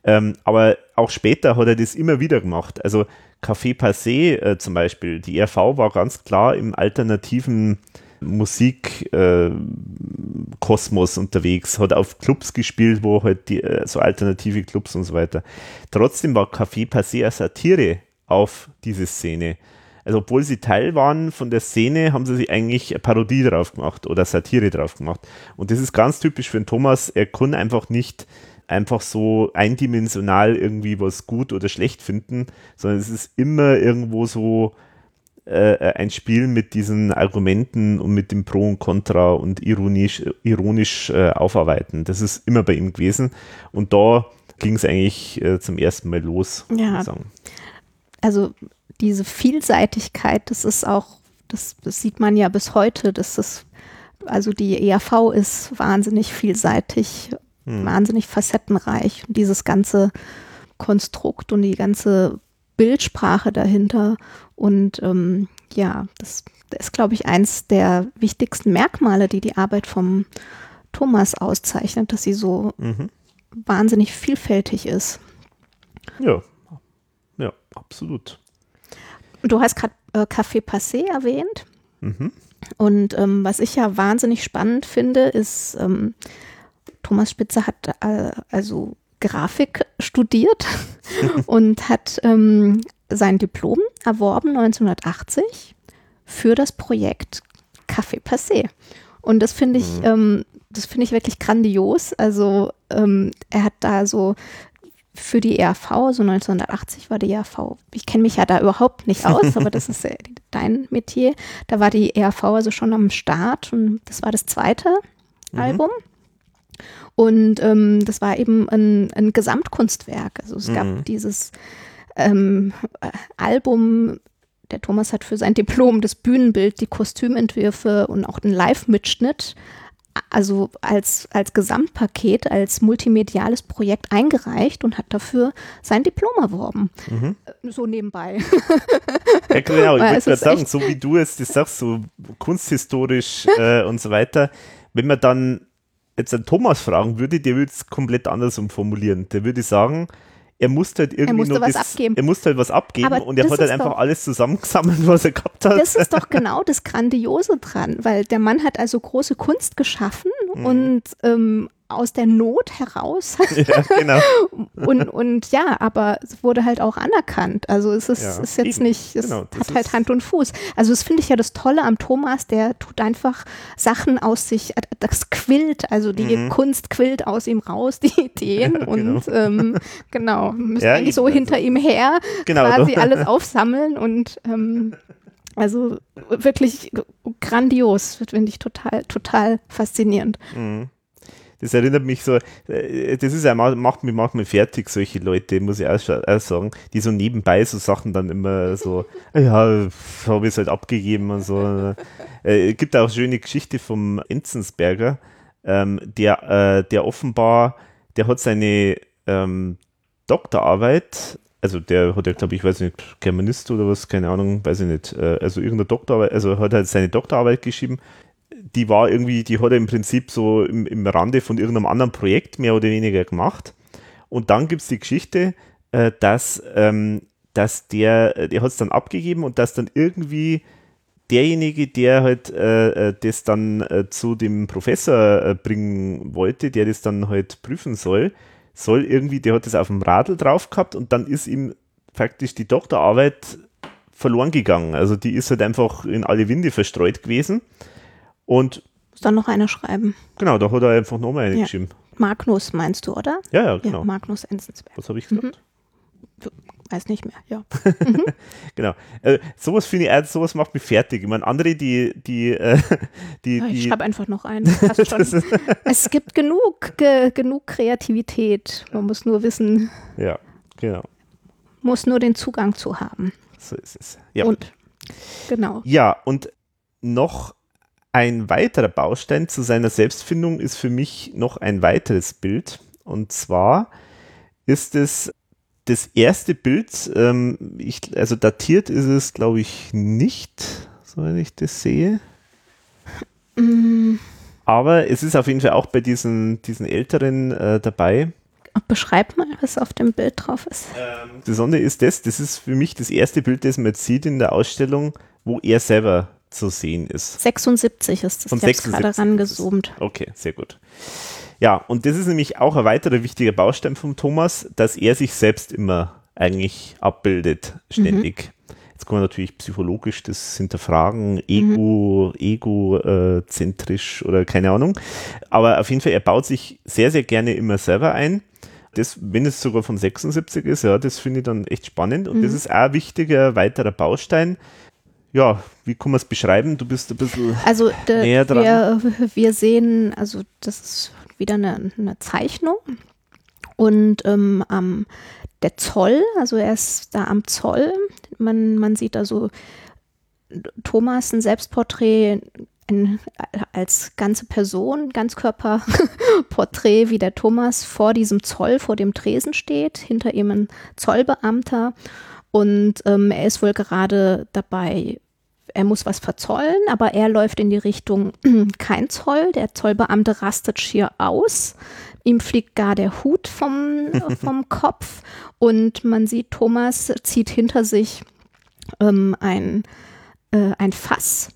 Ähm, aber auch später hat er das immer wieder gemacht. Also Café Passé äh, zum Beispiel, die RV war ganz klar im alternativen Musikkosmos äh, unterwegs, hat auf Clubs gespielt, wo halt die, äh, so alternative Clubs und so weiter. Trotzdem war Café Passé eine Satire auf diese Szene. Also obwohl sie Teil waren von der Szene, haben sie sich eigentlich eine Parodie drauf gemacht oder Satire drauf gemacht. Und das ist ganz typisch für den Thomas. Er kann einfach nicht einfach so eindimensional irgendwie was gut oder schlecht finden, sondern es ist immer irgendwo so äh, ein Spiel mit diesen Argumenten und mit dem Pro und Contra und ironisch, ironisch äh, aufarbeiten. Das ist immer bei ihm gewesen. Und da ging es eigentlich äh, zum ersten Mal los. Ja. Also diese Vielseitigkeit, das ist auch, das, das sieht man ja bis heute, dass das, also die ERV ist wahnsinnig vielseitig, hm. wahnsinnig facettenreich. Und dieses ganze Konstrukt und die ganze Bildsprache dahinter. Und ähm, ja, das, ist, glaube ich, eins der wichtigsten Merkmale, die die Arbeit vom Thomas auszeichnet, dass sie so mhm. wahnsinnig vielfältig ist. Ja, ja, absolut. Du hast gerade äh, Café Passé erwähnt. Mhm. Und ähm, was ich ja wahnsinnig spannend finde, ist, ähm, Thomas Spitzer hat äh, also Grafik studiert und hat ähm, sein Diplom erworben 1980 für das Projekt Café Passé. Und das finde ich, mhm. ähm, das finde ich wirklich grandios. Also ähm, er hat da so für die ERV, so 1980 war die ERV, ich kenne mich ja da überhaupt nicht aus, aber das ist dein Metier. Da war die ERV also schon am Start und das war das zweite mhm. Album. Und ähm, das war eben ein, ein Gesamtkunstwerk. Also es mhm. gab dieses ähm, Album, der Thomas hat für sein Diplom das Bühnenbild, die Kostümentwürfe und auch den Live-Mitschnitt also als, als Gesamtpaket, als multimediales Projekt eingereicht und hat dafür sein Diplom erworben. Mhm. So nebenbei. Ja, genau, ich wollte gerade sagen, so wie du es das sagst, so kunsthistorisch äh, und so weiter, wenn man dann jetzt einen Thomas fragen würde, der würde es komplett anders umformulieren. Der würde sagen, er musste halt irgendwie er was das, abgeben. Er musste halt was abgeben Aber und er hat halt einfach doch, alles zusammengesammelt, was er gehabt hat. Das ist doch genau das Grandiose dran, weil der Mann hat also große Kunst geschaffen mhm. und ähm, aus der Not heraus. Ja, genau. und, und ja, aber es wurde halt auch anerkannt. Also es ist, ja, ist jetzt eben. nicht, es genau, hat halt Hand und Fuß. Also das finde ich ja das Tolle am Thomas, der tut einfach Sachen aus sich, das quillt, also die mhm. Kunst quillt aus ihm raus, die Ideen ja, genau. und ähm, genau, müssen eigentlich so hinter ihm her genau, quasi doch. alles aufsammeln und ähm, also wirklich grandios, finde ich total, total faszinierend. Mhm das erinnert mich so, äh, das ist ja, macht mich manchmal fertig, solche Leute, muss ich auch, sagen, die so nebenbei so Sachen dann immer so, ja, habe ich es halt abgegeben und so. Äh, es gibt auch schöne Geschichte vom Enzensberger, ähm, der, äh, der offenbar, der hat seine ähm, Doktorarbeit also der hat ja, glaube ich, weiß nicht, Germanist oder was, keine Ahnung, weiß ich nicht, also irgendeine Doktorarbeit, also hat halt seine Doktorarbeit geschrieben die war irgendwie, die hat er im Prinzip so im, im Rande von irgendeinem anderen Projekt mehr oder weniger gemacht. Und dann gibt es die Geschichte, äh, dass, ähm, dass der, der hat es dann abgegeben und dass dann irgendwie derjenige, der halt äh, äh, das dann äh, zu dem Professor äh, bringen wollte, der das dann halt prüfen soll, soll irgendwie, der hat das auf dem Radl drauf gehabt und dann ist ihm faktisch die Doktorarbeit verloren gegangen. Also die ist halt einfach in alle Winde verstreut gewesen. Und muss dann noch eine schreiben. Genau, da hat er einfach nochmal eine ja. geschrieben. Magnus meinst du, oder? Ja, ja, genau. Ja, Magnus Enzensberg. Was habe ich gesagt? Mhm. Weiß nicht mehr, ja. Mhm. genau. Äh, sowas finde ich, äh, sowas macht mich fertig. Ich meine, andere, die, die, äh, die, ja, Ich schreibe einfach noch einen. es gibt genug, ge, genug Kreativität. Man muss nur wissen. Ja, genau. Muss nur den Zugang zu haben. So ist es. Ja. Und, genau. Ja, und noch ein weiterer Baustein zu seiner Selbstfindung ist für mich noch ein weiteres Bild. Und zwar ist es das erste Bild, ähm, ich, also datiert ist es, glaube ich, nicht, so wenn ich das sehe. Mm. Aber es ist auf jeden Fall auch bei diesen, diesen älteren äh, dabei. Beschreib mal, was auf dem Bild drauf ist. Ähm, Besondere ist das, das ist für mich das erste Bild, das man jetzt sieht in der Ausstellung, wo er selber zu sehen ist. 76 ist das Von jetzt 76 gerade rangezoomt. Okay, sehr gut. Ja, und das ist nämlich auch ein weiterer wichtiger Baustein von Thomas, dass er sich selbst immer eigentlich abbildet, ständig. Jetzt kann man natürlich psychologisch das hinterfragen, ego, egozentrisch oder keine Ahnung. Aber auf jeden Fall, er baut sich sehr, sehr gerne immer selber ein. Das, wenn es sogar von 76 ist, ja, das finde ich dann echt spannend. Und das ist auch ein wichtiger weiterer Baustein. Ja, wie kann man es beschreiben? Du bist ein bisschen. Also de, Näher dran. wir, wir sehen, also das ist wieder eine, eine Zeichnung und ähm, am der Zoll, also er ist da am Zoll, man, man sieht also Thomas ein Selbstporträt ein, als ganze Person, Ganzkörperporträt, wie der Thomas vor diesem Zoll, vor dem Tresen steht, hinter ihm ein Zollbeamter und ähm, er ist wohl gerade dabei, er muss was verzollen, aber er läuft in die Richtung kein Zoll. Der Zollbeamte rastet schier aus. Ihm fliegt gar der Hut vom, vom Kopf und man sieht, Thomas zieht hinter sich ähm, ein, äh, ein Fass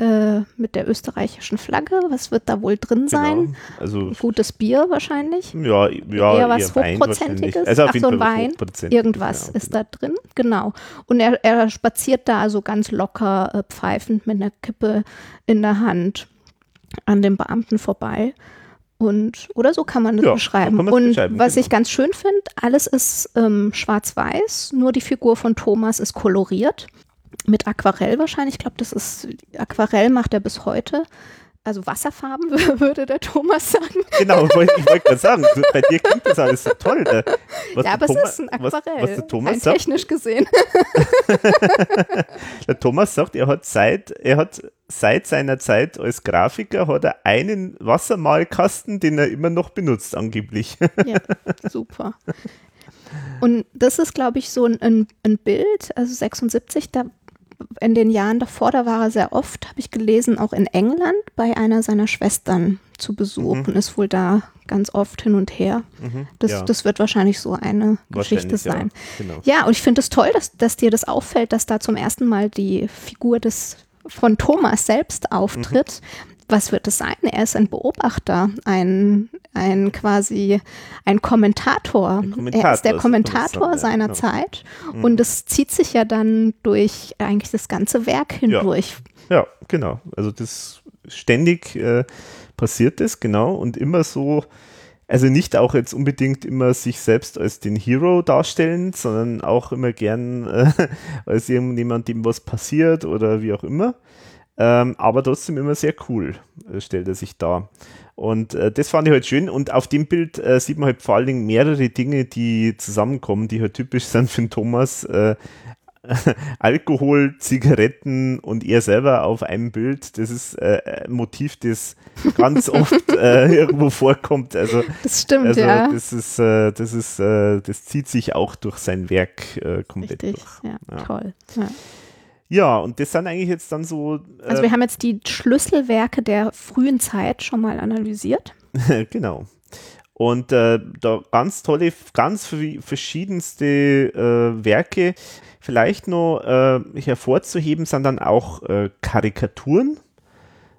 äh, mit der österreichischen Flagge. Was wird da wohl drin sein? Genau. Also, Gutes Bier wahrscheinlich. ja, ja, eher was Wein Hochprozentiges. Also Ach, so ein Wein. Irgendwas ja, ist da drin, genau. Und er, er spaziert da also ganz locker äh, pfeifend mit einer Kippe in der Hand an dem Beamten vorbei. Und, oder so kann man das Ja, beschreiben. man's Und beschreiben, was genau. ich ganz schön finde, alles ist ähm, schwarz-weiß, nur die Figur von Thomas ist koloriert. Mit Aquarell wahrscheinlich. Ich glaube, das ist, Aquarell macht er bis heute. Also Wasserfarben, würde der Thomas sagen. Genau, wollte- ich wollte gerade sagen, bei dir klingt das alles so toll. Da, was ja, aber Thomas, es ist ein was, Aquarell. was der Thomas rein sagt, technisch gesehen. der Thomas sagt, er hat seit, er hat seit seiner Zeit als Grafiker hat er einen Wassermalkasten, den er immer noch benutzt, angeblich. Ja, super. Und das ist, glaube ich, so ein, ein, ein Bild, also 76, da in den Jahren davor, da war er sehr oft, habe ich gelesen, auch in England bei einer seiner Schwestern zu Besuch und ist wohl da ganz oft hin und her. Das, Mhm. ja. das wird wahrscheinlich so eine Geschichte Wahrscheinlich, ja, sein. genau. Ja, und ich finde es toll, dass, dass dir das auffällt, dass da zum ersten Mal die Figur des von Thomas selbst auftritt. Mhm. Was wird es sein? Er ist ein Beobachter, ein, ein quasi ein Kommentator. Kommentator, er ist der man's Kommentator ja, seiner genau. Zeit und es zieht sich ja dann durch eigentlich das ganze Werk hindurch. Ja, genau. Also das ständig äh, passiert das, genau. Und immer so, also nicht auch jetzt unbedingt immer sich selbst als den Hero darstellen, sondern auch immer gern äh, als irgendjemand, dem was passiert oder wie auch immer. Ähm, aber trotzdem immer sehr cool, äh, stellt er sich dar. Und äh, das fand ich halt schön. Und auf dem Bild äh, sieht man halt vor allen Dingen mehrere Dinge, die zusammenkommen, die halt typisch sind für den Thomas. Äh, Alkohol, Zigaretten und er selber auf einem Bild, das ist äh, ein Motiv, das ganz oft äh, irgendwo vorkommt. Also, Das stimmt, also ja. das ist, äh, das ist, äh, das zieht sich auch durch sein Werk äh, komplett Richtig, durch. ja, Ja. toll. Ja. Ja, und das sind eigentlich jetzt dann so, Also äh, wir haben jetzt die Schlüsselwerke der frühen Zeit schon mal analysiert. genau. Und äh, da ganz tolle, ganz verschiedenste äh, Werke. Vielleicht noch äh, hervorzuheben sind dann auch äh, Karikaturen,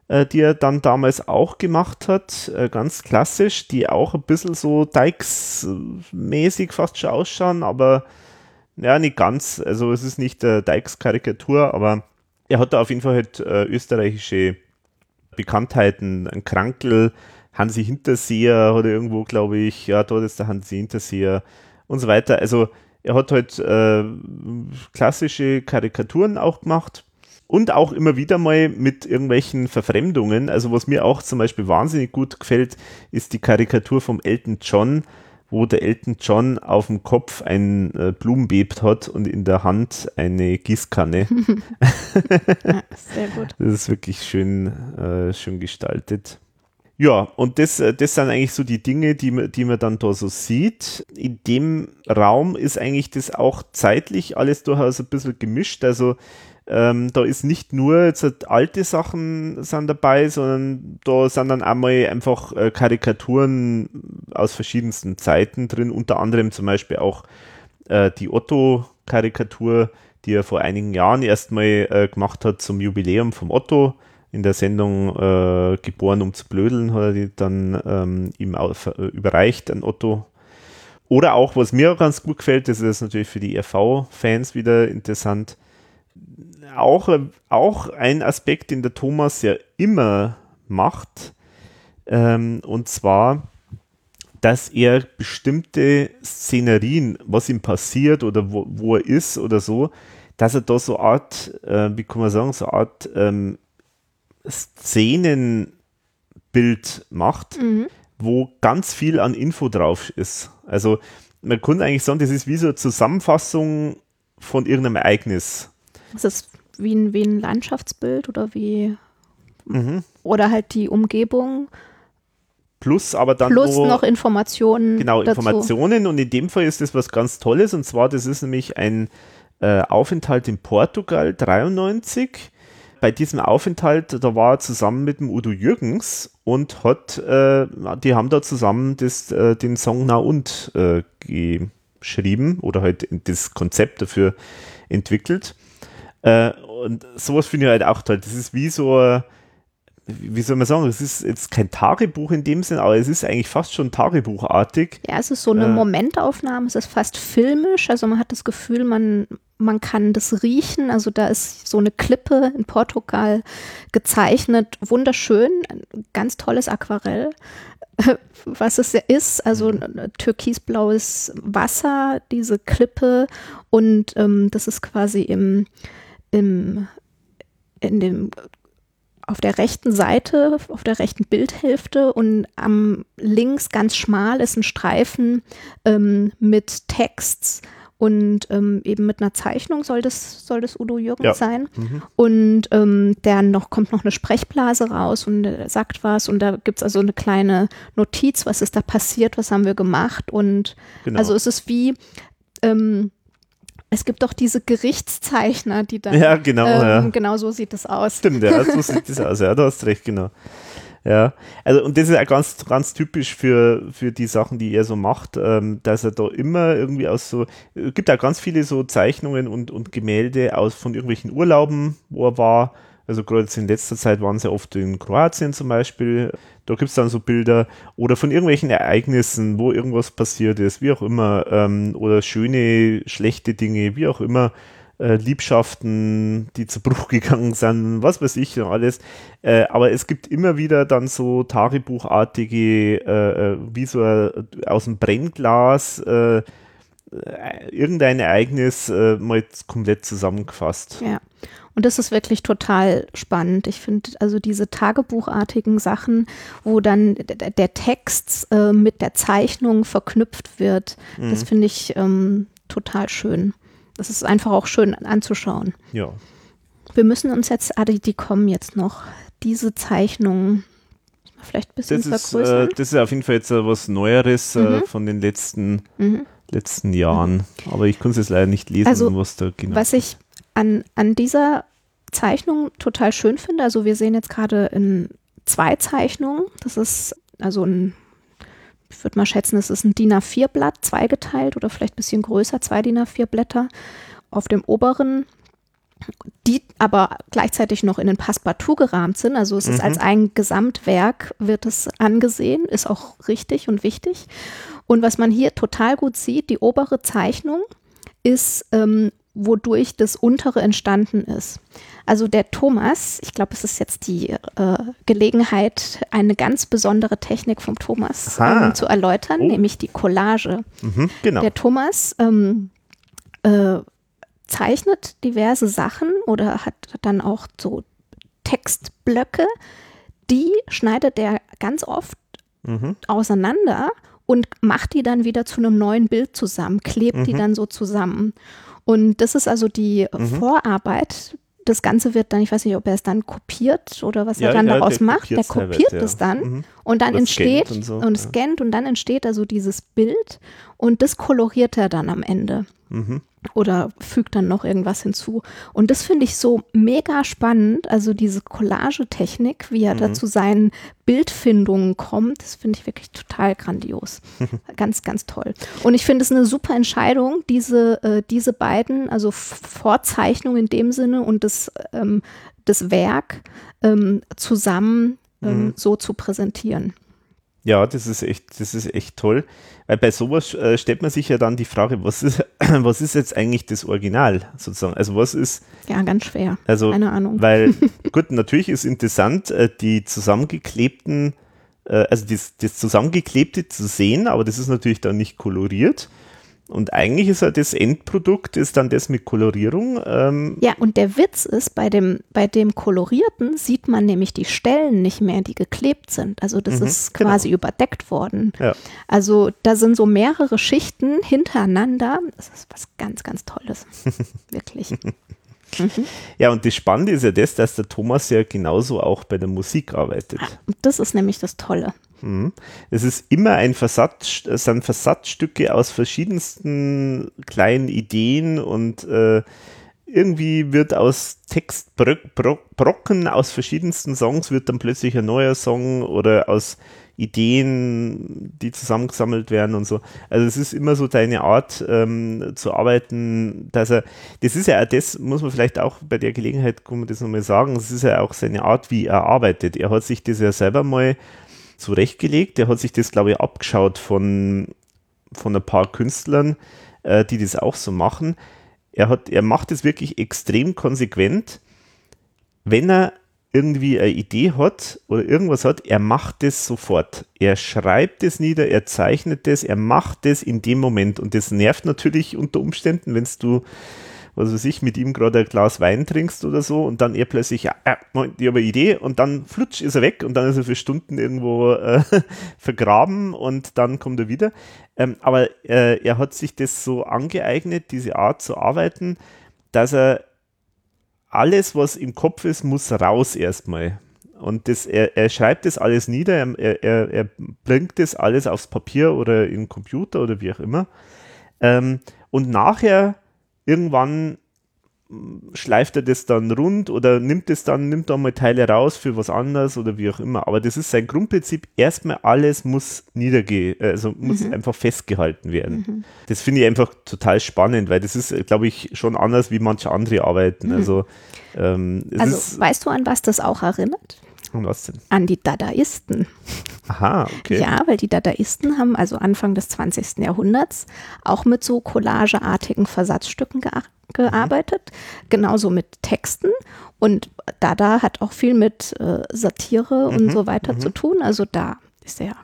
äh, die er dann damals auch gemacht hat, äh, ganz klassisch, die auch ein bisschen so Dykes-mäßig fast schon ausschauen, aber ja, nicht ganz. Also es ist nicht äh, Dykes-Karikatur, aber er hat da auf jeden Fall halt äh, österreichische Bekanntheiten, ein Krankel, Hansi Hinterseher hat er irgendwo, glaube ich, ja, dort ist der Hansi Hinterseher und so weiter. Also er hat halt äh, klassische Karikaturen auch gemacht und auch immer wieder mal mit irgendwelchen Verfremdungen. Also was mir auch zum Beispiel wahnsinnig gut gefällt, ist die Karikatur vom Elton John, wo der Elton John auf dem Kopf ein äh, Blumenbeet hat und in der Hand eine Gießkanne. Ja, sehr gut. Das ist wirklich schön, äh, schön gestaltet. Ja, und das, äh, das sind eigentlich so die Dinge, die man, die man dann da so sieht. In dem Raum ist eigentlich das auch zeitlich alles durchaus ein bisschen gemischt. Also ähm, da ist nicht nur jetzt halt alte Sachen sind dabei, sondern da sind dann einmal einfach äh, Karikaturen aus verschiedensten Zeiten drin, unter anderem zum Beispiel auch äh, die Otto-Karikatur, die er vor einigen Jahren erstmal äh, gemacht hat zum Jubiläum vom Otto. In der Sendung äh, Geboren um zu blödeln hat er die dann ähm, ihm äh, überreicht an Otto. Oder auch, was mir ganz gut gefällt, das ist natürlich für die RV-Fans wieder interessant, auch, auch ein Aspekt, den der Thomas ja immer macht, ähm, und zwar, dass er bestimmte Szenerien, was ihm passiert oder wo, wo er ist oder so, dass er da so eine Art, äh, wie kann man sagen, so eine Art ähm, Szenenbild macht, mhm. wo ganz viel an Info drauf ist. Also man könnte eigentlich sagen, das ist wie so eine Zusammenfassung von irgendeinem Ereignis. Das ist wie ein, wie ein Landschaftsbild oder wie mhm. oder halt die Umgebung. Plus aber dann Plus wo, noch Informationen. Genau, dazu. Informationen und in dem Fall ist das was ganz Tolles und zwar, das ist nämlich ein äh, Aufenthalt in Portugal 93. Bei diesem Aufenthalt, da war er zusammen mit dem Udo Jürgens und hat, äh, die haben da zusammen das, äh, den Song Na und äh, geschrieben oder halt das Konzept dafür entwickelt. Und sowas finde ich halt auch toll. Das ist wie so, wie soll man sagen, es ist jetzt kein Tagebuch in dem Sinn, aber es ist eigentlich fast schon tagebuchartig. Ja, es ist so eine äh, Momentaufnahme, es ist fast filmisch, also man hat das Gefühl, man, man kann das riechen, also da ist so eine Klippe in Portugal gezeichnet, wunderschön, ein ganz tolles Aquarell, was es ja ist, also mhm. türkisblaues Wasser, diese Klippe und ähm, das ist quasi im im, in dem, auf der rechten Seite, auf der rechten Bildhälfte und am links ganz schmal ist ein Streifen ähm, mit Texts und ähm, eben mit einer Zeichnung soll das, soll das Udo Jürgens ja. sein. Mhm. Und ähm, dann noch, kommt noch eine Sprechblase raus und äh, sagt was und da gibt es also eine kleine Notiz, was ist da passiert, was haben wir gemacht und genau. also es ist wie ähm, es gibt doch diese Gerichtszeichner, die dann. Ja, genau. Ähm, ja. Genau so sieht das aus. Stimmt, ja, so sieht das aus. Ja, du hast recht, genau. Ja, also und das ist ja ganz, ganz typisch für, für die Sachen, die er so macht, ähm, dass er da immer irgendwie aus so, es gibt auch ganz viele so Zeichnungen und, und Gemälde aus von irgendwelchen Urlauben, wo er war. Also gerade in letzter Zeit waren sie oft in Kroatien zum Beispiel. Da gibt es dann so Bilder oder von irgendwelchen Ereignissen, wo irgendwas passiert ist, wie auch immer, ähm, oder schöne, schlechte Dinge, wie auch immer, äh, Liebschaften, die zu Bruch gegangen sind, was weiß ich und alles. Äh, aber es gibt immer wieder dann so Tagebuchartige, äh, äh wie so aus dem Brennglas, äh, äh, irgendein Ereignis mal komplett zusammengefasst. Ja. Und das ist wirklich total spannend. Ich finde also diese tagebuchartigen Sachen, wo dann der Text äh, mit der Zeichnung verknüpft wird, mhm. das finde ich ähm, total schön. Das ist einfach auch schön anzuschauen. Ja. Wir müssen uns jetzt, ah, die, die kommen jetzt noch, diese Zeichnungen vielleicht ein bisschen das vergrößern. Ist, äh, das ist auf jeden Fall jetzt äh, was Neueres äh, mhm. von den letzten, mhm. letzten Jahren. Aber ich konnte es leider nicht lesen, also, was da genau Was ich an, an dieser Zeichnung total schön finde, also wir sehen jetzt gerade in zwei Zeichnungen, das ist also ein, ich würde mal schätzen, es ist ein DIN A4-Blatt, zweigeteilt oder vielleicht ein bisschen größer, zwei DIN A4-Blätter. Auf dem oberen die aber gleichzeitig noch in den Passepartout gerahmt sind. Also es mhm. ist als ein Gesamtwerk, wird es angesehen, ist auch richtig und wichtig. Und was man hier total gut sieht, die obere Zeichnung ist ähm, wodurch das untere entstanden ist. Also der Thomas, ich glaube, es ist jetzt die äh, Gelegenheit, eine ganz besondere Technik vom Thomas ähm, zu erläutern, oh. nämlich die Collage. Mhm, genau. Der Thomas ähm, äh, zeichnet diverse Sachen oder hat dann auch so Textblöcke, die schneidet er ganz oft mhm. auseinander und macht die dann wieder zu einem neuen Bild zusammen, klebt mhm. die dann so zusammen. Und das ist also die mhm. Vorarbeit. Das Ganze wird dann, ich weiß nicht, ob er es dann kopiert oder was ja, er dann ja, daraus macht. Der kopiert es dann. Mhm. Und dann Oder entsteht und, und so, ja. scannt und dann entsteht also dieses Bild und das koloriert er dann am Ende. Mhm. Oder fügt dann noch irgendwas hinzu. Und das finde ich so mega spannend. Also diese Collagetechnik, wie er da zu seinen Bildfindungen kommt, das finde ich wirklich total grandios. ganz, ganz toll. Und ich finde es eine super Entscheidung, diese, äh, diese beiden, also Vorzeichnung in dem Sinne und das, ähm, das Werk ähm, zusammen ähm, so zu präsentieren. Ja, das ist echt, das ist echt toll. Weil bei sowas äh, stellt man sich ja dann die Frage, was ist, was ist jetzt eigentlich das Original sozusagen? Also was ist, Ja, ganz schwer. also, Keine Ahnung. weil, gut, natürlich ist interessant, äh, die zusammengeklebten, äh, also das, das Zusammengeklebte zu sehen, aber das ist natürlich dann nicht koloriert. Und eigentlich ist ja das Endprodukt, ist dann das mit Kolorierung. Ähm, Ja, und der Witz ist, bei dem, bei dem Kolorierten sieht man nämlich die Stellen nicht mehr, die geklebt sind. Also das Mhm, ist quasi überdeckt worden. Ja. Also da sind so mehrere Schichten hintereinander. Das ist was ganz, ganz Tolles. Wirklich. Ja, und das Spannende ist ja das, dass der Thomas ja genauso auch bei der Musik arbeitet. Und das ist nämlich das Tolle. Mhm. Es ist immer ein Versatz, es sind Versatzstücke aus verschiedensten kleinen Ideen und äh, irgendwie wird aus Textbrocken aus verschiedensten Songs wird dann plötzlich ein neuer Song oder aus Ideen, die zusammengesammelt werden und so. Also es ist immer so deine Art ähm, zu arbeiten, dass er, das ist ja auch das, muss man vielleicht auch bei der Gelegenheit, kann man das nochmal sagen, das ist ja auch seine Art, wie er arbeitet. Er hat sich das ja selber mal zurechtgelegt. Er hat sich das, glaube ich, abgeschaut von, von ein paar Künstlern, äh, die das auch so machen. Er, hat, er macht es wirklich extrem konsequent. Wenn er irgendwie eine Idee hat oder irgendwas hat, er macht es sofort. Er schreibt es nieder, er zeichnet es, er macht es in dem Moment. Und das nervt natürlich unter Umständen, wenn du was weiß ich, mit ihm gerade ein Glas Wein trinkst oder so und dann er plötzlich, ja, äh, Moment, ich habe eine Idee und dann flutsch ist er weg und dann ist er für Stunden irgendwo äh, vergraben und dann kommt er wieder. Ähm, aber äh, er hat sich das so angeeignet, diese Art zu arbeiten, dass er alles, was im Kopf ist, muss raus erstmal. Und das, er, er schreibt das alles nieder, er, er, er bringt das alles aufs Papier oder in den Computer oder wie auch immer. Ähm, und nachher irgendwann schleift er das dann rund oder nimmt es dann, nimmt dann mal Teile raus für was anderes oder wie auch immer. Aber das ist sein Grundprinzip. Erstmal alles muss niederge, also muss einfach festgehalten werden. Das finde ich einfach total spannend, weil das ist, glaube ich, schon anders wie manche andere arbeiten. Also, ähm, Also weißt du, an was das auch erinnert? Und was denn? An die Dadaisten. Aha, okay. Ja, weil die Dadaisten haben also Anfang des 20. Jahrhunderts auch mit so collageartigen Versatzstücken gea- gearbeitet, genauso mit Texten. Und Dada hat auch viel mit äh, Satire und so weiter zu tun. Also da ist er.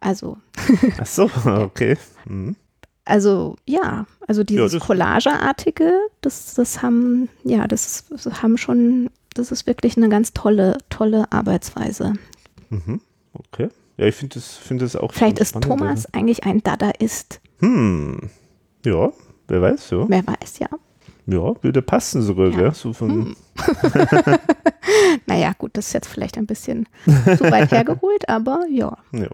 Also, Ach so, okay. Mhm. also ja, also dieses das- Collageartige, das, das haben, ja, das haben schon, das ist wirklich eine ganz tolle, tolle Arbeitsweise. Mhm. Okay. Ja, ich finde das, find das auch Vielleicht ist Thomas eigentlich ein Dadaist. Hm. Ja, wer weiß, ja. Wer weiß, ja. Ja, würde passen sogar, Ja. gell? So von, Naja, gut, das ist jetzt vielleicht ein bisschen zu weit hergeholt, aber ja. ja.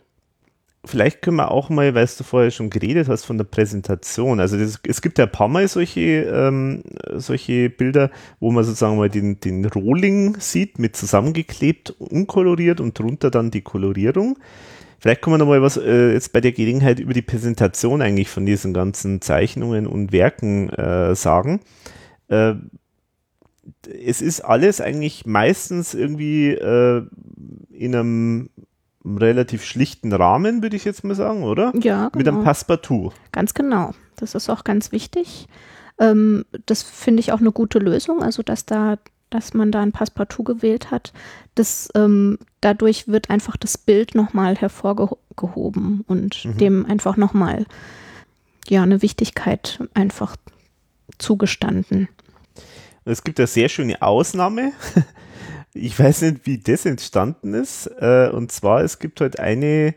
Vielleicht können wir auch mal, weil du vorher schon geredet hast von der Präsentation. Also das, es gibt ja ein paar Mal solche, ähm, solche Bilder, wo man sozusagen mal den, den Rohling sieht, mit zusammengeklebt, unkoloriert und drunter dann die Kolorierung. Vielleicht können wir noch mal was äh, jetzt bei der Gelegenheit über die Präsentation eigentlich von diesen ganzen Zeichnungen und Werken äh, sagen. Äh, es ist alles eigentlich meistens irgendwie äh, in einem relativ schlichten Rahmen, würde ich jetzt mal sagen, oder? Ja, Mit einem genau. Passepartout. Ganz genau. Das ist auch ganz wichtig. Ähm, das finde ich auch eine gute Lösung, also dass da, dass man da ein Passepartout gewählt hat. Das, ähm, dadurch wird einfach das Bild nochmal hervorgehoben und Mhm. dem einfach nochmal ja, eine Wichtigkeit einfach zugestanden. Es gibt eine sehr schöne Ausnahme. Ich weiß nicht, wie das entstanden ist. Äh, Und zwar, es gibt halt eine,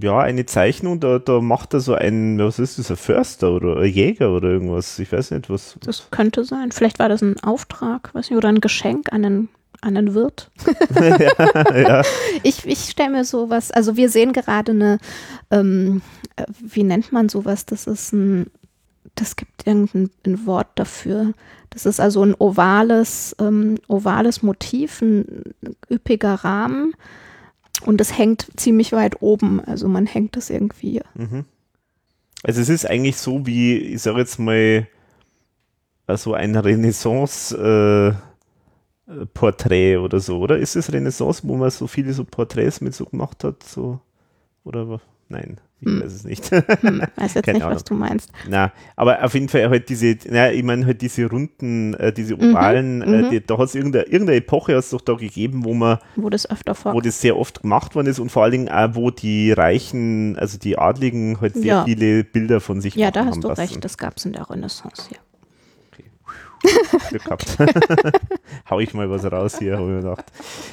ja, eine Zeichnung, da, da macht er so ein, was ist das, ein Förster oder ein Jäger oder irgendwas. Ich weiß nicht, was. Das könnte sein. Vielleicht war das ein Auftrag, weiß nicht, oder ein Geschenk an einen, an einen Wirt. ja, ja. Ich, ich stelle mir sowas, also wir sehen gerade eine, ähm, äh, wie nennt man sowas? Das ist ein, das gibt irgendein ein Wort dafür. Das ist also ein ovales, ähm, ovales Motiv, ein üppiger Rahmen und es hängt ziemlich weit oben. Also man hängt das irgendwie. Mhm. Also es ist eigentlich so wie, ich sage jetzt mal, also ein Renaissance äh, Porträt oder so, oder? Ist es Renaissance, wo man so viele so Porträts mit so gemacht hat? So, oder nein? Ich hm. weiß es nicht. Hm, weiß jetzt nicht, Ahnung. was du meinst. Na, aber auf jeden Fall halt diese, na, ich meine halt diese runden, äh, diese mhm, ovalen, mhm, äh, die, da hat es irgendeine, irgendeine Epoche es doch da gegeben, wo man, wo das öfter vor, wo das sehr oft gemacht worden ist und vor allen Dingen auch, wo die Reichen, also die Adligen halt sehr ja. viele Bilder von sich Ja, da hast du lassen. recht, das gab es in der Renaissance, ja. Glück gehabt. Hau ich mal was raus hier, habe ich mir gedacht.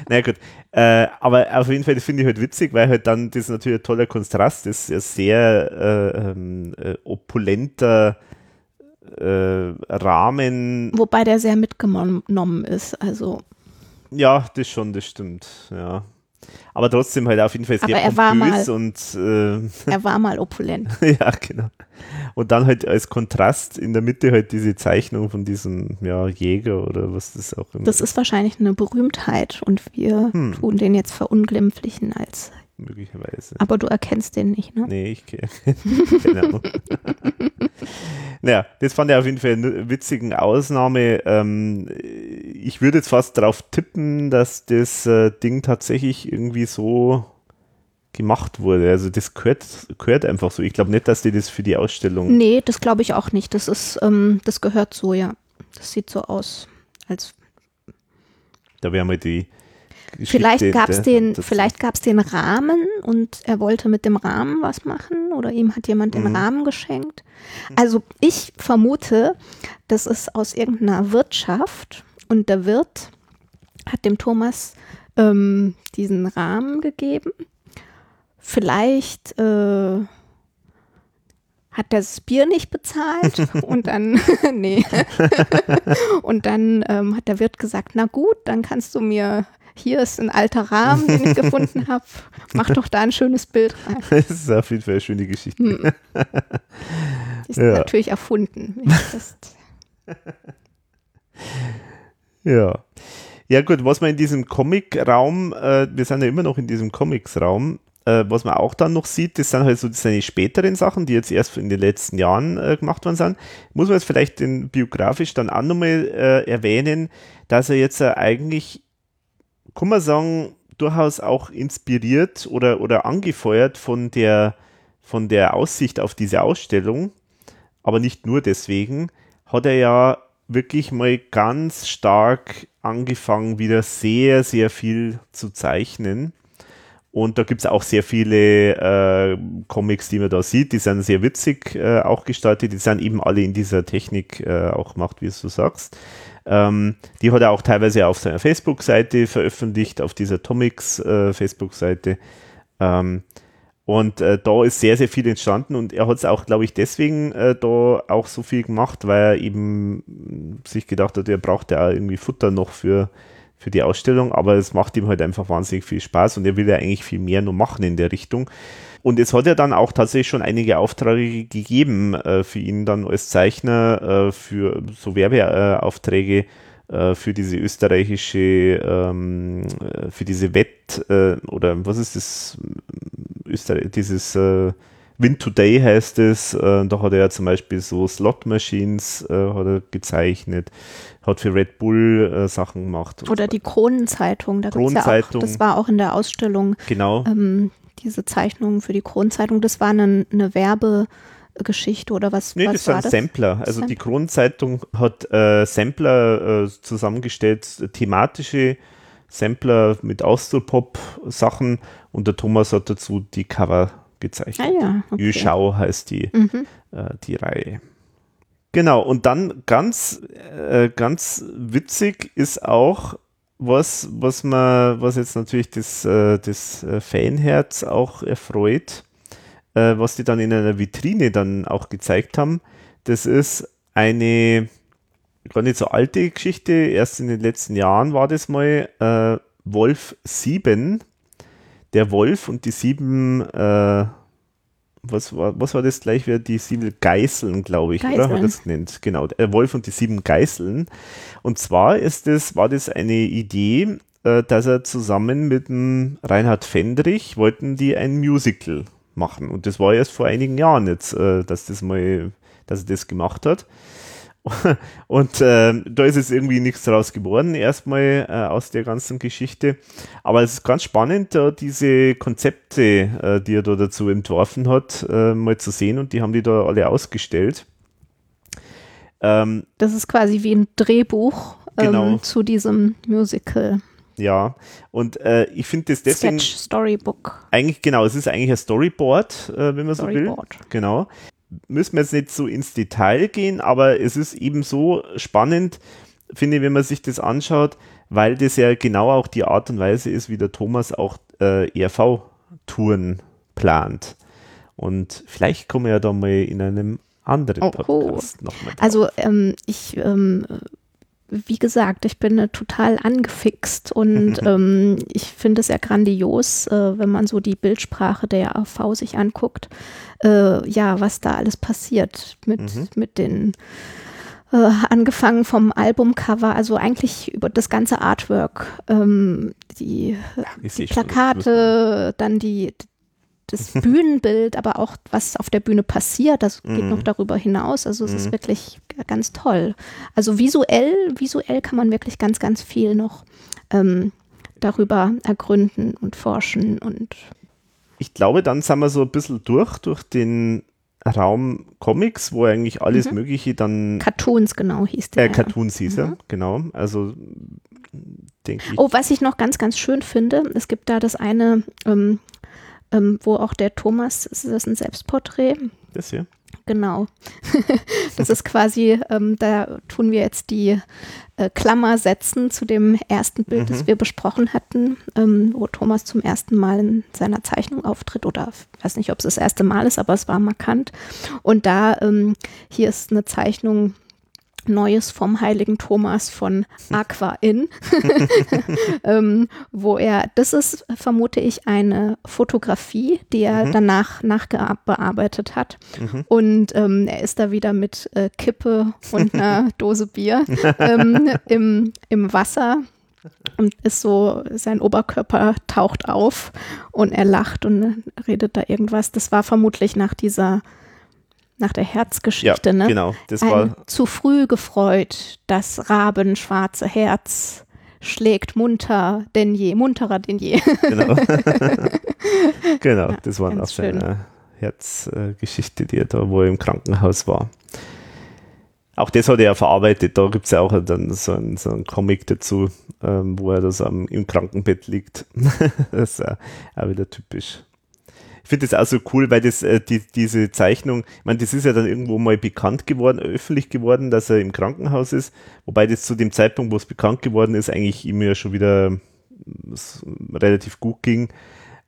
Na naja, gut. Äh, aber auf jeden Fall finde ich halt witzig, weil halt dann das natürlich ein toller Kontrast ist, ja sehr äh, ähm, äh, opulenter äh, Rahmen. Wobei der sehr mitgenommen ist, also. Ja, das schon, das stimmt, ja. Aber trotzdem halt auf jeden Fall sehr Aber er mal, und äh, er war mal opulent. ja, genau. Und dann halt als Kontrast in der Mitte halt diese Zeichnung von diesem ja, Jäger oder was das auch immer Das ist wahrscheinlich eine Berühmtheit und wir hm. tun den jetzt verunglimpflichen als möglicherweise. Aber du erkennst den nicht, ne? Nee, ich kenne. genau. naja, das fand ich auf jeden Fall eine witzige Ausnahme. Ähm, ich würde jetzt fast darauf tippen, dass das äh, Ding tatsächlich irgendwie so gemacht wurde. Also das gehört, gehört einfach so. Ich glaube nicht, dass die das für die Ausstellung. Nee, das glaube ich auch nicht. Das ist, ähm, das gehört so, ja. Das sieht so aus, als. Da wäre mal die Vielleicht gab es den, vielleicht gab's den Rahmen und er wollte mit dem Rahmen was machen oder ihm hat jemand den mhm. Rahmen geschenkt. Also ich vermute, das ist aus irgendeiner Wirtschaft und der Wirt hat dem Thomas ähm, diesen Rahmen gegeben. Vielleicht äh, hat das Bier nicht bezahlt und dann, nee, und dann ähm, hat der Wirt gesagt, na gut, dann kannst du mir hier ist ein alter Rahmen, den ich gefunden habe. Mach doch da ein schönes Bild rein. Das ist auf jeden Fall eine schöne Geschichte. Hm. Die ist ja. natürlich erfunden. ja. Ja gut, was man in diesem Comic-Raum, äh, wir sind ja immer noch in diesem Comics-Raum, äh, was man auch dann noch sieht, das sind halt so seine späteren Sachen, die jetzt erst in den letzten Jahren äh, gemacht worden sind. Muss man jetzt vielleicht den biografisch dann auch nochmal äh, erwähnen, dass er jetzt eigentlich kann man sagen, durchaus auch inspiriert oder, oder angefeuert von der, von der Aussicht auf diese Ausstellung, aber nicht nur deswegen, hat er ja wirklich mal ganz stark angefangen, wieder sehr, sehr viel zu zeichnen. Und da gibt es auch sehr viele äh, Comics, die man da sieht, die sind sehr witzig äh, auch gestaltet, die sind eben alle in dieser Technik äh, auch gemacht, wie du sagst. Ähm, die hat er auch teilweise auf seiner Facebook-Seite veröffentlicht, auf dieser Tomics äh, Facebook-Seite. Ähm, und äh, da ist sehr, sehr viel entstanden und er hat es auch, glaube ich, deswegen äh, da auch so viel gemacht, weil er eben sich gedacht hat, er braucht ja irgendwie Futter noch für, für die Ausstellung, aber es macht ihm halt einfach wahnsinnig viel Spaß und er will ja eigentlich viel mehr noch machen in der Richtung. Und es hat ja dann auch tatsächlich schon einige Aufträge gegeben äh, für ihn dann als Zeichner, äh, für so Werbeaufträge äh, für diese österreichische, ähm, äh, für diese Wett- äh, oder was ist das, Österreich, dieses äh, Win Today heißt es, da hat er ja zum Beispiel so Slot Machines hat er gezeichnet, hat für Red Bull Sachen gemacht. Oder die Kronenzeitung, da Kronenzeitung. Ja auch, das war auch in der Ausstellung. Genau. Ähm, diese Zeichnungen für die Kronenzeitung, das war eine, eine Werbegeschichte oder was? Nee, was das waren Sampler. Also Sam die Kronenzeitung hat äh, Sampler äh, zusammengestellt, thematische Sampler mit Austropop-Sachen und der Thomas hat dazu die Cover gezeichnet. Ah ja, okay. Yushao heißt die, mhm. äh, die Reihe. Genau, und dann ganz, äh, ganz witzig ist auch, was, was man, was jetzt natürlich das, äh, das äh, Fanherz auch erfreut, äh, was die dann in einer Vitrine dann auch gezeigt haben, das ist eine, gar nicht so alte Geschichte, erst in den letzten Jahren war das mal äh, Wolf 7, der Wolf und die sieben, äh, was, war, was war das gleich wieder, die sieben Geißeln, glaube ich, Geißeln. oder? Hat das genannt? Genau, der Wolf und die sieben Geißeln. Und zwar ist das, war das eine Idee, äh, dass er zusammen mit dem Reinhard Fendrich wollten die ein Musical machen. Und das war erst vor einigen Jahren jetzt, äh, dass das mal, dass er das gemacht hat. Und äh, da ist jetzt irgendwie nichts draus geworden, erstmal äh, aus der ganzen Geschichte. Aber es ist ganz spannend, da diese Konzepte, äh, die er da dazu entworfen hat, äh, mal zu sehen und die haben die da alle ausgestellt. Ähm, das ist quasi wie ein Drehbuch ähm, genau. zu diesem Musical. Ja, und äh, ich finde das deswegen. Sketch Storybook. Eigentlich, genau, es ist eigentlich ein Storyboard, äh, wenn man Storyboard. so will. Genau. Müssen wir jetzt nicht so ins Detail gehen, aber es ist eben so spannend, finde ich, wenn man sich das anschaut, weil das ja genau auch die Art und Weise ist, wie der Thomas auch äh, ERV-Touren plant. Und vielleicht kommen wir ja da mal in einem anderen oh, Podcast oh. nochmal. Also ähm, ich ähm, wie gesagt, ich bin äh, total angefixt und ähm, ich finde es ja grandios, äh, wenn man so die Bildsprache der AV sich anguckt, äh, ja, was da alles passiert mit, mhm. mit den äh, angefangen vom Albumcover, also eigentlich über das ganze Artwork, ähm, die, ja, die Plakate, dann die, das Bühnenbild, aber auch was auf der Bühne passiert, das geht mhm. noch darüber hinaus. Also es mhm. ist wirklich ganz toll. Also visuell, visuell kann man wirklich ganz, ganz viel noch ähm, darüber ergründen und forschen und ich glaube, dann sind wir so ein bisschen durch, durch den Raum Comics, wo eigentlich alles mhm. Mögliche dann. Cartoons, genau, hieß der. Äh, Cartoons hieß er, mhm. genau. Also denke ich. Oh, was ich noch ganz, ganz schön finde, es gibt da das eine ähm, ähm, wo auch der Thomas, ist das ein Selbstporträt? Das hier? Genau. das ist quasi, ähm, da tun wir jetzt die äh, Klammer setzen zu dem ersten Bild, mhm. das wir besprochen hatten, ähm, wo Thomas zum ersten Mal in seiner Zeichnung auftritt oder ich weiß nicht, ob es das erste Mal ist, aber es war markant. Und da, ähm, hier ist eine Zeichnung Neues vom heiligen Thomas von Aqua Inn, ähm, wo er, das ist, vermute ich, eine Fotografie, die er mhm. danach nachbearbeitet hat. Mhm. Und ähm, er ist da wieder mit äh, Kippe und einer Dose Bier ähm, im, im Wasser und ist so, sein Oberkörper taucht auf und er lacht und redet da irgendwas. Das war vermutlich nach dieser nach der Herzgeschichte, ja, ne? Genau, das Ein war zu früh gefreut, das rabenschwarze Herz schlägt munter denn je, munterer denn je. Genau, genau ja, das war auch seine Herzgeschichte, die er da, wo er im Krankenhaus war. Auch das hat er ja verarbeitet, da gibt es ja auch dann so ein, so Comic dazu, ähm, wo er das am, im Krankenbett liegt. das ist ja auch wieder typisch finde das auch so cool, weil das, äh, die, diese Zeichnung, ich meine, das ist ja dann irgendwo mal bekannt geworden, öffentlich geworden, dass er im Krankenhaus ist, wobei das zu dem Zeitpunkt, wo es bekannt geworden ist, eigentlich ihm ja schon wieder relativ gut ging.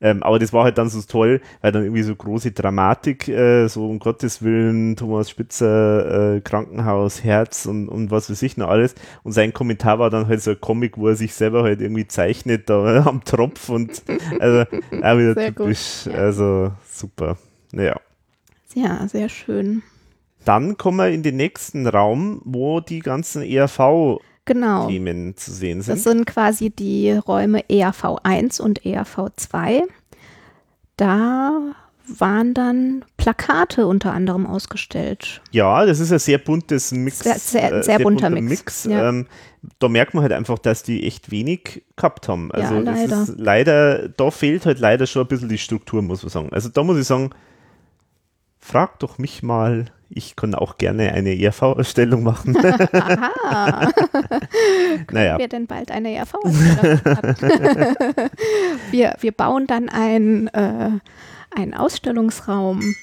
Ähm, aber das war halt dann so toll, weil dann irgendwie so große Dramatik, äh, so um Gottes Willen, Thomas Spitzer, äh, Krankenhaus, Herz und, und was weiß ich noch alles. Und sein Kommentar war dann halt so ein Comic, wo er sich selber halt irgendwie zeichnet, da am Tropf und also auch wieder sehr typisch. Gut, ja. Also super. Naja. Ja, sehr schön. Dann kommen wir in den nächsten Raum, wo die ganzen ERV genau. Themen zu sehen sind. Das sind quasi die Räume ERV 1 und ERV 2. Da waren dann Plakate unter anderem ausgestellt. Ja, das ist ein sehr buntes Mix. Sehr, sehr, sehr, sehr bunter, bunter, Mix. Mix. Ja. Ähm, da merkt man halt einfach, dass die echt wenig gehabt haben. Also ja, leider. leider, da fehlt halt leider schon ein bisschen die Struktur, muss man sagen. Also da muss ich sagen, frag doch mich mal, ich kann auch gerne eine ERV-Ausstellung machen. Aha. naja. wir denn bald eine ERV-Ausstellung machen? wir, wir bauen dann ein, äh, einen Ausstellungsraum.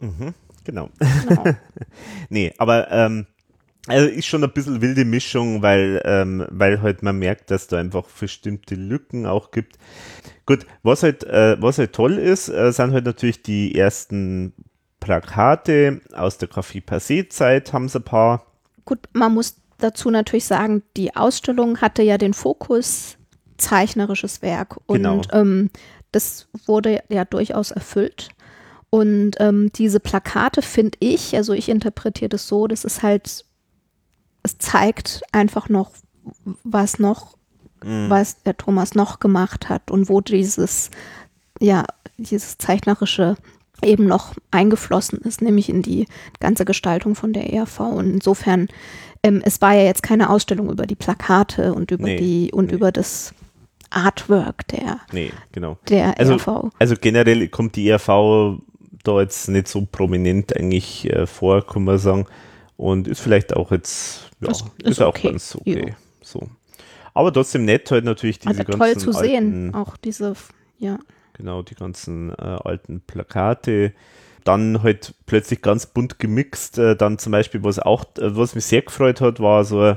Mhm, genau. genau. nee, aber ähm, also ist schon ein bisschen wilde Mischung, weil, ähm, weil halt man merkt, dass da einfach bestimmte Lücken auch gibt. Gut, was halt, äh, was halt toll ist, äh, sind halt natürlich die ersten Plakate aus der Graphie Passé Zeit haben sie ein paar. Gut, man muss dazu natürlich sagen, die Ausstellung hatte ja den Fokus zeichnerisches Werk und Genau. ähm, das wurde ja durchaus erfüllt. Und ähm, diese Plakate finde ich, also ich interpretiere das so, das ist halt, es zeigt einfach noch, was noch, Mhm. was der Thomas noch gemacht hat und wo dieses, ja, dieses zeichnerische eben noch eingeflossen ist, nämlich in die ganze Gestaltung von der ERV. Und insofern, ähm, es war ja jetzt keine Ausstellung über die Plakate und über Nee, die und nee. über das Artwork der, Nee, genau. der Also- ERV. Also generell kommt die ERV da jetzt nicht so prominent eigentlich äh, vor, kann man sagen. Und ist vielleicht auch jetzt, ja, Ist- ist, ist auch okay. ganz okay. So. Aber trotzdem nett halt natürlich diese Also ganzen toll zu alten, sehen, auch diese, ja. Genau, die ganzen äh, alten Plakate. Dann halt plötzlich ganz bunt gemixt. Äh, dann zum Beispiel, was auch, äh, was mich sehr gefreut hat, war so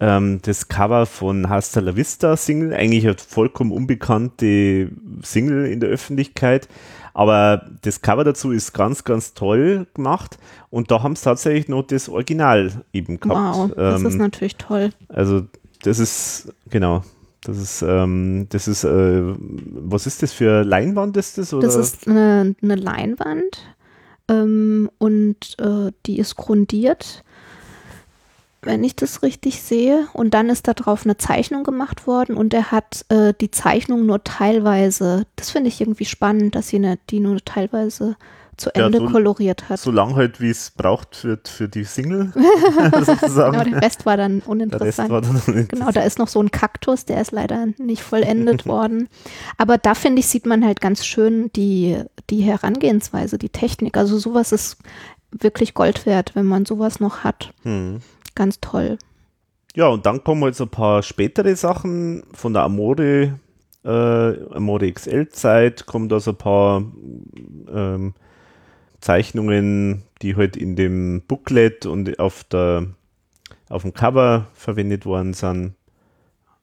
ähm, das Cover von Hasta la Vista Single. Eigentlich eine vollkommen unbekannte Single in der Öffentlichkeit. Aber das Cover dazu ist ganz, ganz toll gemacht. Und da haben sie tatsächlich noch das Original eben gehabt. Wow, das ist Ähm, natürlich toll. also das ist, genau, das ist, ähm, das ist, äh, was ist das für Leinwand ist das? Oder? Das ist eine, eine Leinwand ähm, und äh, die ist grundiert, wenn ich das richtig sehe. Und dann ist da drauf eine Zeichnung gemacht worden und er hat äh, die Zeichnung nur teilweise, das finde ich irgendwie spannend, dass sie eine, die nur teilweise zu Ja, Ende so- koloriert hat. so lang halt, wie es braucht wird für die Single, Genau, sozusagen. der Rest war dann uninteressant. war dann nicht. Genau, da ist noch so ein Kaktus, der ist leider nicht vollendet worden. Aber da finde ich, sieht man halt ganz schön die, die Herangehensweise, die Technik. Also sowas ist wirklich Gold wert, wenn man sowas noch hat. Hm. Ganz toll. Ja, und dann kommen jetzt ein paar spätere Sachen von der Amore, äh, Amore XL-Zeit, kommen da so ein paar ähm, Zeichnungen, die halt in dem Booklet und auf der auf dem Cover verwendet worden sind,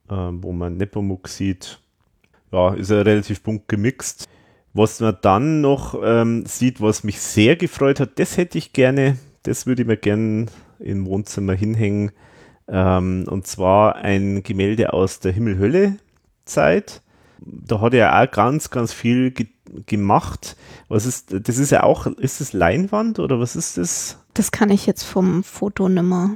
äh, wo man Nepomuk sieht. Ja, ist ja relativ bunt gemixt. Was man dann noch ähm, sieht, was mich sehr gefreut hat, das hätte ich gerne, das würde ich mir gerne im Wohnzimmer hinhängen. Ähm, und zwar ein Gemälde aus der Himmel-Hölle-Zeit. Da hat er auch ganz, ganz viel ge gemacht. Was ist, das ist ja auch, ist das Leinwand oder was ist das? Das kann ich jetzt vom Foto nimmer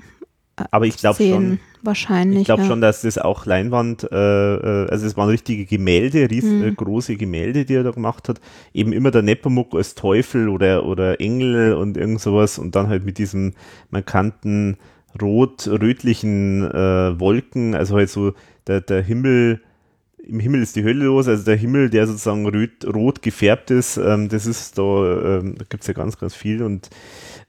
Aber ich glaube sehen. schon, Wahrscheinlich. ich glaube ja. schon, dass das auch Leinwand, äh, äh, also es waren richtige Gemälde, ries, Mhm. äh, große Gemälde, die er da gemacht hat. Eben immer der Nepomuk als Teufel oder, oder Engel und irgend sowas und dann halt mit diesem markanten rot-rötlichen äh, Wolken, also halt so der, der Himmel, im Himmel ist die Hölle los, also der Himmel, der sozusagen rot, rot gefärbt ist, ähm, das ist da, ähm, da gibt es ja ganz, ganz viel und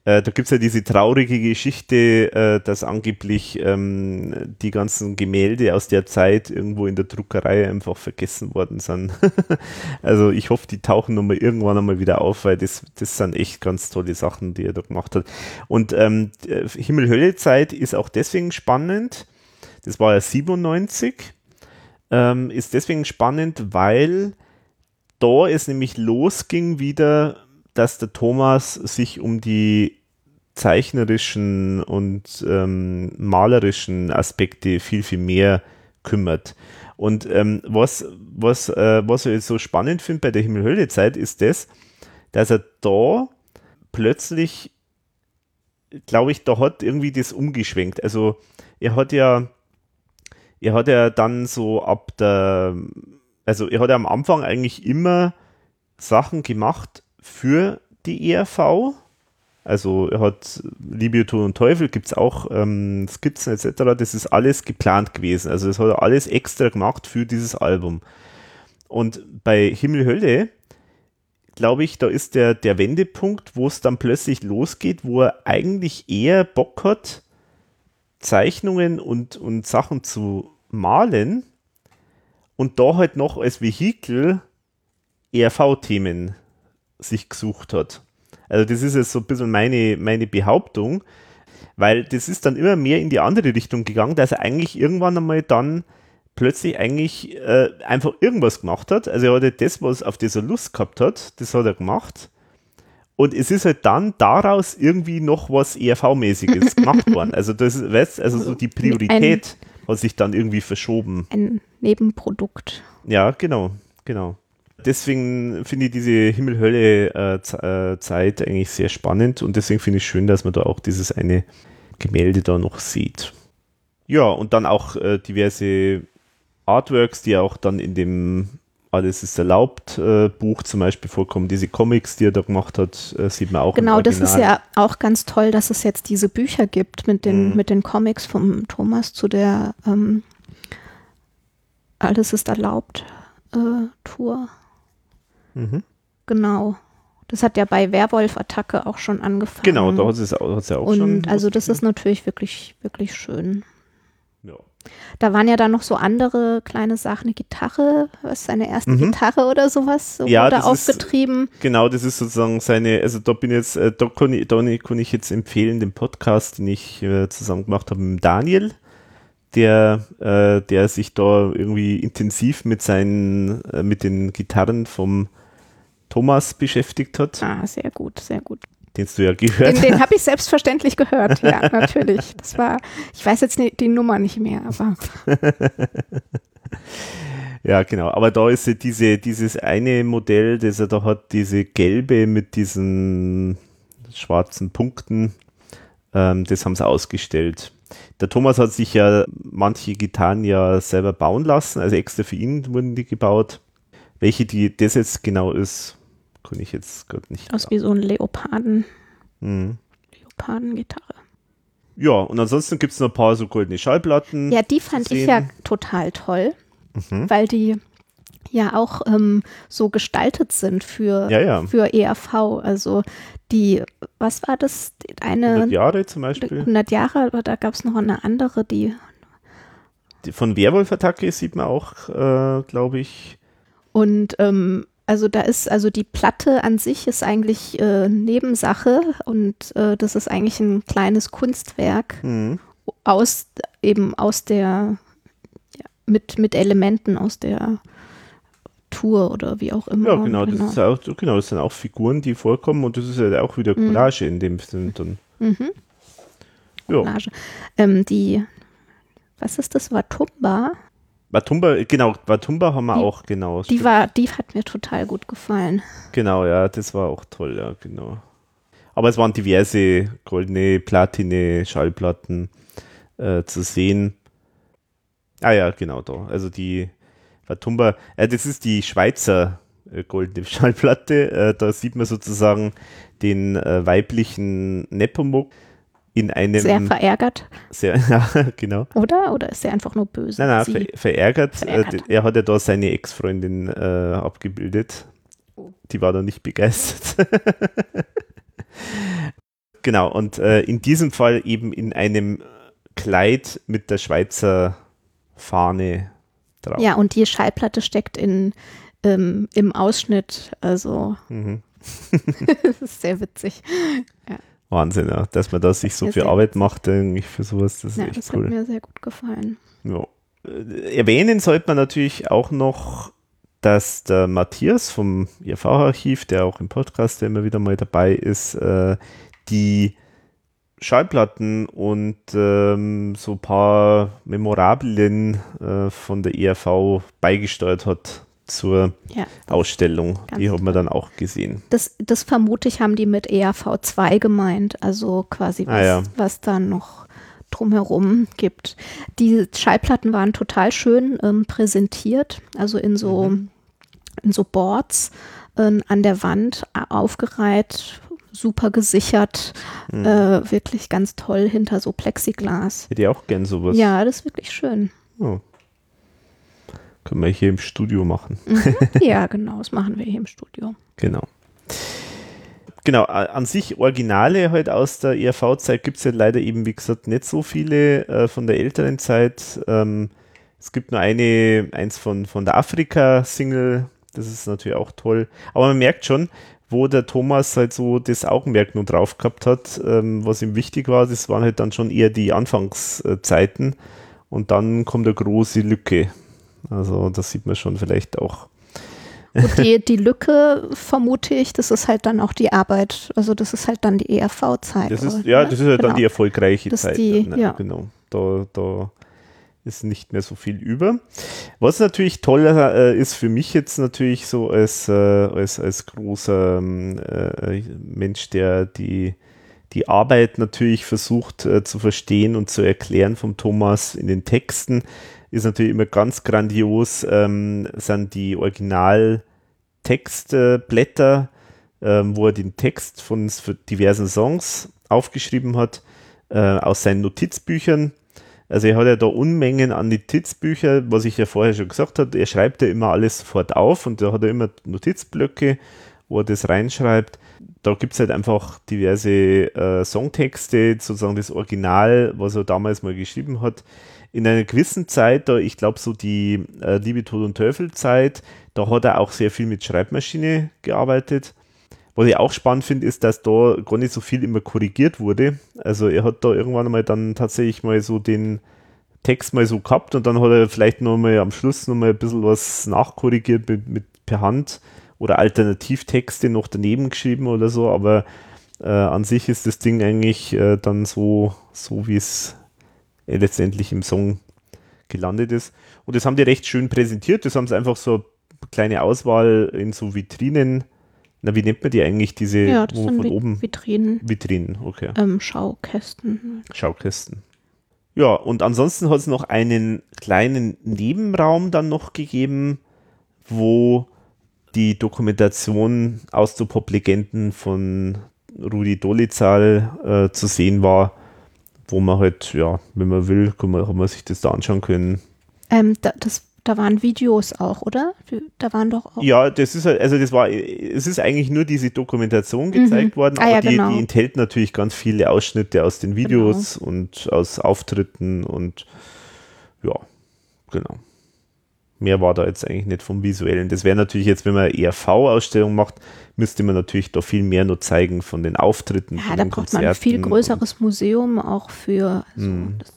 äh, da gibt es ja diese traurige Geschichte, äh, dass angeblich ähm, die ganzen Gemälde aus der Zeit irgendwo in der Druckerei einfach vergessen worden sind. also ich hoffe, die tauchen nochmal irgendwann einmal wieder auf, weil das, das sind echt ganz tolle Sachen, die er da gemacht hat. Und ähm, Himmel-Hölle-Zeit ist auch deswegen spannend. Das war ja 97. Ähm, ist deswegen spannend, weil da es nämlich losging wieder, dass der Thomas sich um die zeichnerischen und ähm, malerischen Aspekte viel, viel mehr kümmert. Und ähm, was, was, äh, was ich so spannend finde bei der Himmel-Hölle-Zeit ist das, dass er da plötzlich, glaube ich, da hat irgendwie das umgeschwenkt. Also er hat ja, er hat ja dann so ab der, also er hat ja am Anfang eigentlich immer Sachen gemacht für die ERV. Also er hat Liebe, Tod und Teufel, gibt es auch ähm, Skizzen etc. Das ist alles geplant gewesen. Also das hat er alles extra gemacht für dieses Album. Und bei Himmel, Hölle, glaube ich, da ist der, der Wendepunkt, wo es dann plötzlich losgeht, wo er eigentlich eher Bock hat, Zeichnungen und, und Sachen zu malen und da halt noch als Vehikel ERV-Themen sich gesucht hat. Also das ist jetzt so ein bisschen meine, meine Behauptung, weil das ist dann immer mehr in die andere Richtung gegangen, dass er eigentlich irgendwann einmal dann plötzlich eigentlich äh, einfach irgendwas gemacht hat. Also er hatte das, was auf das er Lust gehabt hat, das hat er gemacht. Und es ist halt dann daraus irgendwie noch was ERV-mäßiges gemacht worden. Also das weißt, also so die Priorität ein, hat sich dann irgendwie verschoben. Ein Nebenprodukt. Ja, genau, genau. Deswegen finde ich diese Himmel-Hölle-Zeit äh, eigentlich sehr spannend und deswegen finde ich schön, dass man da auch dieses eine Gemälde da noch sieht. Ja, und dann auch äh, diverse Artworks, die auch dann in dem alles ist erlaubt äh, Buch zum Beispiel vorkommen. Diese Comics, die er da gemacht hat, äh, sieht man auch. Genau, das ist ja auch ganz toll, dass es jetzt diese Bücher gibt mit den, mhm. mit den Comics vom Thomas zu der ähm, Alles ist erlaubt äh, Tour. Mhm. Genau. Das hat ja bei Werwolf-Attacke auch schon angefangen. Genau, da hat es, ja auch Und schon. Also das ist natürlich wirklich, wirklich schön. Da waren ja dann noch so andere kleine Sachen, eine Gitarre, was seine erste mhm. Gitarre oder sowas so ja, wurde aufgetrieben. Ist, genau, das ist sozusagen seine, also da bin jetzt, äh, da kann ich, da kann ich jetzt empfehlen, den Podcast, den ich äh, zusammen gemacht habe mit Daniel, der, äh, der sich da irgendwie intensiv mit seinen, äh, mit den Gitarren vom Thomas beschäftigt hat. Ah, sehr gut, sehr gut den du ja gehört Den, den habe ich selbstverständlich gehört, ja, natürlich. Das war, ich weiß jetzt die, die Nummer nicht mehr, aber. ja, genau. Aber da ist ja diese, dieses eine Modell, das er da hat, diese gelbe mit diesen schwarzen Punkten, ähm, das haben sie ausgestellt. Der Thomas hat sich ja manche Gitarren ja selber bauen lassen, also extra für ihn wurden die gebaut. Welche die das jetzt genau ist, kann ich jetzt gerade nicht. Aus wie so ein Leoparden. Mhm. Leopardengitarre. Ja, und ansonsten gibt es noch ein paar so goldene Schallplatten. Ja, die fand ich ja total toll, mhm. weil die ja auch ähm, so gestaltet sind für, ja, ja. für ERV. Also die, was war das? Eine 100 Jahre zum Beispiel. 100 Jahre, aber da gab es noch eine andere, die, die von Werwolf-Attacke sieht man auch, äh, glaube ich. Und ähm, also da ist, also die Platte an sich ist eigentlich äh, Nebensache und äh, das ist eigentlich ein kleines Kunstwerk mhm. aus eben aus der ja, mit, mit Elementen aus der Tour oder wie auch immer. Ja, genau, genau. Das, ist auch, genau das sind auch Figuren, die vorkommen und das ist ja auch wieder mhm. Collage mhm. in dem Sinne dann. Mhm. Ja. Ähm, die, was ist das, Watumba? Batumba, genau, Batumba haben wir die, auch, genau. Die war, die hat mir total gut gefallen. Genau, ja, das war auch toll, ja, genau. Aber es waren diverse goldene, platine Schallplatten äh, zu sehen. Ah ja, genau da. Also die Batumba, äh, das ist die Schweizer äh, goldene Schallplatte. Äh, da sieht man sozusagen den äh, weiblichen Nepomuk in einem. Sehr verärgert. Sehr, ja, genau. Oder? Oder ist er einfach nur böse? Nein, nein, ver verärgert. verärgert. er hat ja da seine Ex-Freundin äh, abgebildet. Oh. Die war da nicht begeistert. genau, und äh, in diesem Fall eben in einem Kleid mit der Schweizer Fahne drauf. Ja, und die Schallplatte steckt in, ähm, im Ausschnitt. Also. Mhm. das ist sehr witzig. Ja. Wahnsinn, ja, dass man da sich so viel Arbeit macht, eigentlich für sowas, das ist ja, echt das cool. hat mir sehr gut gefallen. Ja. Äh, erwähnen sollte man natürlich auch noch, dass der Matthias vom IFV-Archiv, der auch im Podcast der immer wieder mal dabei ist, äh, die Schallplatten und ähm, so ein paar Memorabilien äh, von der ERV beigesteuert hat zur ja, Ausstellung. Die haben wir dann auch gesehen. Das, das vermute ich, haben die mit ERV 2 gemeint, also quasi was, ah, ja. was da noch drumherum gibt. Die Schallplatten waren total schön ähm, präsentiert, also in so, mhm. in so Boards äh, an der Wand aufgereiht, super gesichert, mhm. äh, wirklich ganz toll hinter so Plexiglas. Hätte ich auch gern sowas. Ja, das ist wirklich schön. Oh. Können wir hier im Studio machen. Mhm. Ja, genau, das machen wir hier im Studio. Genau. Genau, an sich Originale halt aus der ERV-Zeit gibt es ja leider eben, wie gesagt, nicht so viele äh, von der älteren Zeit. Ähm, es gibt nur eine, eins von, von der Afrika-Single, das ist natürlich auch toll. Aber man merkt schon, wo der Thomas halt so das Augenmerk nur drauf gehabt hat, ähm, was ihm wichtig war, das waren halt dann schon eher die Anfangszeiten. Und dann kommt eine große Lücke. Also das sieht man schon vielleicht auch Und die, die Lücke, vermute ich, das ist halt dann auch die Arbeit, also das ist halt dann die ERV-Zeit. Ja, das ist halt genau. dann die erfolgreiche Das Zeit. die- dann, ne? ja. Genau. Da, da ist nicht mehr so viel über. Was natürlich toll äh, ist für mich jetzt natürlich so als, äh, als, als großer ähm, äh, Mensch, der die, die Arbeit natürlich versucht äh, zu verstehen und zu erklären vom Thomas in den Texten, ist natürlich immer ganz grandios, ähm, sind die Original-Textblätter, ähm, wo er den Text von diversen Songs aufgeschrieben hat, äh, aus seinen Notizbüchern. Also er hat ja da Unmengen an Notizbücher, was ich ja vorher schon gesagt habe. Er schreibt ja immer alles sofort auf und da hat er immer Notizblöcke, wo er das reinschreibt. Da gibt es halt einfach diverse äh, Songtexte, sozusagen das Original, was er damals mal geschrieben hat. In einer gewissen Zeit, da ich glaube so die äh, Liebe, Tod und Teufel Zeit, da hat er auch sehr viel mit Schreibmaschine gearbeitet. Was ich auch spannend finde, ist, dass da gar nicht so viel immer korrigiert wurde. Also er hat da irgendwann mal dann tatsächlich mal so den Text mal so gehabt und dann hat er vielleicht noch mal am Schluss noch mal ein bisschen was nachkorrigiert mit, mit per Hand oder Alternativtexte noch daneben geschrieben oder so, aber äh, an sich ist das Ding eigentlich äh, dann so, so wie es äh, letztendlich im Song gelandet ist. Und das haben die recht schön präsentiert. Das haben sie einfach so eine kleine Auswahl in so Vitrinen. Na, wie nennt man die eigentlich, diese, Ja, das wo sind von Vi- oben Vitrinen, Vitrinen, okay. ähm, Schaukästen. Schaukästen. Ja, und ansonsten hat es noch einen kleinen Nebenraum dann noch gegeben, wo die Dokumentation aus der Pop-Legenden von Rudi Dolizal äh, zu sehen war, wo man halt, ja, wenn man will, kann man, kann man sich das da anschauen können. Ähm, da, das, da waren Videos auch, oder? Da waren doch auch. Ja, das ist halt, also das war, es ist eigentlich nur diese Dokumentation gezeigt worden, Ah, aber ja, die, genau. die enthält natürlich ganz viele Ausschnitte aus den Videos und aus Auftritten und ja, genau. Mehr war da jetzt eigentlich nicht vom Visuellen. Das wäre natürlich jetzt, wenn man eine ERV-Ausstellung macht, müsste man natürlich da viel mehr noch zeigen von den Auftritten. Ja, da braucht man ein viel größeres Museum auch für. Also Hm. das,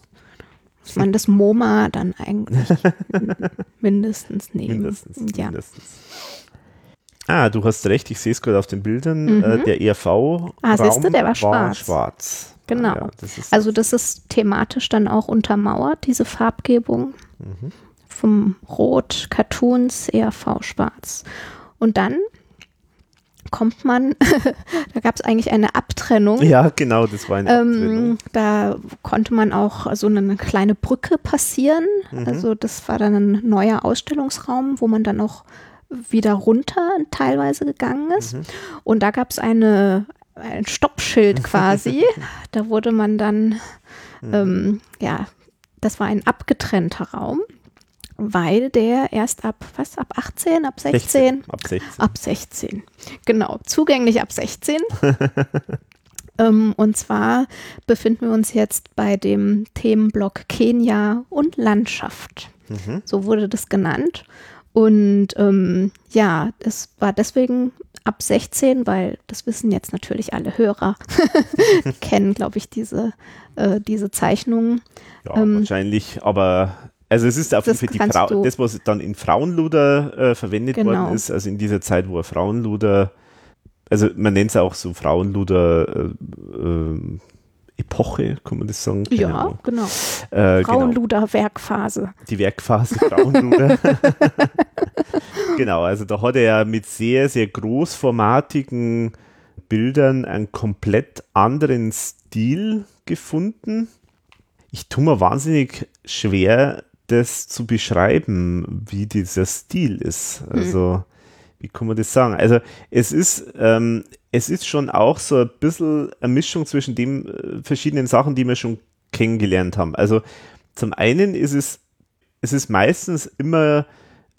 muss man das MoMA dann eigentlich mindestens nehmen. Mindestens, ja. mindestens. Ah, du hast recht, ich sehe es gerade auf den Bildern. Mhm. Äh, der ERV Ah, siehste, der war schwarz. schwarz. Genau. Ah, ja, das Also das ist thematisch dann auch untermauert, diese Farbgebung. Mhm. Vom Rot, Cartoons, ERV schwarz. Und dann kommt man, da gab es eigentlich eine Abtrennung. Ja, genau, das war eine Abtrennung. Ähm, da konnte man auch so eine kleine Brücke passieren. Mhm. Also das war dann ein neuer Ausstellungsraum, wo man dann auch wieder runter teilweise gegangen ist. Mhm. Und da gab es eine ein Stoppschild quasi. da wurde man dann, Mhm. ähm, ja, das war ein abgetrennter Raum, weil der erst ab, was, ab 18, ab 16? Ab 16. Ab 16. Genau, zugänglich ab 16. ähm, und zwar befinden wir uns jetzt bei dem Themenblock Kenia und Landschaft. Mhm. So wurde das genannt. Und ähm, ja, es war deswegen ab 16, weil das wissen jetzt natürlich alle Hörer, kennen, glaube ich, diese, äh, diese Zeichnungen. Ja, ähm, wahrscheinlich, aber also es ist auf jeden Fall die Frau, das, was dann in Frauenluder äh, verwendet Genau. worden ist, also in dieser Zeit, wo er Frauenluder, also man nennt es auch so Frauenluder äh, ähm, Epoche, kann man das sagen? Keine Ja, Ahnung. genau. Äh, genau. Frauenluder-Werkphase. die Werkphase Frauenluder. genau, also da hat er ja mit sehr, sehr großformatigen Bildern einen komplett anderen Stil gefunden. Ich tue mir wahnsinnig schwer, das zu beschreiben, wie dieser Stil ist. Also, wie kann man das sagen? Also, es ist, ähm, es ist schon auch so ein bisschen eine Mischung zwischen den äh, verschiedenen Sachen, die wir schon kennengelernt haben. Also, zum einen ist es, es ist meistens immer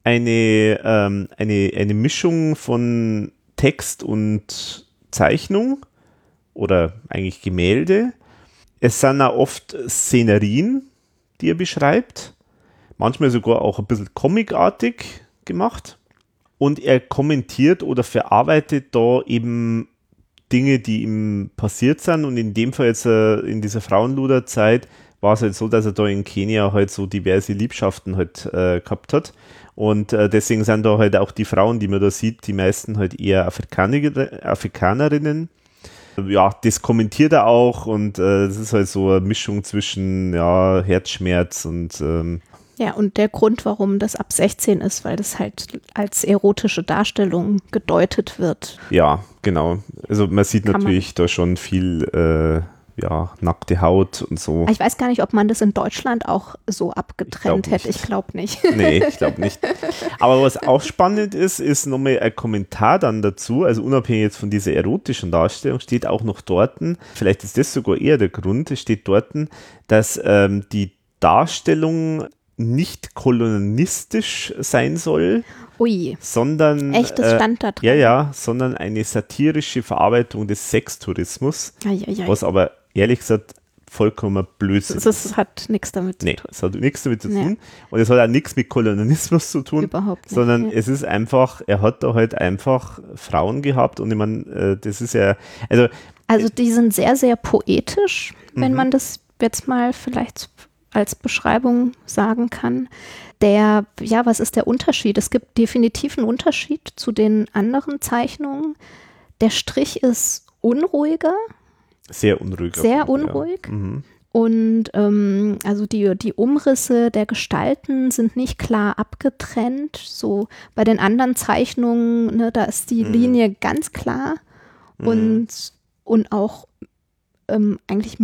eine, ähm, eine, eine Mischung von Text und Zeichnung oder eigentlich Gemälde. Es sind auch oft Szenerien, die er beschreibt. Manchmal sogar auch ein bisschen comicartig gemacht. Und er kommentiert oder verarbeitet da eben Dinge, die ihm passiert sind. Und in dem Fall jetzt äh, in dieser Frauenluder-Zeit war es halt so, dass er da in Kenia halt so diverse Liebschaften halt äh, gehabt hat. Und äh, deswegen sind da halt auch die Frauen, die man da sieht, die meisten halt eher Afrikaner, Afrikanerinnen. Ja, das kommentiert er auch und äh, ist halt so eine Mischung zwischen ja, Herzschmerz und ähm, ja, und der Grund, warum das ab 16 ist, weil das halt als erotische Darstellung gedeutet wird. Ja, genau. Also man sieht Kann natürlich man da schon viel äh, ja, nackte Haut und so. Ich weiß gar nicht, ob man das in Deutschland auch so abgetrennt ich hätte. Ich glaube nicht. Nee, ich glaube nicht. Aber was auch spannend ist, ist nochmal ein Kommentar dann dazu, also unabhängig jetzt von dieser erotischen Darstellung, steht auch noch dort, vielleicht ist das sogar eher der Grund, es steht dort, dass ähm, die Darstellung nicht kolonialistisch sein soll, Ui. sondern echtes äh, stand da drin. Ja, ja, sondern eine satirische Verarbeitung des Sextourismus, ai, ai, ai. was aber ehrlich gesagt vollkommen Blödsinn ist. Das hat nichts damit zu nee, tun. Es hat nichts damit zu tun und es hat auch nichts mit Kolonialismus zu tun, Überhaupt nicht, sondern ja. es ist einfach, er hat da halt einfach Frauen gehabt und ich meine, äh, das ist ja, also also die sind sehr, sehr poetisch, wenn mhm. man das jetzt mal vielleicht als Beschreibung sagen kann. Der, ja, was ist der Unterschied? Es gibt definitiv einen Unterschied zu den anderen Zeichnungen. Der Strich ist unruhiger. Sehr unruhig. Sehr unruhig. Ja. Mhm. Und ähm, also die, die Umrisse der Gestalten sind nicht klar abgetrennt. So bei den anderen Zeichnungen, ne, da ist die mhm. Linie ganz klar mhm. und, und auch ähm, eigentlich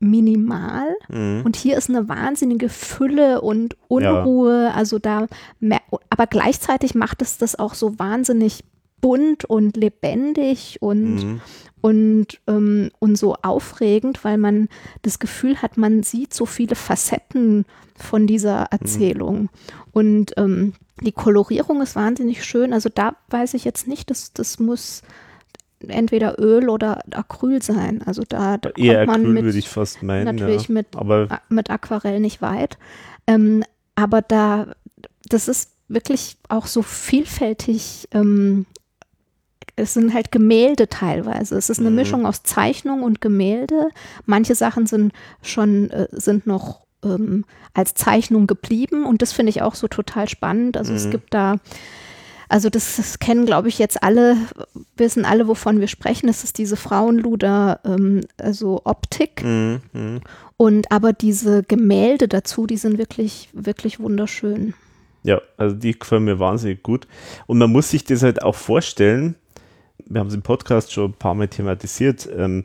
minimal mhm. und hier ist eine wahnsinnige Fülle und Unruhe, ja. also da, aber gleichzeitig macht es das auch so wahnsinnig bunt und lebendig und, mhm. und, ähm, und so aufregend, weil man das Gefühl hat, man sieht so viele Facetten von dieser Erzählung. Mhm. Und ähm, die Kolorierung ist wahnsinnig schön. Also da weiß ich jetzt nicht, dass das muss entweder Öl oder Acryl sein. Also da, da Eher kommt man mit, würde ich fast meinen. Natürlich ja. mit, aber mit Aquarell nicht weit. Ähm, aber da, das ist wirklich auch so vielfältig. Ähm, es sind halt Gemälde teilweise. Es ist eine mhm. Mischung aus Zeichnung und Gemälde. Manche Sachen sind schon, äh, sind noch ähm, als Zeichnung geblieben und das finde ich auch so total spannend. Also mhm. es gibt da also das, das kennen, glaube ich, jetzt alle, wissen alle, wovon wir sprechen. Das ist diese Frauenluder, ähm, also Optik. Mhm, mh. Und aber diese Gemälde dazu, die sind wirklich, wirklich wunderschön. Ja, also die gefallen mir wahnsinnig gut. Und man muss sich das halt auch vorstellen, wir haben es im Podcast schon ein paar Mal thematisiert, ähm,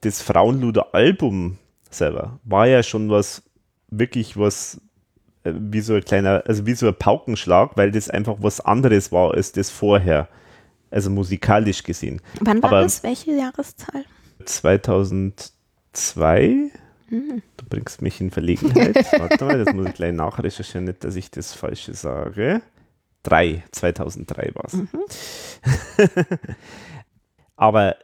das Frauenluder-Album selber war ja schon was, wirklich was wie so ein kleiner, also wie so ein Paukenschlag, weil das einfach was anderes war als das vorher. Also musikalisch gesehen. Wann war Aber das? Welche Jahreszahl? 2002. Hm. Du bringst mich in Verlegenheit. Warte mal, das muss ich gleich nachrecherchieren, nicht, dass ich das Falsche sage. 3, 2003 war es. Mhm. Aber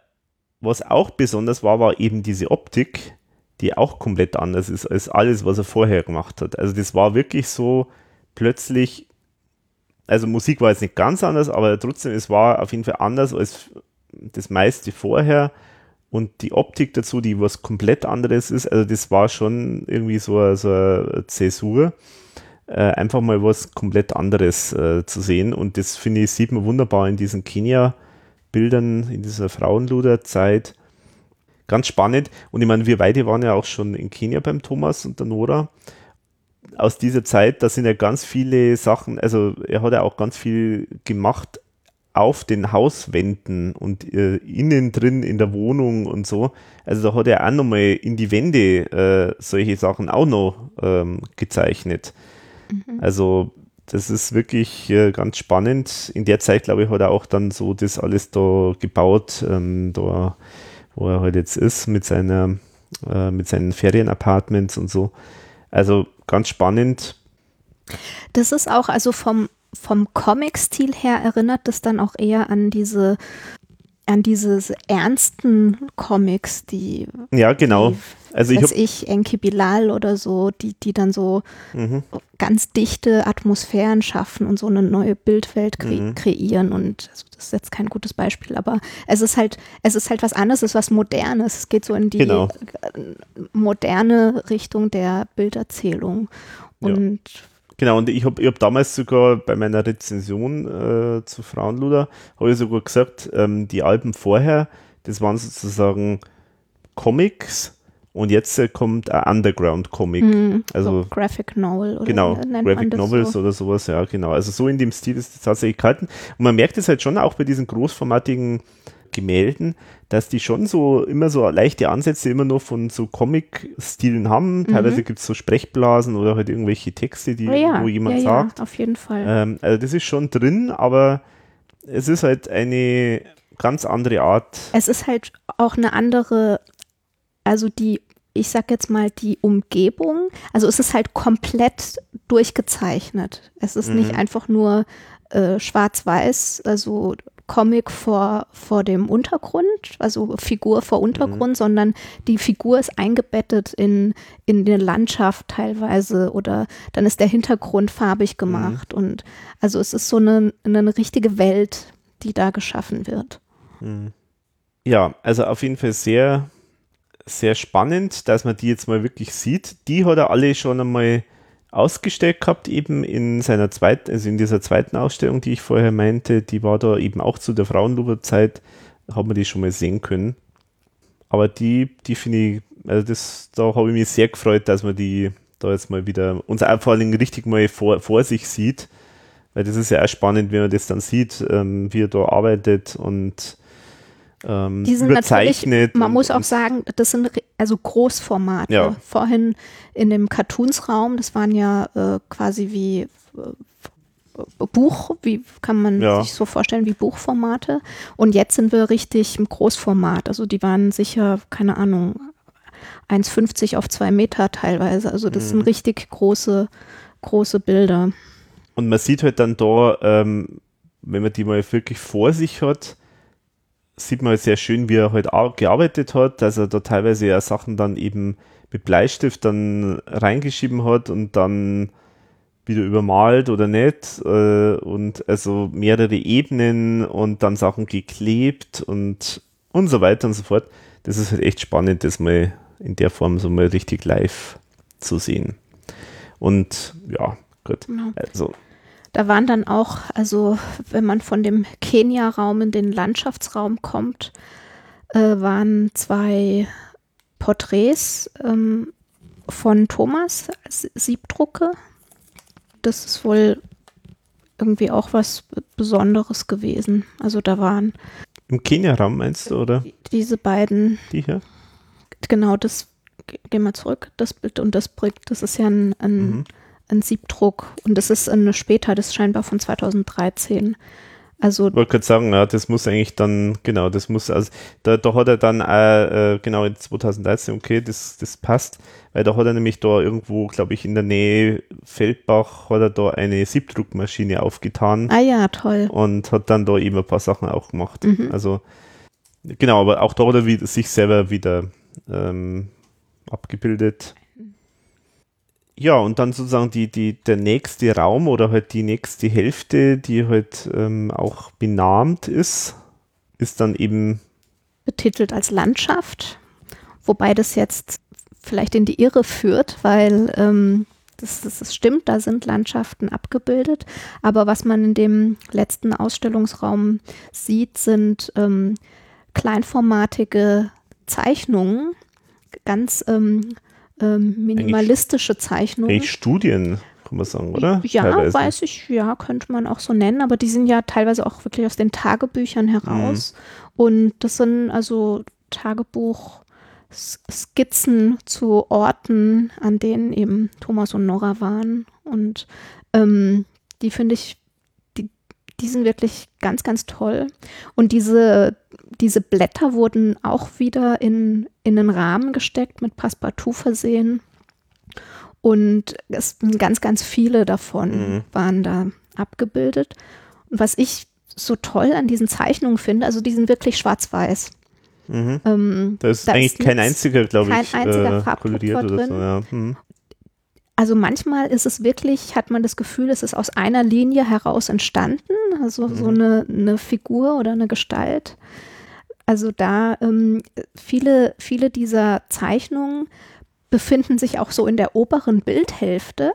was auch besonders war, war eben diese Optik, die auch komplett anders ist als alles, was er vorher gemacht hat. Also das war wirklich so plötzlich, also Musik war jetzt nicht ganz anders, aber trotzdem, es war auf jeden Fall anders als das meiste vorher. Und die Optik dazu, die was komplett anderes ist, also das war schon irgendwie so, so eine Zäsur, äh, einfach mal was komplett anderes äh, zu sehen. Und das finde ich, sieht man wunderbar in diesen Kenia-Bildern, in dieser Frauenluder-Zeit, ganz spannend. Und ich meine, wir beide waren ja auch schon in Kenia beim Thomas und der Nora. Aus dieser Zeit, da sind ja ganz viele Sachen, also er hat ja auch ganz viel gemacht auf den Hauswänden und äh, innen drin in der Wohnung und so. Also da hat er auch nochmal in die Wände äh, solche Sachen auch noch ähm, gezeichnet. Mhm. Also das ist wirklich äh, ganz spannend. In der Zeit, glaube ich, hat er auch dann so das alles da gebaut. Ähm, da wo er halt jetzt ist mit seiner, äh, mit seinen Ferienapartments und so. Also ganz spannend. Das ist auch, also vom, vom Comic-Stil her erinnert das dann auch eher an diese an diese ernsten Comics, die ja genau Also ich, ich, Enki Bilal oder so, die, die dann so mhm. ganz dichte Atmosphären schaffen und so eine neue Bildwelt kre Mhm. kreieren. Und also das ist jetzt kein gutes Beispiel, aber es ist halt, es ist halt was anderes, es ist was Modernes. Es geht so in die Genau. moderne Richtung der Bilderzählung. Ja. Und Genau, und ich habe ich hab damals sogar bei meiner Rezension äh, zu Frauenluder, habe ich sogar gesagt, ähm, die Alben vorher, das waren sozusagen Comics und jetzt äh, kommt ein Underground-Comic. mh, Also- so Graphic Novel oder Genau, Graphic Novels so. oder sowas, ja, genau. Also so in dem Stil ist es tatsächlich gehalten. Und man merkt es halt schon auch bei diesen großformatigen Gemälden, dass die schon so immer so leichte Ansätze immer nur von so Comic-Stilen haben. Teilweise gibt es so Sprechblasen oder halt irgendwelche Texte, die Oh ja, wo jemand ja, sagt. Ja, auf jeden Fall. Ähm, also das ist schon drin, aber es ist halt eine ganz andere Art. Es ist halt auch eine andere, also die, ich sag jetzt mal, die Umgebung, also es ist halt komplett durchgezeichnet. Es ist nicht Mhm. einfach nur äh, schwarz-weiß, also Comic vor, vor dem Untergrund, also Figur vor Mhm. Untergrund, sondern die Figur ist eingebettet in, in eine Landschaft teilweise oder dann ist der Hintergrund farbig gemacht und also es ist so eine, eine richtige Welt, die da geschaffen wird. Ja, also auf jeden Fall sehr, sehr spannend, dass man die jetzt mal wirklich sieht. Die hat er alle schon einmal ausgestellt gehabt, eben in seiner zweiten, also in dieser zweiten Ausstellung, die ich vorher meinte, die war da eben auch zu der Frauenlober-Zeit, haben wir die schon mal sehen können. Aber die, die finde ich, also das, da habe ich mich sehr gefreut, dass man die da jetzt mal wieder, uns vor allem richtig mal vor, vor sich sieht, weil das ist ja auch spannend, wenn man das dann sieht, ähm, wie er da arbeitet und ähm, Die sind natürlich, überzeichnet. man und, muss auch sagen, das sind also Großformate. Ja. Vorhin in dem Cartoons-Raum, das waren ja äh, quasi wie äh, Buch, wie kann man Ja. sich so vorstellen, wie Buchformate. Und jetzt sind wir richtig im Großformat. Also die waren sicher, keine Ahnung, 1,50 auf 2 Meter teilweise. Also das Mhm. sind richtig große, große Bilder. und man sieht halt dann da, ähm, wenn man die mal wirklich vor sich hat, sieht man halt sehr schön, wie er halt auch gearbeitet hat, dass er da teilweise ja Sachen dann eben mit Bleistift dann reingeschrieben hat und dann wieder übermalt oder nicht äh, und also mehrere Ebenen und dann Sachen geklebt und und so weiter und so fort. Das ist halt echt spannend, das mal in der Form so mal richtig live zu sehen. Und ja, gut. Also Da waren dann auch, also wenn man von dem Kenia-Raum in den Landschaftsraum kommt, äh, waren zwei Porträts ähm, von Thomas Siebdrucke. Das ist wohl irgendwie auch was Besonderes gewesen. Also da waren Im Kenia-Raum meinst du, oder? diese beiden, Die hier? genau das, ge- gehen wir zurück, das Bild und das Brick, das ist ja ein, ein, Mhm. Ein Siebdruck und das ist eine später, das ist scheinbar von 2013. Also Ich wollte gerade sagen, ja, das muss eigentlich dann, genau, das muss, also da, da hat er dann, äh, genau, in 2013, okay, das, das passt, weil da hat er nämlich da irgendwo, glaube ich, in der Nähe Feldbach, hat er da eine Siebdruckmaschine aufgetan Ah ja, toll. und hat dann da eben ein paar Sachen auch gemacht. Mhm. Also, genau, aber auch da hat er wieder, sich selber wieder ähm, abgebildet. Ja, und dann sozusagen die, die, der nächste Raum oder halt die nächste Hälfte, die halt ähm, auch benannt ist, ist dann eben, Betitelt als Landschaft, wobei das jetzt vielleicht in die Irre führt, weil ähm, das, das, das stimmt, da sind Landschaften abgebildet, aber was man in dem letzten Ausstellungsraum sieht, sind ähm, kleinformatige Zeichnungen, ganz ähm, ähm, minimalistische Zeichnungen. eigentlich Studien, kann man sagen, oder? Ja, Teilweise. weiß ich, ja, könnte man auch so nennen, aber die sind ja teilweise auch wirklich aus den Tagebüchern heraus. Und das sind also Tagebuch-Skizzen zu Orten, an denen eben Thomas und Nora waren. Und ähm, die finde ich, die sind wirklich ganz, ganz toll. Und diese, diese Blätter wurden auch wieder in, in einen Rahmen gesteckt, mit Passepartout versehen. Und es ganz, ganz viele davon Mhm. waren da abgebildet. Und was ich so toll an diesen Zeichnungen finde, also die sind wirklich schwarz-weiß. Mhm. Ähm, Da ist eigentlich kein einziger, glaube kein ich, einziger äh, koloriert oder so. drin. Ja. Hm. Also manchmal ist es wirklich, hat man das Gefühl, es ist aus einer Linie heraus entstanden, also so Mhm. eine, eine Figur oder eine Gestalt. Also da ähm, viele, viele dieser Zeichnungen befinden sich auch so in der oberen Bildhälfte.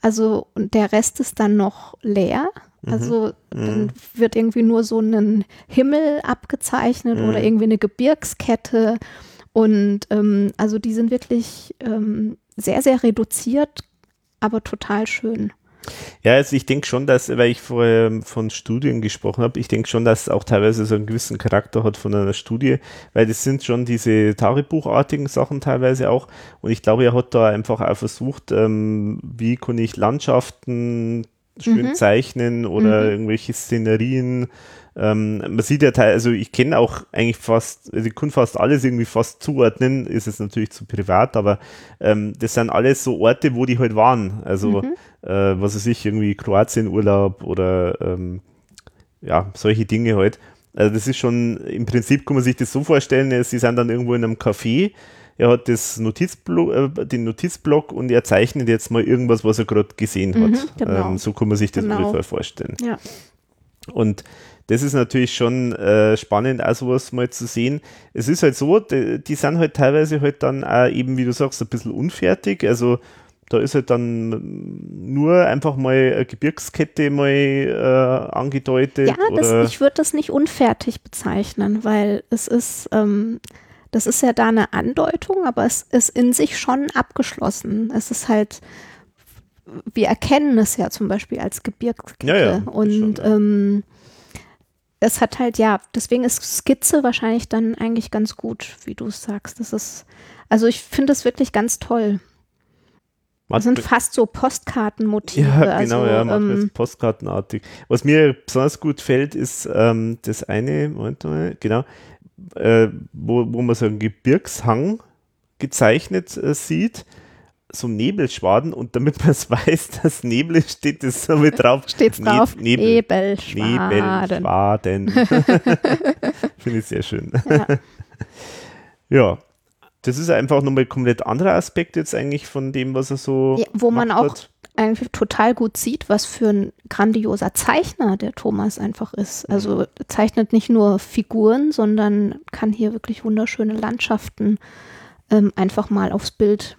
Also und der Rest ist dann noch leer. Also dann wird irgendwie nur so ein Himmel abgezeichnet oder Mhm. irgendwie eine Gebirgskette. Und ähm, also die sind wirklich ähm, sehr, sehr reduziert, aber total schön. Ja, also ich denke schon, dass, weil ich vorher von Studien gesprochen habe, ich denke schon, dass es auch teilweise so einen gewissen Charakter hat von einer Studie, weil das sind schon diese Tagebuchartigen Sachen teilweise auch. Und ich glaube, er hat da einfach auch versucht, ähm, wie kann ich Landschaften schön Mhm. zeichnen oder Mhm. irgendwelche Szenerien. Ähm, man sieht ja teil, also ich kenne auch eigentlich fast, also ich kann fast alles irgendwie fast zuordnen, ist es natürlich zu privat, aber ähm, das sind alles so Orte, wo die halt waren. Also Mhm. äh, was weiß ich, irgendwie Kroatien-Urlaub oder ähm, ja, solche Dinge halt. Also das ist schon, im Prinzip kann man sich das so vorstellen, äh, sie sind dann irgendwo in einem Café, er hat das Notizblock, äh, den Notizblock und er zeichnet jetzt mal irgendwas, was er gerade gesehen hat. Mhm, genau. ähm, so kann man sich das Genau. ungefähr vorstellen. Ja. Und das ist natürlich schon äh, spannend, auch sowas mal zu sehen. Es ist halt so, die, die sind halt teilweise halt dann auch eben, wie du sagst, ein bisschen unfertig. Also da ist halt dann nur einfach mal eine Gebirgskette mal äh, angedeutet. Ja, das, ich würde das nicht unfertig bezeichnen, weil es ist, ähm, das ist ja da eine Andeutung, aber es ist in sich schon abgeschlossen. Es ist halt, wir erkennen es ja zum Beispiel als Gebirgskette Ja, ja, und schon, ja. ähm, es hat halt, ja, deswegen ist Skizze wahrscheinlich dann eigentlich ganz gut, wie du es sagst. Das ist, also ich finde es wirklich ganz toll. Das sind fast so Postkartenmotive. Ja, genau, also, ja, manchmal ähm, postkartenartig. Was mir besonders gut fällt, ist ähm, das eine, Moment mal, genau, äh, wo, wo man so einen Gebirgshang gezeichnet äh, sieht, so Nebelschwaden und damit man es weiß, dass Nebel steht, das so mit drauf. steht's Ne- drauf. Nebel. Nebelschwaden. Nebelschwaden. Finde ich sehr schön. Ja. Ja, das ist einfach nochmal ein komplett anderer Aspekt jetzt eigentlich von dem, was er so. Ja, wo man auch hat. eigentlich total gut sieht, was für ein grandioser Zeichner der Thomas einfach ist. Also er zeichnet nicht nur Figuren, sondern kann hier wirklich wunderschöne Landschaften ähm, einfach mal aufs Bild.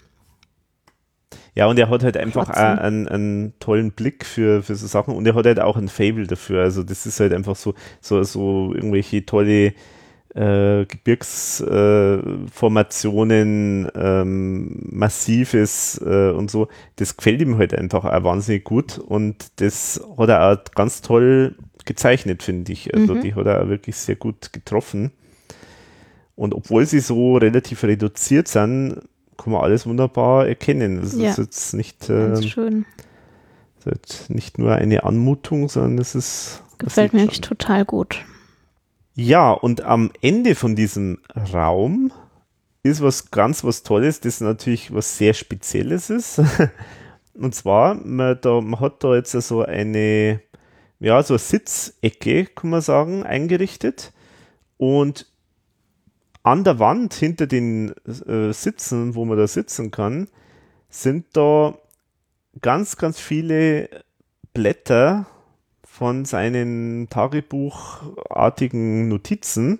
Ja, und er hat halt einfach einen, einen tollen Blick für, für so Sachen und er hat halt auch ein Fable dafür. Also das ist halt einfach so, so, so irgendwelche tolle äh, Gebirgsformationen, ähm, Massives äh, und so. Das gefällt ihm halt einfach auch wahnsinnig gut und das hat er auch ganz toll gezeichnet, finde ich. Also Mhm. die hat er auch wirklich sehr gut getroffen. Und obwohl sie so relativ reduziert sind, kann man alles wunderbar erkennen. Das Ja. ist jetzt nicht, Ganz ähm, schön. ist nicht nur eine Anmutung, sondern es ist. Gefällt mir echt total gut. Ja, und am Ende von diesem Raum ist was ganz was Tolles, das natürlich was sehr Spezielles ist. Und zwar, man, da, man hat da jetzt so eine, ja, so eine Sitzecke, kann man sagen, eingerichtet. Und an der Wand hinter den äh, Sitzen, wo man da sitzen kann, sind da ganz, ganz viele Blätter von seinen Tagebuchartigen Notizen.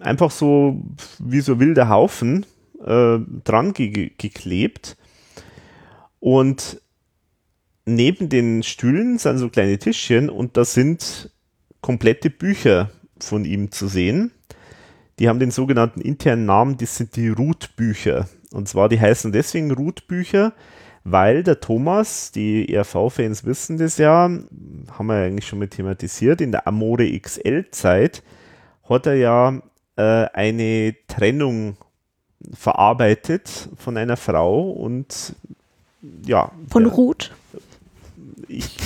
Einfach so wie so wilder Haufen äh, dran ge geklebt. Und neben den Stühlen sind so kleine Tischchen und da sind komplette Bücher von ihm zu sehen. Die haben den sogenannten internen Namen, das sind die Root-Bücher. Und zwar, die heißen deswegen Root-Bücher, weil der Thomas, die ERV-Fans wissen das ja, haben wir ja eigentlich schon mal thematisiert, in der Amore XL-Zeit hat er ja äh, eine Trennung verarbeitet von einer Frau und ja. Von der- Ruth. ich,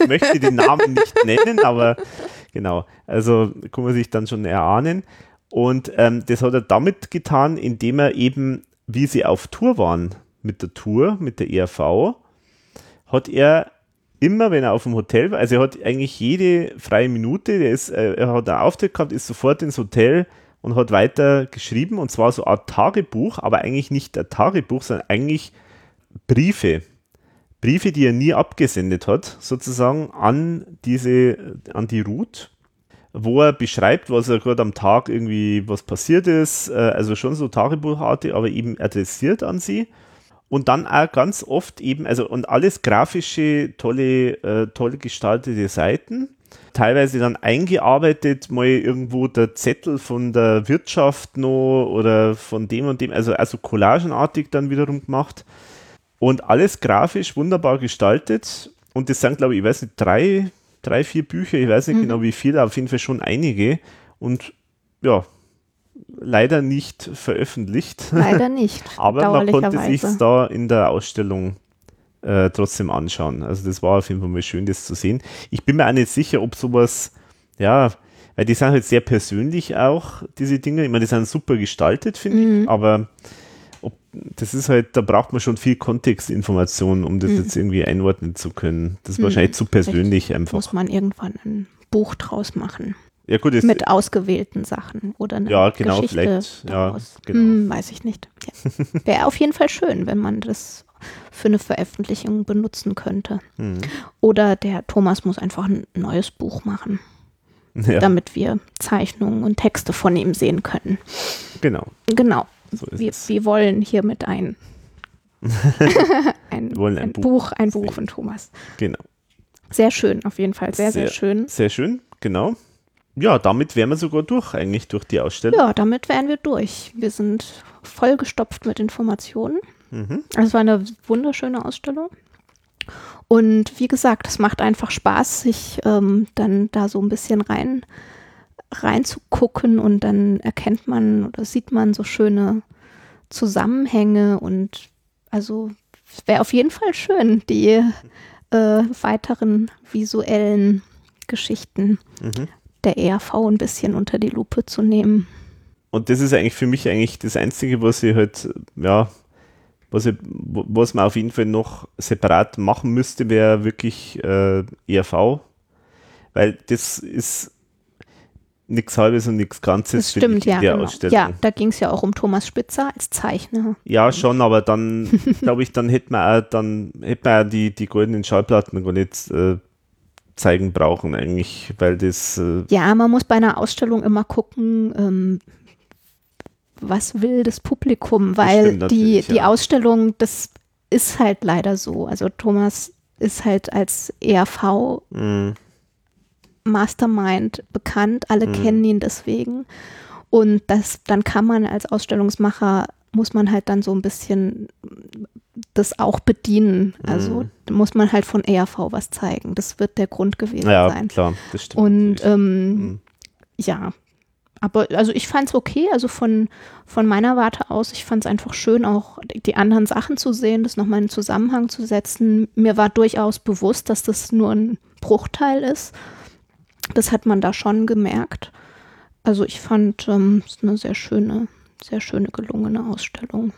ich möchte den Namen nicht nennen, aber genau, also kann man sich dann schon erahnen. Und ähm, das hat er damit getan, indem er eben, wie sie auf Tour waren mit der Tour, mit der ERV, hat er immer, wenn er auf dem Hotel war, also er hat eigentlich jede freie Minute, der ist, äh, er hat einen Auftritt gehabt, ist sofort ins Hotel, und hat weiter geschrieben und zwar so eine Art Tagebuch, aber eigentlich nicht ein Tagebuch, sondern eigentlich Briefe. Briefe, die er nie abgesendet hat, sozusagen an diese, an die Ruth, wo er beschreibt, was er gerade am Tag irgendwie, was passiert ist, äh, also schon so Tagebuchartig, aber eben adressiert an sie. Und dann auch ganz oft eben, also und alles grafische, tolle, äh, tolle gestaltete Seiten teilweise dann eingearbeitet, mal irgendwo der Zettel von der Wirtschaft noch oder von dem und dem, also, also collagenartig dann wiederum gemacht. Und alles grafisch wunderbar gestaltet. Und das sind, glaube ich, ich weiß nicht, drei, drei, vier Bücher, ich weiß nicht mhm. genau wie viele, auf jeden Fall schon einige. Und ja, leider nicht veröffentlicht. Leider nicht. Aber man konnte sich da in der Ausstellung äh, trotzdem anschauen. Also das war auf jeden Fall mal schön, das zu sehen. Ich bin mir auch nicht sicher, ob sowas, ja, weil die sind halt sehr persönlich auch, diese Dinge. Ich meine, die sind super gestaltet, finde mhm. ich, aber das ist halt, da braucht man schon viel Kontextinformation, um das mhm. jetzt irgendwie einordnen zu können. Das ist mhm. wahrscheinlich zu persönlich Vielleicht einfach. Muss man irgendwann ein Buch draus machen. Ja, gut, mit ausgewählten Sachen oder eine ja, genau, Geschichte vielleicht, ja, genau. Hm, weiß ich nicht. Ja. Wäre auf jeden Fall schön, wenn man das für eine Veröffentlichung benutzen könnte. Mhm. Oder der Thomas muss einfach ein neues Buch machen, ja. damit wir Zeichnungen und Texte von ihm sehen können. Genau. Genau. So wir, wir, wollen hiermit ein, ein, ein, ein, Buch, ein Buch von Thomas. Genau. Sehr schön, auf jeden Fall. Sehr, sehr, sehr schön. Sehr schön, genau. Ja, damit wären wir sogar durch, eigentlich durch die Ausstellung. Ja, damit wären wir durch. Wir sind vollgestopft mit Informationen. Mhm. Es war eine wunderschöne Ausstellung. Und wie gesagt, es macht einfach Spaß, sich ähm, dann da so ein bisschen rein reinzugucken und dann erkennt man oder sieht man so schöne Zusammenhänge und also es wäre auf jeden Fall schön, die äh, weiteren visuellen Geschichten mhm. der ERV ein bisschen unter die Lupe zu nehmen. Und das ist eigentlich für mich eigentlich das Einzige, was ich halt, ja, was, ich, was man auf jeden Fall noch separat machen müsste, wäre wirklich äh, ERV, weil das ist nichts Halbes und nichts Ganzes das stimmt, ja, der genau. Ausstellung. Ja, da ging es ja auch um Thomas Spitzer als Zeichner. Ja, schon, aber dann glaube ich, dann hätte man auch, dann hätte man die, die goldenen Schallplatten gar nicht äh, zeigen brauchen eigentlich, weil das äh Ja, man muss bei einer Ausstellung immer gucken, ähm, was will das Publikum, weil das die, die ja. Ausstellung, das ist halt leider so. Also Thomas ist halt als ERV mhm. Mastermind bekannt, alle mhm. kennen ihn deswegen. Und das, dann kann man als Ausstellungsmacher, muss man halt dann so ein bisschen das auch bedienen. Also mhm. muss man halt von ERV was zeigen. Das wird der Grund gewesen ja, sein. Klar, das stimmt. Und ähm, mhm. ja, aber also ich fand es okay, also von, von meiner Warte aus, ich fand es einfach schön, auch die anderen Sachen zu sehen, das nochmal in Zusammenhang zu setzen. Mir war durchaus bewusst, dass das nur ein Bruchteil ist. Das hat man da schon gemerkt. Also ich fand ähm, es eine sehr schöne, sehr schöne gelungene Ausstellung.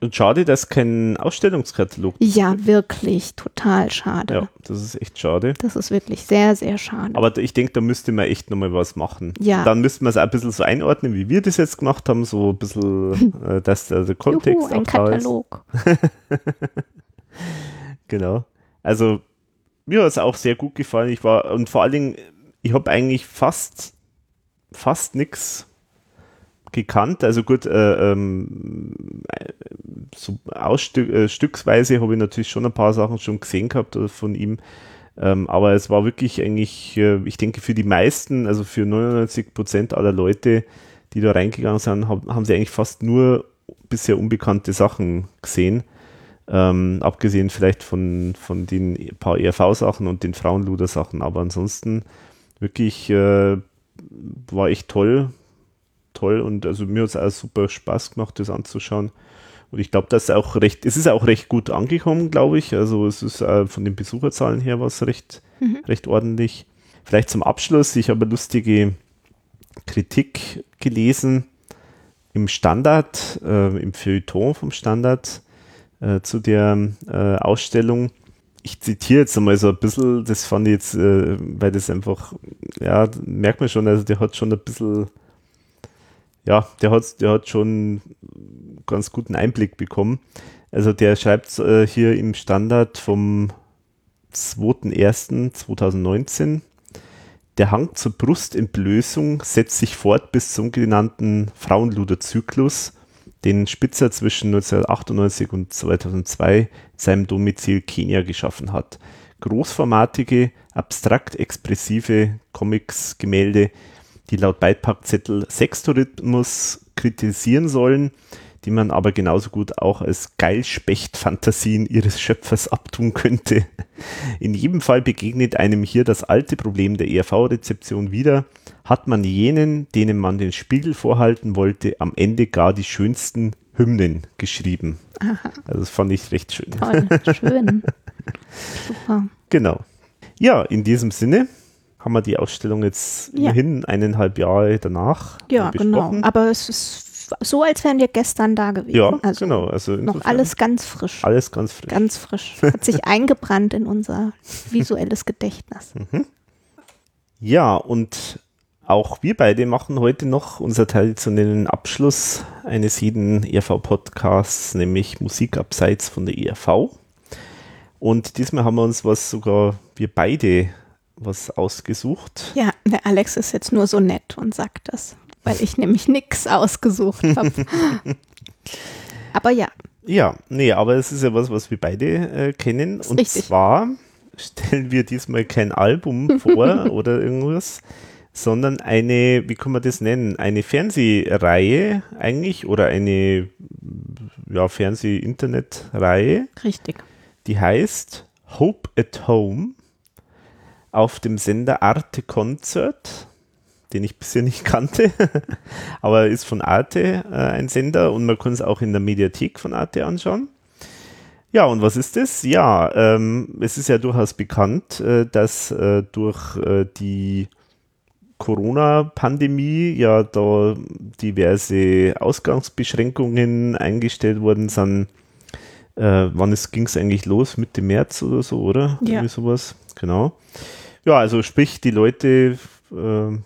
Und schade, dass kein Ausstellungskatalog Ja, wirklich, total schade. Ja, das ist echt schade. Das ist wirklich sehr, sehr schade. Aber ich denke, da müsste man echt nochmal was machen. Ja. Dann müsste man es auch ein bisschen so einordnen, wie wir das jetzt gemacht haben, so ein bisschen, äh, dass der, der Kontext Juhu, ein Katalog. genau. Also, mir hat es auch sehr gut gefallen. Ich war, und vor allen Dingen, ich habe eigentlich fast, fast nichts gekannt. Also gut, äh, ähm, so ausstücksweise äh, habe ich natürlich schon ein paar Sachen schon gesehen gehabt äh, von ihm. Ähm, aber es war wirklich eigentlich, äh, ich denke, für die meisten, also für 99 Prozent aller Leute, die da reingegangen sind, hab, haben sie eigentlich fast nur bisher unbekannte Sachen gesehen. Ähm, abgesehen vielleicht von, von den paar ERV-Sachen und den Frauenluder-Sachen. Aber ansonsten wirklich äh, war echt toll toll und also mir hat es auch super Spaß gemacht, das anzuschauen. Und ich glaube, dass auch recht, es ist auch recht gut angekommen, glaube ich. Also es ist äh, von den Besucherzahlen her was recht, mhm. recht ordentlich. Vielleicht zum Abschluss, ich habe eine lustige Kritik gelesen im Standard, äh, im Feuilleton vom Standard äh, zu der äh, Ausstellung. Ich zitiere jetzt einmal so ein bisschen, das fand ich jetzt, äh, weil das einfach, ja, merkt man schon, also der hat schon ein bisschen ja, der hat, der hat schon ganz guten Einblick bekommen. Also der schreibt äh, hier im Standard vom 2.1.2019. Der Hang zur Brustentblößung setzt sich fort bis zum genannten Frauenluderzyklus, den Spitzer zwischen 1998 und 2002 in seinem Domizil Kenia geschaffen hat. Großformatige, abstrakt-expressive Comics, Gemälde, die laut Beipackzettel Sextourismus kritisieren sollen, die man aber genauso gut auch als Geilspecht-Fantasien ihres Schöpfers abtun könnte. In jedem Fall begegnet einem hier das alte Problem der ERV-Rezeption wieder. Hat man jenen, denen man den Spiegel vorhalten wollte, am Ende gar die schönsten Hymnen geschrieben. Aha. Also das fand ich recht schön. Toll, schön. Super. Genau. Ja, in diesem Sinne haben wir die Ausstellung jetzt ja. immerhin eineinhalb Jahre danach ja, genau. Aber es ist so, als wären wir gestern da gewesen. Ja, also genau. Also noch alles ganz frisch. Alles ganz frisch. Ganz frisch. Hat sich eingebrannt in unser visuelles Gedächtnis. Mhm. Ja, und auch wir beide machen heute noch unser traditionellen Abschluss eines jeden ERV-Podcasts, nämlich Musik abseits von der ERV. Und diesmal haben wir uns was sogar wir beide was ausgesucht. Ja, der Alex ist jetzt nur so nett und sagt das weil ich nämlich nichts ausgesucht habe. aber ja. Ja, nee, aber es ist ja was, was wir beide äh, kennen. Und richtig. zwar stellen wir diesmal kein Album vor oder irgendwas, sondern eine, wie kann man das nennen, eine Fernsehreihe eigentlich oder eine ja, Fernseh-Internet-Reihe. Richtig. Die heißt Hope at Home auf dem Sender Arte Concert den ich bisher nicht kannte, aber ist von Arte äh, ein Sender und man kann es auch in der Mediathek von Arte anschauen. Ja, und was ist das? Ja, ähm, es ist ja durchaus bekannt, äh, dass äh, durch äh, die Corona-Pandemie ja da diverse Ausgangsbeschränkungen eingestellt worden sind. Äh, wann ging es eigentlich los? Mitte März oder so, oder? Ja. Irgendwie sowas. Genau. Ja, also sprich, die Leute äh,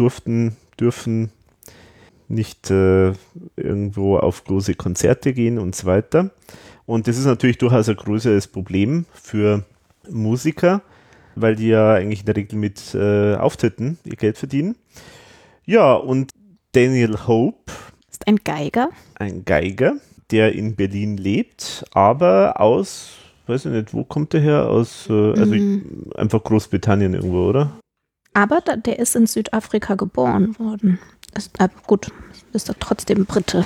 durften, dürfen nicht äh, irgendwo auf große Konzerte gehen und so weiter. Und das ist natürlich durchaus ein größeres Problem für Musiker, weil die ja eigentlich in der Regel mit äh, Auftritten ihr Geld verdienen. Ja, und Daniel Hope ist ein Geiger. Ein Geiger, der in Berlin lebt, aber aus, weiß ich nicht, wo kommt der her? Aus, äh, also mhm. einfach Großbritannien irgendwo, oder? Aber da, der ist in Südafrika geboren worden. Ist, äh, gut, ist doch trotzdem Brite.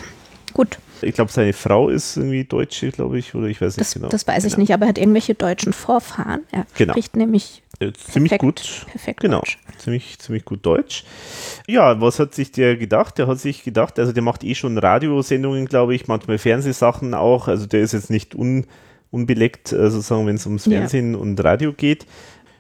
Gut. Ich glaube, seine Frau ist irgendwie Deutsche, glaube ich, oder ich weiß nicht das, genau. Das weiß ich genau. nicht, aber er hat irgendwelche deutschen Vorfahren. Er genau. spricht nämlich äh, ziemlich perfekt, gut. Perfekt genau, Deutsch. ziemlich, ziemlich gut Deutsch. Ja, was hat sich der gedacht? Der hat sich gedacht, also der macht eh schon Radiosendungen, glaube ich, manchmal Fernsehsachen auch. Also der ist jetzt nicht un, unbeleckt, äh, sozusagen, wenn es ums Fernsehen ja. und Radio geht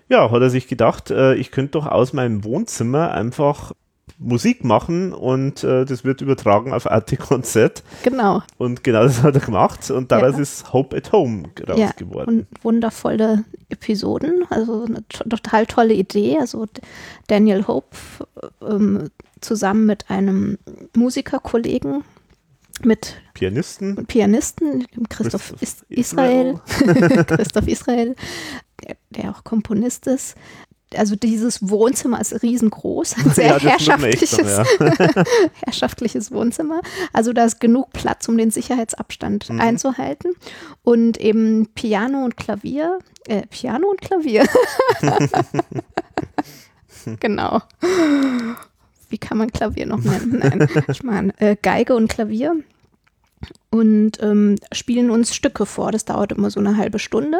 ja, hat er sich gedacht, äh, ich könnte doch aus meinem Wohnzimmer einfach Musik machen und äh, das wird übertragen auf Arte Konzert. Genau. Und genau das hat er gemacht und daraus ja. ist Hope at Home raus ja, geworden. Und wundervolle Episoden, also eine total tolle Idee. Also Daniel Hope ähm, zusammen mit einem Musikerkollegen mit Pianisten, Pianisten Christoph, Christoph Israel, Christoph Israel, der, der, auch Komponist ist. Also dieses Wohnzimmer ist riesengroß, ein sehr ja, herrschaftliches, dann, ja. herrschaftliches Wohnzimmer. Also da ist genug Platz, um den Sicherheitsabstand mhm. einzuhalten. Und eben Piano und Klavier, äh, Piano und Klavier. genau wie kann man Klavier noch nennen? Nein, ich meine äh, Geige und Klavier und ähm, spielen uns Stücke vor. Das dauert immer so eine halbe Stunde,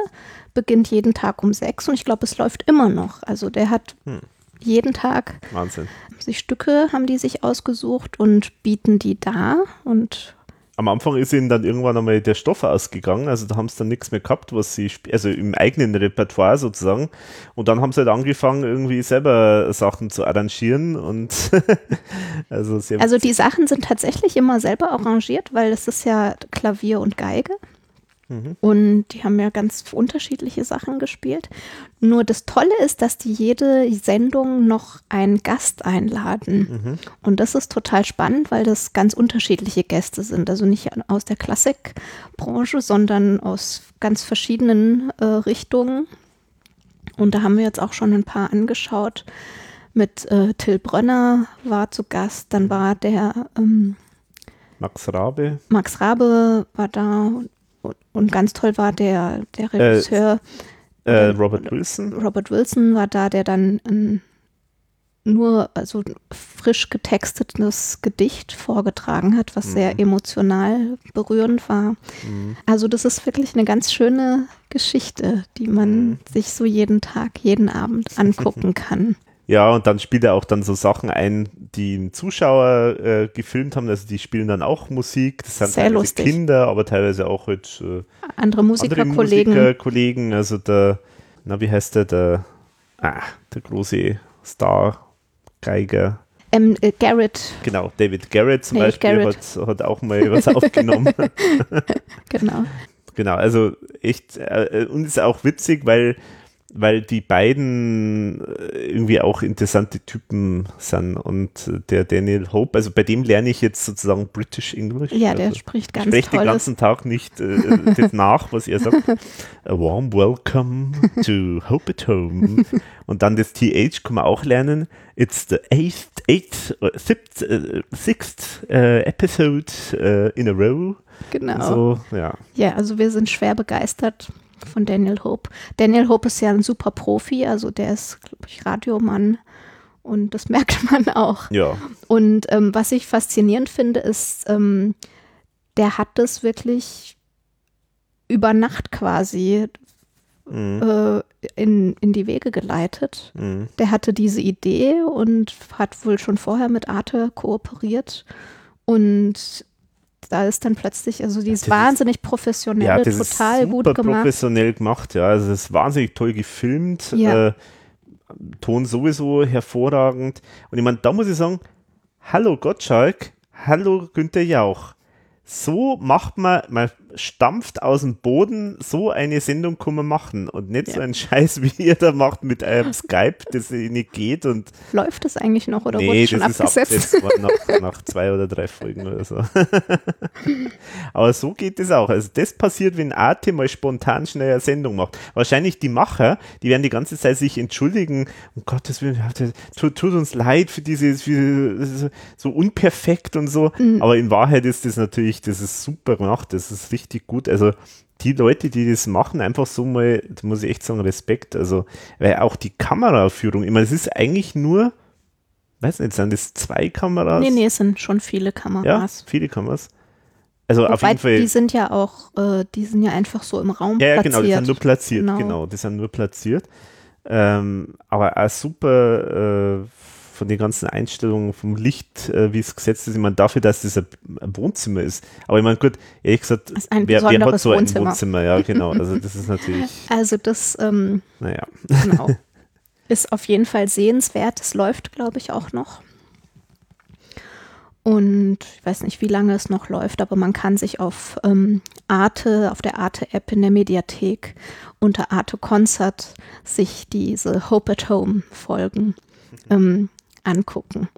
beginnt jeden Tag um sechs und ich glaube, es läuft immer noch. Also der hat hm. jeden Tag Wahnsinn. sich Stücke haben die sich ausgesucht und bieten die da und am Anfang ist ihnen dann irgendwann einmal der Stoff ausgegangen, also da haben sie dann nichts mehr gehabt, was sie, also im eigenen Repertoire sozusagen. Und dann haben sie halt angefangen, irgendwie selber Sachen zu arrangieren und also sehr Also die Sachen sind tatsächlich immer selber arrangiert, weil es ist ja Klavier und Geige. Mhm. Und die haben ja ganz unterschiedliche Sachen gespielt. Nur das Tolle ist, dass die jede Sendung noch einen Gast einladen. Mhm. Und das ist total spannend, weil das ganz unterschiedliche Gäste sind. Also nicht aus der Klassikbranche, sondern aus ganz verschiedenen äh, Richtungen. Und da haben wir jetzt auch schon ein paar angeschaut. Mit äh, Till Brönner war zu Gast, dann war der ähm, Max Rabe. Max Rabe war da und ganz toll war der, der äh, Regisseur. Äh, äh, Robert Wilson. Robert Wilson war da, der dann ein, nur also frisch getextetes Gedicht vorgetragen hat, was mhm. sehr emotional berührend war. Mhm. Also das ist wirklich eine ganz schöne Geschichte, die man mhm. sich so jeden Tag, jeden Abend angucken kann. Ja, und dann spielt er auch dann so Sachen ein, die ein Zuschauer äh, gefilmt haben. Also die spielen dann auch Musik. Das sind Sehr teilweise lustig. Kinder, aber teilweise auch halt, äh, andere Musikerkollegen. Musiker, Kollegen. Also der, na wie heißt der, der, ah, der große Star Geiger. Ähm, äh, Garrett. Genau, David Garrett zum David Beispiel hat, hat, auch mal was aufgenommen. genau. Genau, also echt, äh, und ist auch witzig, weil weil die beiden äh, irgendwie auch interessante Typen sind und der Daniel Hope, also bei dem lerne ich jetzt sozusagen British English. Ja, der also spricht ganz spricht den ganzen Tag nicht äh, das nach, was er sagt. A warm welcome to Hope at Home. Und dann das TH kann man auch lernen. It's the eighth, eighth, uh, sixth, uh, sixth uh, episode in a row. Genau. So, ja. ja, also wir sind schwer begeistert von Daniel Hope. Daniel Hope ist ja ein super Profi, also der ist, glaube ich, Radiomann und das merkt man auch. Ja. Und ähm, was ich faszinierend finde, ist, ähm, der hat das wirklich über Nacht quasi mhm. äh, in, in die Wege geleitet. Mhm. Der hatte diese Idee und hat wohl schon vorher mit Arte kooperiert und da ist dann plötzlich, also die ist wahnsinnig professionell, ja, das total ist gut gemacht. professionell gemacht, ja. Also es ist wahnsinnig toll gefilmt. Ja. Äh, Ton sowieso hervorragend. Und ich meine, da muss ich sagen, hallo Gottschalk, hallo Günther Jauch so macht man, man stampft aus dem Boden, so eine Sendung kann man machen und nicht ja. so einen Scheiß, wie ihr da macht mit eurem Skype, das nicht geht und Läuft das eigentlich noch oder nee, wurde schon das abgesetzt? Ist nach, nach zwei oder drei Folgen oder so. Aber so geht es auch. Also das passiert, wenn Arte mal spontan schnell eine Sendung macht. Wahrscheinlich die Macher, die werden die ganze Zeit sich entschuldigen, um Gottes Willen, tut, tut uns leid für diese, für, so unperfekt und so. Mhm. Aber in Wahrheit ist das natürlich das ist super gemacht, das ist richtig gut. Also die Leute, die das machen, einfach so mal, da muss ich echt sagen, Respekt. Also, weil auch die Kameraführung, ich meine, es ist eigentlich nur, weiß nicht, sind das zwei Kameras? Nee, nee, es sind schon viele Kameras. Ja, viele Kameras. Also Wobei, auf jeden Fall. Die sind ja auch, äh, die sind ja einfach so im Raum ja, platziert. Ja, genau, die sind nur platziert, genau, genau die sind nur platziert. Ähm, aber auch super äh, von den ganzen Einstellungen vom Licht, äh, wie es gesetzt ist. Ich meine, dafür, dass das ein, ein Wohnzimmer ist. Aber ich meine, gut, ehrlich gesagt, wer, wer, hat so Wohnzimmer. ein Wohnzimmer? Ja, genau. Also das ist natürlich. Also das, ähm, naja. Genau. Ist auf jeden Fall sehenswert. Es läuft, glaube ich, auch noch. Und ich weiß nicht, wie lange es noch läuft, aber man kann sich auf ähm, Arte, auf der Arte-App in der Mediathek unter Arte Concert sich diese Hope at Home Folgen ähm, angucken.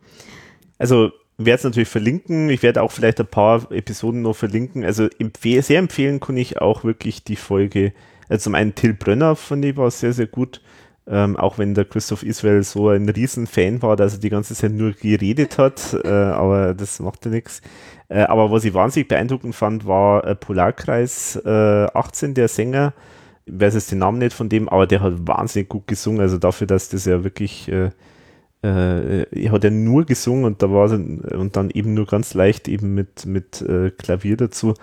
Also werde es natürlich verlinken. Ich werde auch vielleicht ein paar Episoden noch verlinken. Also empfehl sehr empfehlen kann ich auch wirklich die Folge. Also zum einen Till Brönner von dem war sehr, sehr gut. Ähm, auch wenn der Christoph Israel so ein Riesenfan war, dass er die ganze Zeit nur geredet hat, äh, aber das macht ja nichts. Äh, aber was ich wahnsinnig beeindruckend fand, war äh, Polarkreis 18, der Sänger. Ich weiß jetzt den Namen nicht von dem, aber der hat wahnsinnig gut gesungen. Also dafür, dass das ja wirklich äh, er hat ja nur gesungen und da war und dann eben nur ganz leicht eben mit, mit äh, Klavier dazu.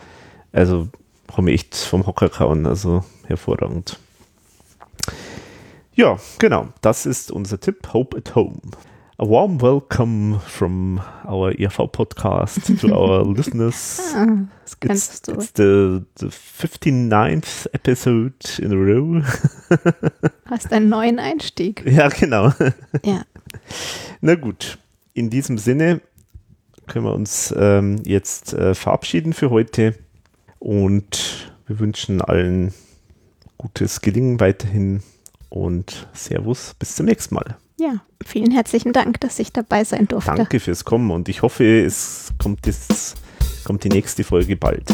Also haben wir echt vom Hocker kauen, also hervorragend. Ja, genau, das ist unser Tipp, Hope at Home. A warm welcome from our ERV podcast to our listeners. Ah, it's, it's the, the 59th episode in a row. Hast einen neuen Einstieg. Ja, genau. Ja. Na gut, in diesem Sinne können wir uns ähm, jetzt äh, verabschieden für heute und Wir wünschen allen gutes Gelingen weiterhin und Servus, bis zum nächsten Mal. Ja, vielen herzlichen Dank, dass ich dabei sein durfte. Danke fürs Kommen und ich hoffe, es kommt, jetzt, kommt die nächste Folge bald.